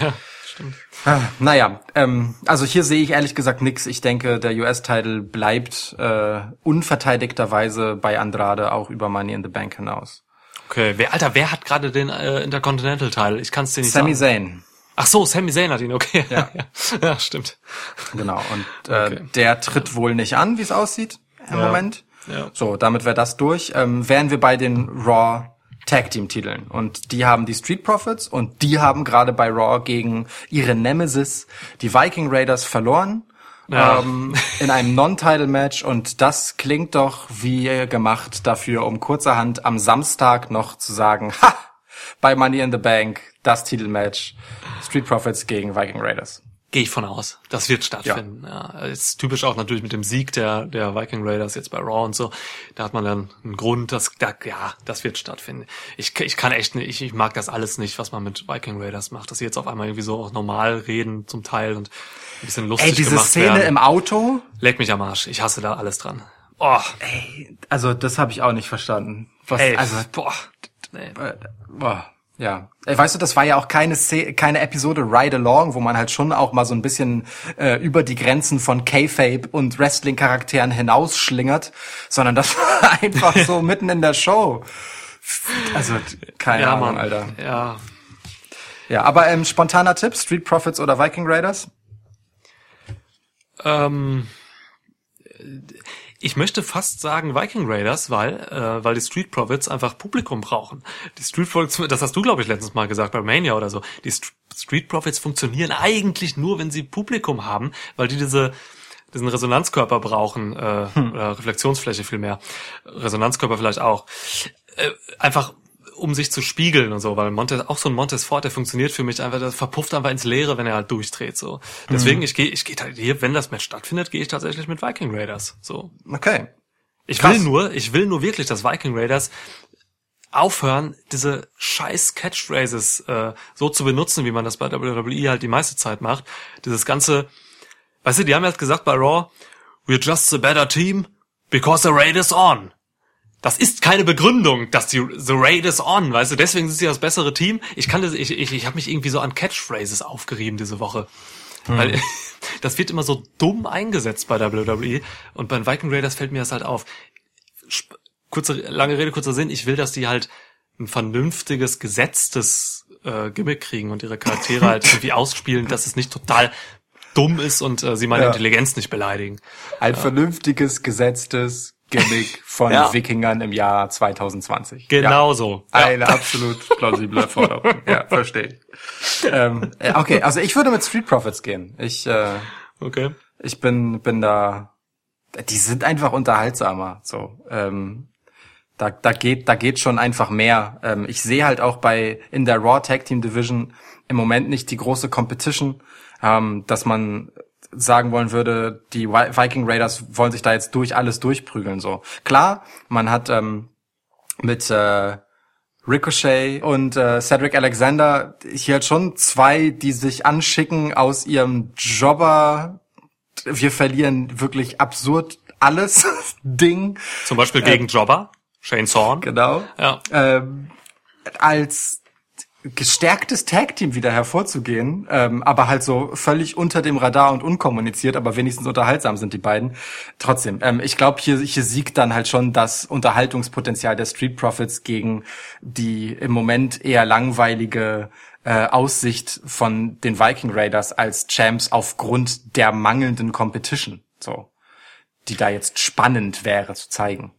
Ja stimmt. Ah, naja, ähm, also hier sehe ich ehrlich gesagt nix. Ich denke, der US-Title bleibt äh, unverteidigterweise bei Andrade auch über Money in the Bank hinaus. Okay, wer, Alter, wer hat gerade den äh, Intercontinental-Teil? Ich kann es dir nicht Sami sagen. Zayn. Ach so, Sami Zayn hat ihn, okay. Ja, ja stimmt. Genau, und äh, okay. der tritt wohl nicht an, wie es aussieht im ja. Moment. Ja. So, damit wäre das durch. Ähm, wären wir bei den Raw Tag Team Titeln und die haben die Street Profits und die haben gerade bei Raw gegen ihre Nemesis die Viking Raiders verloren ja. ähm, in einem Non-Title Match und das klingt doch wie gemacht dafür, um kurzerhand am Samstag noch zu sagen, ha, bei Money in the Bank das Titelmatch Street Profits gegen Viking Raiders. Gehe ich von aus. Das wird stattfinden. Ja. ja. Ist typisch auch natürlich mit dem Sieg der, der Viking Raiders jetzt bei Raw und so. Da hat man dann einen Grund, dass, da, ja, das wird stattfinden. Ich, ich kann echt nicht, ich, ich mag das alles nicht, was man mit Viking Raiders macht. Dass sie jetzt auf einmal irgendwie so auch normal reden zum Teil und ein bisschen lustig Ey, diese gemacht Szene werden. im Auto? Leck mich am Arsch. Ich hasse da alles dran. Oh. Ey, also das habe ich auch nicht verstanden. Was, Ey, also, boah. Nee. Boah. Ja, weißt du, das war ja auch keine keine Episode Ride Along, wo man halt schon auch mal so ein bisschen äh, über die Grenzen von K-Fape und Wrestling-Charakteren hinausschlingert, sondern das war einfach so mitten in der Show. Also keine ja, Ahnung, Mann. Alter. Ja. Ja, aber ähm, spontaner Tipp: Street Profits oder Viking Raiders? Ähm, ich möchte fast sagen Viking Raiders, weil, äh, weil die Street Profits einfach Publikum brauchen. Die Street Profits, das hast du, glaube ich, letztens mal gesagt bei Mania oder so. Die St Street Profits funktionieren eigentlich nur, wenn sie Publikum haben, weil die diese diesen Resonanzkörper brauchen, äh, hm. oder Reflexionsfläche vielmehr. Resonanzkörper vielleicht auch. Äh, einfach um sich zu spiegeln und so, weil Montes, auch so ein Montes Ford, der funktioniert für mich einfach, der verpufft einfach ins Leere, wenn er halt durchdreht, so. Deswegen, mhm. ich gehe, ich gehe halt hier, wenn das Match stattfindet, gehe ich tatsächlich mit Viking Raiders, so. Okay. Ich Krass. will nur, ich will nur wirklich, dass Viking Raiders aufhören, diese scheiß Catchphrases äh, so zu benutzen, wie man das bei WWE halt die meiste Zeit macht. Dieses ganze, weißt du, die haben halt gesagt bei Raw, we're just a better team because the raid is on das ist keine Begründung, dass die The Raid is on, weißt du, deswegen sind sie das bessere Team. Ich kann das, ich, ich, ich habe mich irgendwie so an Catchphrases aufgerieben diese Woche. Hm. Weil das wird immer so dumm eingesetzt bei WWE und bei den Viking Raiders fällt mir das halt auf. Kurze, lange Rede, kurzer Sinn, ich will, dass die halt ein vernünftiges, gesetztes äh, Gimmick kriegen und ihre Charaktere halt irgendwie ausspielen, dass es nicht total dumm ist und äh, sie meine ja. Intelligenz nicht beleidigen. Ein ja. vernünftiges, gesetztes Gimmick von ja. Wikingern im Jahr 2020. Genau ja. so. Eine absolut plausible Forderung. ja, verstehe ich. Ähm, äh, okay, also ich würde mit Street Profits gehen. Ich, äh, okay. ich bin, bin da, die sind einfach unterhaltsamer. So, ähm, da, da geht, da geht schon einfach mehr. Ähm, ich sehe halt auch bei in der Raw Tag Team Division im Moment nicht die große Competition, ähm, dass man sagen wollen würde, die Viking Raiders wollen sich da jetzt durch alles durchprügeln. So klar, man hat ähm, mit äh, Ricochet und äh, Cedric Alexander hier halt schon zwei, die sich anschicken aus ihrem Jobber. Wir verlieren wirklich absurd alles Ding. Zum Beispiel gegen äh, Jobber, Shane Zorn. Genau. Ja. Ähm, als gestärktes Tag-Team wieder hervorzugehen, ähm, aber halt so völlig unter dem Radar und unkommuniziert, aber wenigstens unterhaltsam sind die beiden. Trotzdem, ähm, ich glaube, hier, hier siegt dann halt schon das Unterhaltungspotenzial der Street Profits gegen die im Moment eher langweilige äh, Aussicht von den Viking Raiders als Champs aufgrund der mangelnden Competition, so, die da jetzt spannend wäre zu zeigen.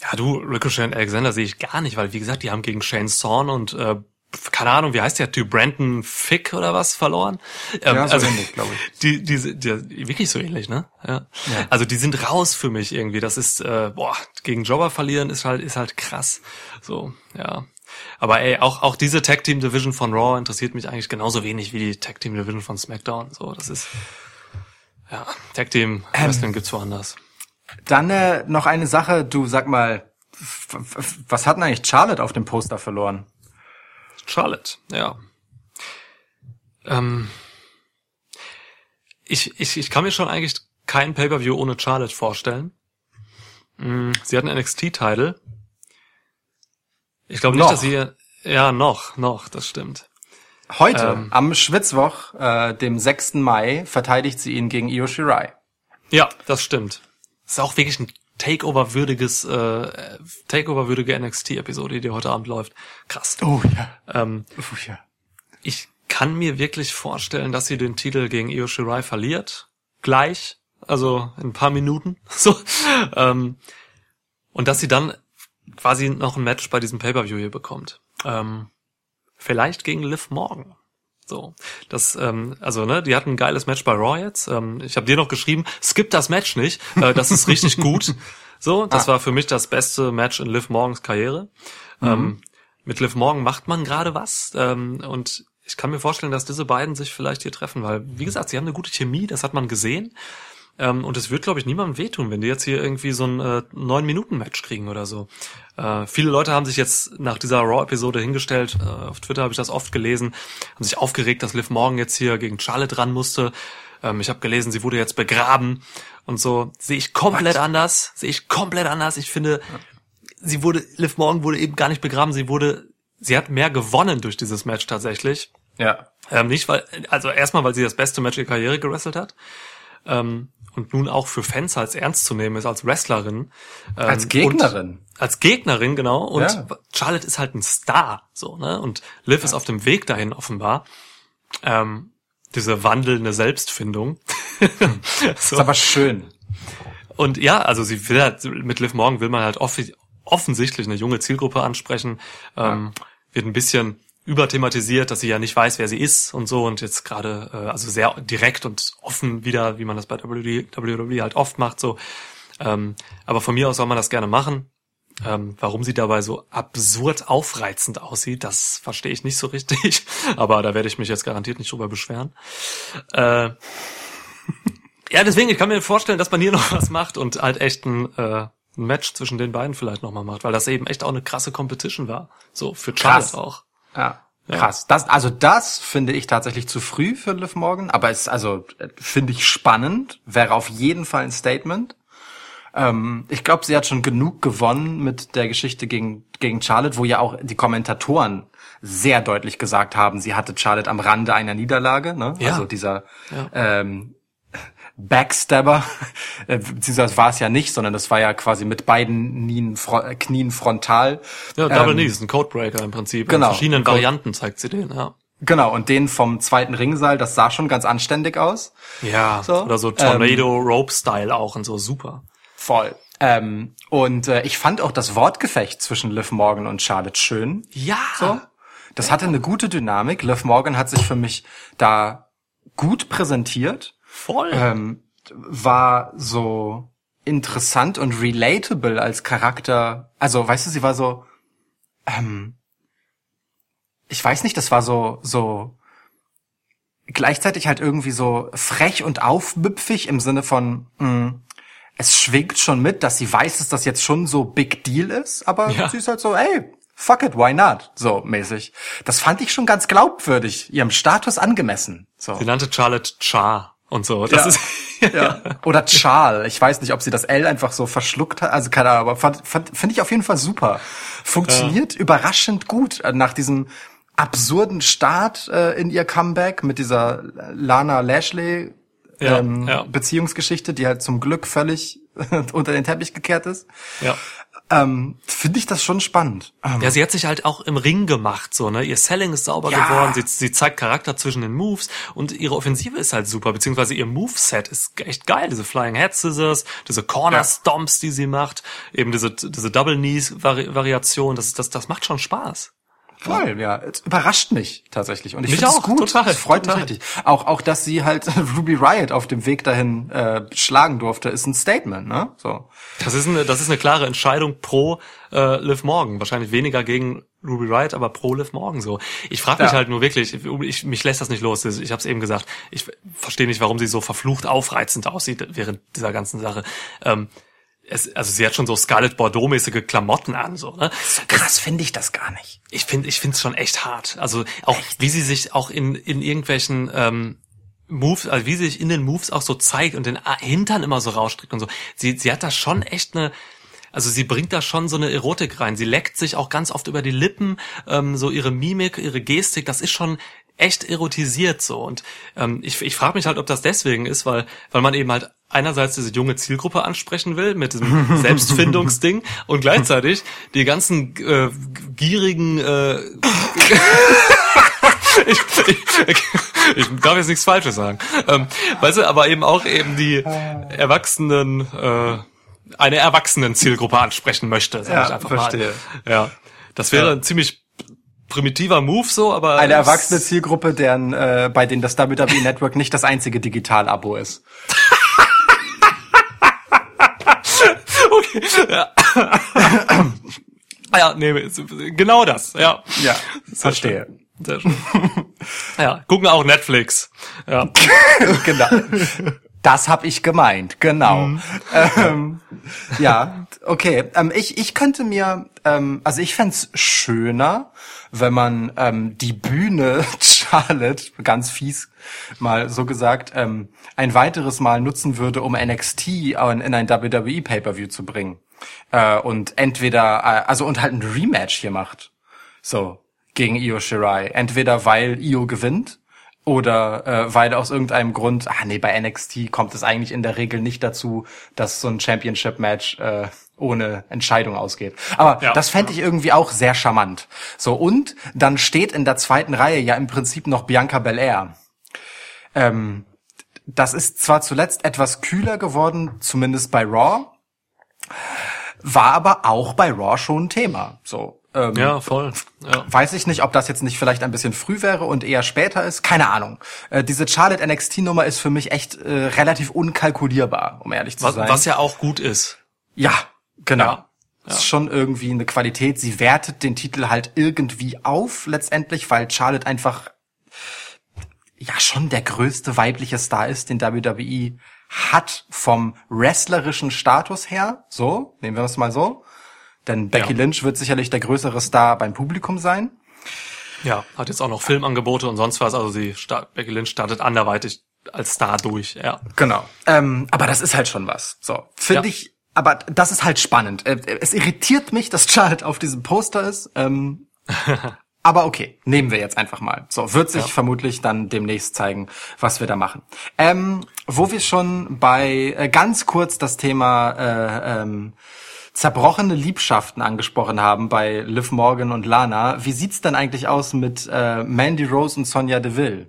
Ja, du, Ricochet und Alexander sehe ich gar nicht, weil wie gesagt, die haben gegen Shane Thorne und äh, keine Ahnung, wie heißt der Typ, Brandon Fick oder was verloren? Ähm, ja, so also, ähnlich, glaube ich. Die, die, die, wirklich so ähnlich, ne? Ja. ja. Also die sind raus für mich irgendwie. Das ist, äh, boah, gegen Jobber verlieren ist halt, ist halt krass. So, ja. Aber ey, auch, auch diese Tag Team Division von Raw interessiert mich eigentlich genauso wenig wie die Tag Team Division von SmackDown. So, das ist, ja, Tag Team ähm, Wrestling ähm, gibt's woanders. Dann äh, noch eine Sache, du sag mal, was hat denn eigentlich Charlotte auf dem Poster verloren? Charlotte, ja. Ähm, ich, ich, ich kann mir schon eigentlich kein Pay-Per-View ohne Charlotte vorstellen. Mm, sie hat einen NXT-Title. Ich glaube nicht, dass sie, ja, noch, noch, das stimmt. Heute, ähm, am Schwitzwoch, äh, dem 6. Mai, verteidigt sie ihn gegen Io Shirai. Ja, das stimmt. Ist auch wirklich ein Takeover-würdiges, äh, Takeover-würdige NXT-Episode, die heute Abend läuft. Krass. Oh ja. Ähm, oh ja. Ich kann mir wirklich vorstellen, dass sie den Titel gegen Io Shirai verliert. Gleich. Also in ein paar Minuten. So. Ähm, und dass sie dann quasi noch ein Match bei diesem Pay-Per-View hier bekommt. Ähm, vielleicht gegen Liv Morgan. So, das, ähm, also ne, die hatten ein geiles Match bei Raw jetzt. Ähm, ich habe dir noch geschrieben, skip das Match nicht. Äh, das ist richtig gut. So, das ah. war für mich das beste Match in Liv Morgens Karriere. Mhm. Ähm, mit Liv Morgan macht man gerade was ähm, und ich kann mir vorstellen, dass diese beiden sich vielleicht hier treffen, weil wie gesagt, sie haben eine gute Chemie, das hat man gesehen. Ähm, und es wird, glaube ich, niemandem wehtun, wenn die jetzt hier irgendwie so ein äh, neun Minuten Match kriegen oder so. Äh, viele Leute haben sich jetzt nach dieser Raw-Episode hingestellt. Äh, auf Twitter habe ich das oft gelesen, haben sich aufgeregt, dass Liv Morgan jetzt hier gegen Charlotte ran musste. Ähm, ich habe gelesen, sie wurde jetzt begraben und so. Sehe ich komplett What? anders. Sehe ich komplett anders. Ich finde, sie wurde, Liv Morgan wurde eben gar nicht begraben. Sie wurde, sie hat mehr gewonnen durch dieses Match tatsächlich. Ja. Ähm, nicht weil, also erstmal, weil sie das beste Match ihrer Karriere gewrestelt hat. Ähm, und nun auch für Fans als ernst zu nehmen ist, als Wrestlerin. Ähm, als Gegnerin. Als Gegnerin, genau. Und ja. Charlotte ist halt ein Star, so, ne? Und Liv ja. ist auf dem Weg dahin offenbar. Ähm, diese wandelnde Selbstfindung. So. Ist aber schön. Und ja, also sie will halt, mit Liv Morgan will man halt off offensichtlich eine junge Zielgruppe ansprechen. Ähm, ja. Wird ein bisschen überthematisiert, dass sie ja nicht weiß, wer sie ist und so und jetzt gerade äh, also sehr direkt und offen wieder, wie man das bei WWE halt oft macht so. Ähm, aber von mir aus soll man das gerne machen. Ähm, warum sie dabei so absurd aufreizend aussieht, das verstehe ich nicht so richtig. Aber da werde ich mich jetzt garantiert nicht drüber beschweren. Äh, ja, deswegen, ich kann mir vorstellen, dass man hier noch was macht und halt echt ein, äh, ein Match zwischen den beiden vielleicht nochmal macht, weil das eben echt auch eine krasse Competition war. So, für Charles auch. Ja. Krass. Das, also das finde ich tatsächlich zu früh für Liv Morgan, aber es also finde ich spannend, wäre auf jeden Fall ein Statement. Ähm, ich glaube, sie hat schon genug gewonnen mit der Geschichte gegen gegen Charlotte, wo ja auch die Kommentatoren sehr deutlich gesagt haben, sie hatte Charlotte am Rande einer Niederlage. Ne? Ja. Also dieser ja. ähm, Backstabber, äh, beziehungsweise war es ja nicht, sondern das war ja quasi mit beiden Knien, äh, Knien frontal. Ja, Double ähm, Knees, ein Codebreaker im Prinzip. Genau. In verschiedenen Code Varianten zeigt sie den, ja. Genau, und den vom zweiten Ringsaal, das sah schon ganz anständig aus. Ja, so. oder so Tornado ähm, Rope Style auch und so super. Voll. Ähm, und äh, ich fand auch das Wortgefecht zwischen Liv Morgan und Charlotte schön. Ja. So. Das hatte eine gute Dynamik. Liv Morgan hat sich für mich da gut präsentiert. Voll. Ähm, war so interessant und relatable als Charakter. Also, weißt du, sie war so, ähm, ich weiß nicht, das war so, so gleichzeitig halt irgendwie so frech und aufmüpfig im Sinne von, mh, mm, es schwingt schon mit, dass sie weiß, dass das jetzt schon so Big Deal ist, aber ja. sie ist halt so, ey, fuck it, why not? So mäßig. Das fand ich schon ganz glaubwürdig, ihrem Status angemessen. So. Sie nannte Charlotte Char und so. Das ja. ist ja. Oder Charl. Ich weiß nicht, ob sie das L einfach so verschluckt hat. Also keine Ahnung, aber finde ich auf jeden Fall super. Funktioniert ja. überraschend gut nach diesem absurden Start äh, in ihr Comeback mit dieser Lana Lashley ja, ähm. Beziehungsgeschichte, die halt zum Glück völlig unter den Teppich gekehrt ist. Ja. Ähm, Finde ich das schon spannend. Ähm, ja, sie hat sich halt auch im Ring gemacht, so, ne? Ihr Selling ist sauber ja. geworden, sie, sie zeigt Charakter zwischen den Moves und ihre Offensive ist halt super, beziehungsweise ihr Moveset ist echt geil. Diese Flying Head Scissors, diese Corner Stomps, die sie macht, eben diese, diese Double Knees Variation, das, das, das macht schon Spaß. Voll, ja. Es überrascht mich tatsächlich. Und ich finde es gut. Total, es freut total. mich richtig. Auch, auch, dass sie halt Ruby Riot auf dem Weg dahin äh, schlagen durfte, ist ein Statement, ne? So. Das ist eine, das ist eine klare Entscheidung pro äh, Liv Morgan. Wahrscheinlich weniger gegen Ruby Riot, aber pro Liv Morgan so. Ich frage mich ja. halt nur wirklich, ich, mich lässt das nicht los. Ich habe es eben gesagt. Ich verstehe nicht, warum sie so verflucht aufreizend aussieht während dieser ganzen Sache. Ähm, es, also sie hat schon so Scarlett Bordeaux-mäßige Klamotten an, so, ne? So krass finde ich das gar nicht. Ich finde, ich finde es schon echt hart. Also auch echt? wie sie sich auch in, in irgendwelchen, ähm, Moves, also wie sie sich in den Moves auch so zeigt und den Hintern immer so rausstreckt und so. Sie, sie hat da schon echt eine, also sie bringt da schon so eine Erotik rein. Sie leckt sich auch ganz oft über die Lippen, ähm, so ihre Mimik, ihre Gestik, das ist schon echt erotisiert so. Und ähm, ich, ich frage mich halt, ob das deswegen ist, weil, weil man eben halt einerseits diese junge Zielgruppe ansprechen will mit diesem Selbstfindungsding und gleichzeitig die ganzen äh, gierigen äh, ich, ich, ich darf jetzt nichts Falsches sagen. Ähm, weißt du, aber eben auch eben die Erwachsenen, äh, eine erwachsenen Zielgruppe ansprechen möchte, sag ja, ich einfach verstehe. mal. Ja, das wäre ja. ein ziemlich primitiver Move so, aber eine erwachsene Zielgruppe, deren äh, bei denen das WWE Network nicht das einzige Digital-Abo ist. okay. Ja. ja, nee, genau das, ja. Ja, verstehe. Sehr schön. ja, gucken auch Netflix. Ja. genau. Das hab ich gemeint, genau. Mhm. Ähm, ja, okay. Ähm, ich, ich könnte mir, ähm, also ich fände schöner, wenn man ähm, die Bühne Charlotte, ganz fies mal so gesagt, ähm, ein weiteres Mal nutzen würde, um NXT in ein WWE Pay-per-View zu bringen. Äh, und entweder, äh, also und halt ein Rematch hier macht. So, gegen Io Shirai. Entweder weil Io gewinnt oder äh, weil aus irgendeinem Grund, ah nee, bei NXT kommt es eigentlich in der Regel nicht dazu, dass so ein Championship-Match äh, ohne Entscheidung ausgeht. Aber ja, das fände ich irgendwie auch sehr charmant. So, und dann steht in der zweiten Reihe ja im Prinzip noch Bianca Belair. Ähm, das ist zwar zuletzt etwas kühler geworden, zumindest bei Raw, war aber auch bei Raw schon ein Thema. So. Ähm, ja, voll. Ja. Weiß ich nicht, ob das jetzt nicht vielleicht ein bisschen früh wäre und eher später ist. Keine Ahnung. Äh, diese Charlotte NXT-Nummer ist für mich echt äh, relativ unkalkulierbar, um ehrlich zu was, sein. Was ja auch gut ist. Ja, genau. Ja. Ja. Ist schon irgendwie eine Qualität. Sie wertet den Titel halt irgendwie auf, letztendlich, weil Charlotte einfach ja schon der größte weibliche Star ist, den WWE hat vom wrestlerischen Status her. So, nehmen wir es mal so. Denn Becky ja. Lynch wird sicherlich der größere Star beim Publikum sein. Ja, hat jetzt auch noch Filmangebote und sonst was. Also sie start, Becky Lynch startet anderweitig als Star durch. Ja. Genau. Ähm, aber das ist halt schon was. So finde ja. ich. Aber das ist halt spannend. Äh, es irritiert mich, dass Charlotte auf diesem Poster ist. Ähm, Aber okay, nehmen wir jetzt einfach mal. So, wird sich ja. vermutlich dann demnächst zeigen, was wir da machen. Ähm, wo wir schon bei äh, ganz kurz das Thema äh, ähm, zerbrochene Liebschaften angesprochen haben bei Liv Morgan und Lana. Wie sieht's denn eigentlich aus mit äh, Mandy Rose und Sonja Deville?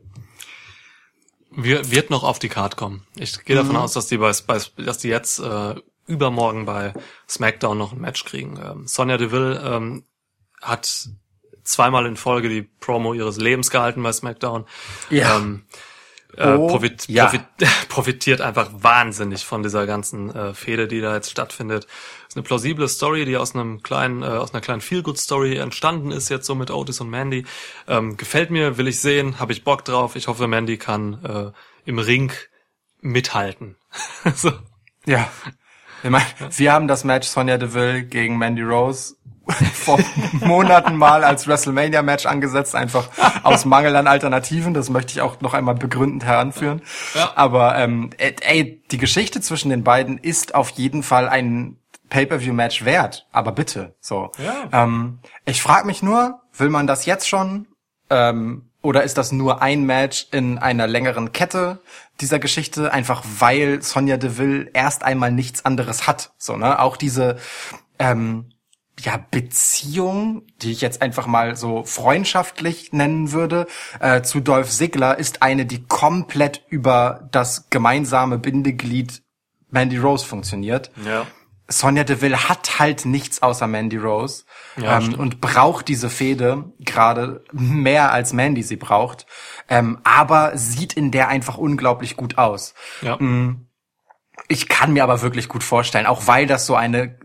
Wir, wird noch auf die Card kommen. Ich gehe davon mhm. aus, dass die bei, bei dass die jetzt äh, übermorgen bei SmackDown noch ein Match kriegen. Ähm, Sonja Deville ähm, hat zweimal in Folge die Promo ihres Lebens gehalten bei SmackDown. Ja. Ähm, äh, oh, profit, ja. profit, profitiert einfach wahnsinnig von dieser ganzen äh, Fehde, die da jetzt stattfindet. ist eine plausible Story, die aus einem kleinen, äh, aus einer kleinen Feel-Good-Story entstanden ist jetzt so mit Otis und Mandy. Ähm, gefällt mir, will ich sehen, habe ich Bock drauf. Ich hoffe, Mandy kann äh, im Ring mithalten. so. Ja. Ich meine, wir haben das Match Sonja Deville gegen Mandy Rose vor Monaten mal als WrestleMania-Match angesetzt, einfach aus Mangel an Alternativen. Das möchte ich auch noch einmal begründend heranführen. Ja. Aber ähm, ey, die Geschichte zwischen den beiden ist auf jeden Fall ein Pay-per-view-Match wert. Aber bitte, so. Ja. Ähm, ich frage mich nur, will man das jetzt schon? Ähm, oder ist das nur ein Match in einer längeren Kette dieser Geschichte, einfach weil Sonja Deville erst einmal nichts anderes hat, so ne? Auch diese ähm, ja, Beziehung, die ich jetzt einfach mal so freundschaftlich nennen würde, äh, zu Dolph Ziggler ist eine, die komplett über das gemeinsame Bindeglied Mandy Rose funktioniert. Ja. Sonja Deville hat halt nichts außer Mandy Rose ja, ähm, und braucht diese Fehde gerade mehr als Mandy sie braucht, ähm, aber sieht in der einfach unglaublich gut aus. Ja. Mm. Ich kann mir aber wirklich gut vorstellen, auch weil das so eine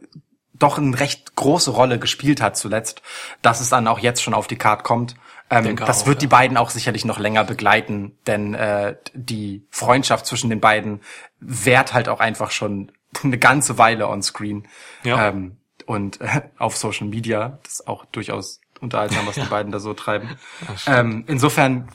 doch eine recht große Rolle gespielt hat zuletzt, dass es dann auch jetzt schon auf die Card kommt. Ähm, das auch, wird ja. die beiden auch sicherlich noch länger begleiten, denn äh, die Freundschaft zwischen den beiden währt halt auch einfach schon eine ganze Weile on screen. Ja. Ähm, und äh, auf Social Media, das ist auch durchaus unterhaltsam, was ja. die beiden da so treiben. Ähm, insofern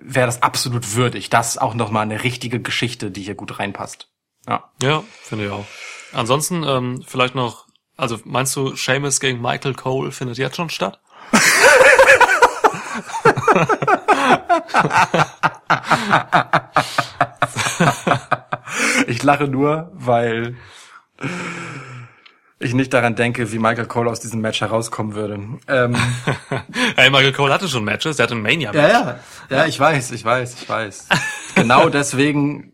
wäre das absolut würdig. Das ist auch nochmal eine richtige Geschichte, die hier gut reinpasst. Ja, ja finde ich auch. Ansonsten ähm, vielleicht noch also meinst du, Seamus gegen Michael Cole findet jetzt schon statt? ich lache nur, weil ich nicht daran denke, wie Michael Cole aus diesem Match herauskommen würde. Ähm, hey, Michael Cole hatte schon Matches, der hatte ein Mania-Match. Ja, ja, ja, ich weiß, ich weiß, ich weiß. genau deswegen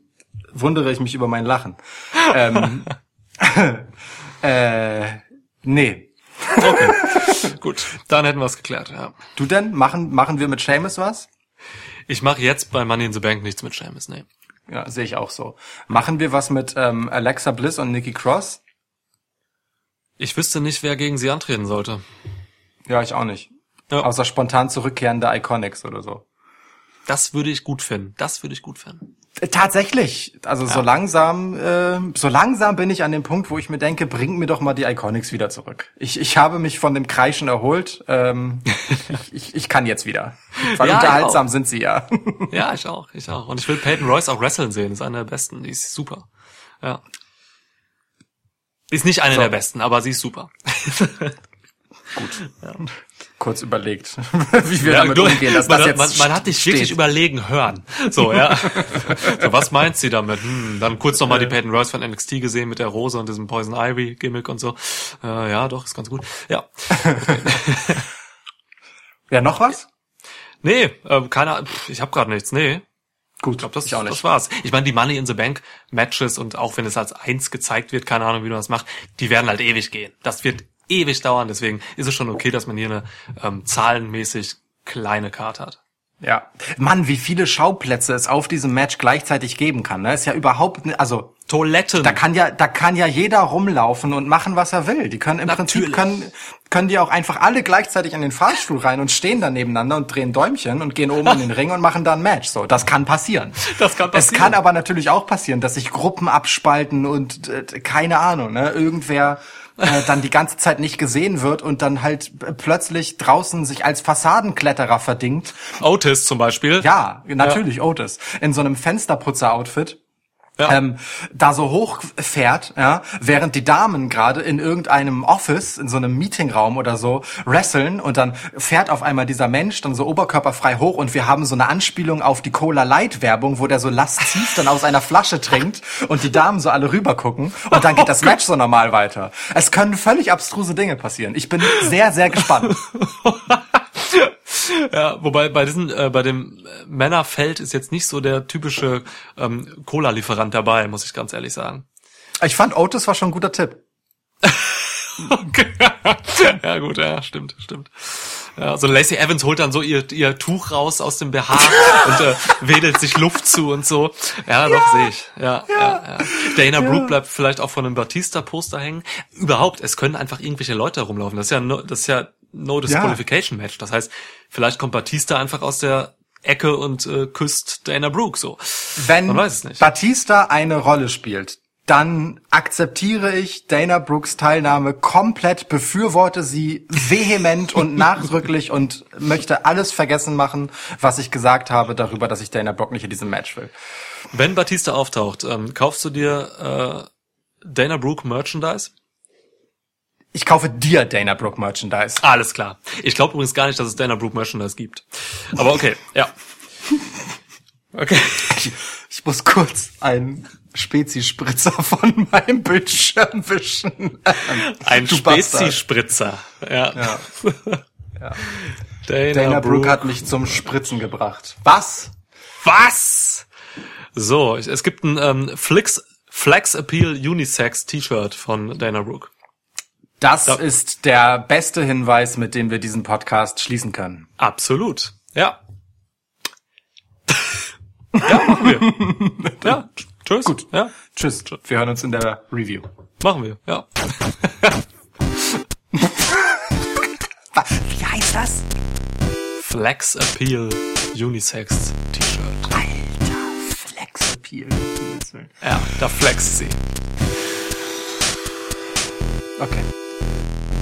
wundere ich mich über mein Lachen. Ähm, Äh, nee. Okay. Gut, dann hätten wir es geklärt, ja. Du denn? Machen, machen wir mit Seamus was? Ich mache jetzt bei Money in the Bank nichts mit Seamus, nee. Ja, sehe ich auch so. Machen wir was mit ähm, Alexa Bliss und Nikki Cross? Ich wüsste nicht, wer gegen sie antreten sollte. Ja, ich auch nicht. Ja. Außer spontan zurückkehrende Iconics oder so. Das würde ich gut finden. Das würde ich gut finden. Tatsächlich. Also ja. so langsam, äh, so langsam bin ich an dem Punkt, wo ich mir denke, bringt mir doch mal die Iconics wieder zurück. Ich, ich habe mich von dem Kreischen erholt. Ähm, ich, ich, ich kann jetzt wieder. Weil ja, unterhaltsam sind sie ja. ja, ich auch, ich auch. Und ich will Peyton Royce auch wresteln sehen. Ist eine der besten. Die ist super. Ja. Ist nicht eine so. der besten, aber sie ist super. Gut. Ja kurz überlegt, wie wir ja, damit umgehen, dass man, das jetzt man, man hat dich wirklich überlegen hören. So, ja. so, was meint sie damit? Hm, dann kurz nochmal die Peyton Royce von NXT gesehen mit der Rose und diesem Poison Ivy Gimmick und so. Äh, ja, doch, ist ganz gut. Ja. ja, noch was? Nee, äh, keiner, ich habe gerade nichts. Nee. Gut, ich glaube, das, ich auch nicht. das war's. Ich meine, die Money in the Bank Matches und auch wenn es als eins gezeigt wird, keine Ahnung, wie du das machst, die werden halt ewig gehen. Das wird ewig dauern. Deswegen ist es schon okay, dass man hier eine ähm, zahlenmäßig kleine Karte hat. Ja. Mann, wie viele Schauplätze es auf diesem Match gleichzeitig geben kann. Ne? Ist ja überhaupt also Toiletten. Da kann ja, da kann ja jeder rumlaufen und machen, was er will. Die können im Natürlich. Prinzip können, können die auch einfach alle gleichzeitig in den Fahrstuhl rein und stehen dann nebeneinander und drehen Däumchen und gehen oben in den Ring und machen dann ein Match. So, das kann passieren. Das kann passieren. Es kann aber natürlich auch passieren, dass sich Gruppen abspalten und äh, keine Ahnung, ne, irgendwer äh, dann die ganze Zeit nicht gesehen wird und dann halt plötzlich draußen sich als Fassadenkletterer verdingt. Otis zum Beispiel. Ja, natürlich ja. Otis. In so einem Fensterputzer-Outfit. Ja. ähm, da so hochfährt, ja, während die Damen gerade in irgendeinem Office, in so einem Meetingraum oder so, wresteln und dann fährt auf einmal dieser Mensch dann so oberkörperfrei hoch und wir haben so eine Anspielung auf die Cola Light Werbung, wo der so lasziv dann aus einer Flasche trinkt und die Damen so alle rüber gucken und dann geht das Match so normal weiter. Es können völlig abstruse Dinge passieren. Ich bin sehr, sehr gespannt. ja, wobei bei diesen, äh, bei dem Männerfeld ist jetzt nicht so der typische ähm, Cola-Lieferant dabei, muss ich ganz ehrlich sagen. Ich fand Otis war schon ein guter Tipp. okay. ja gut, ja, stimmt, stimmt. Ja, so Lacey Evans holt dann so ihr, ihr Tuch raus aus dem BH und äh, wedelt sich Luft zu und so. Ja, doch, ja, sehe ich. Ja, ja. Ja, ja. Dana ja. Brooke bleibt vielleicht auch von einem Batista-Poster hängen. Überhaupt, es können einfach irgendwelche Leute rumlaufen. Das ist ja, das ist ja No Disqualification Match. Das heißt, vielleicht kommt Batista einfach aus der Ecke und äh, küsst Dana Brooke so. Wenn Batista eine Rolle spielt, dann akzeptiere ich Dana Brooks Teilnahme komplett, befürworte sie vehement und nachdrücklich und möchte alles vergessen machen, was ich gesagt habe darüber, dass ich Dana Brooke nicht in diesem Match will. Wenn Batista auftaucht, ähm, kaufst du dir äh, Dana Brooke Merchandise? Ich kaufe dir Dana Brooke Merchandise. Alles klar. Ich glaube übrigens gar nicht, dass es Dana Brooke Merchandise gibt. Aber okay, ja. Okay. Ich, ich muss kurz einen Spezispritzer von meinem Bildschirm wischen. Ein Spezispritzer. Ja. ja. ja. Dana, Dana Brooke. Brooke hat mich zum Spritzen gebracht. Was? Was? So, es gibt ein ähm, Flix, Flex Appeal Unisex T-Shirt von Dana Brooke. Das da ist der beste Hinweis, mit dem wir diesen Podcast schließen können. Absolut. Ja. ja, machen wir. ja, tschüss. Gut. Ja. Tschüss. Wir hören uns in der Review. Machen wir, ja. Wie heißt das? Flex Appeal Unisex T-Shirt. Alter, Flex Appeal. Ja, da flext sie. Okay. Thank you.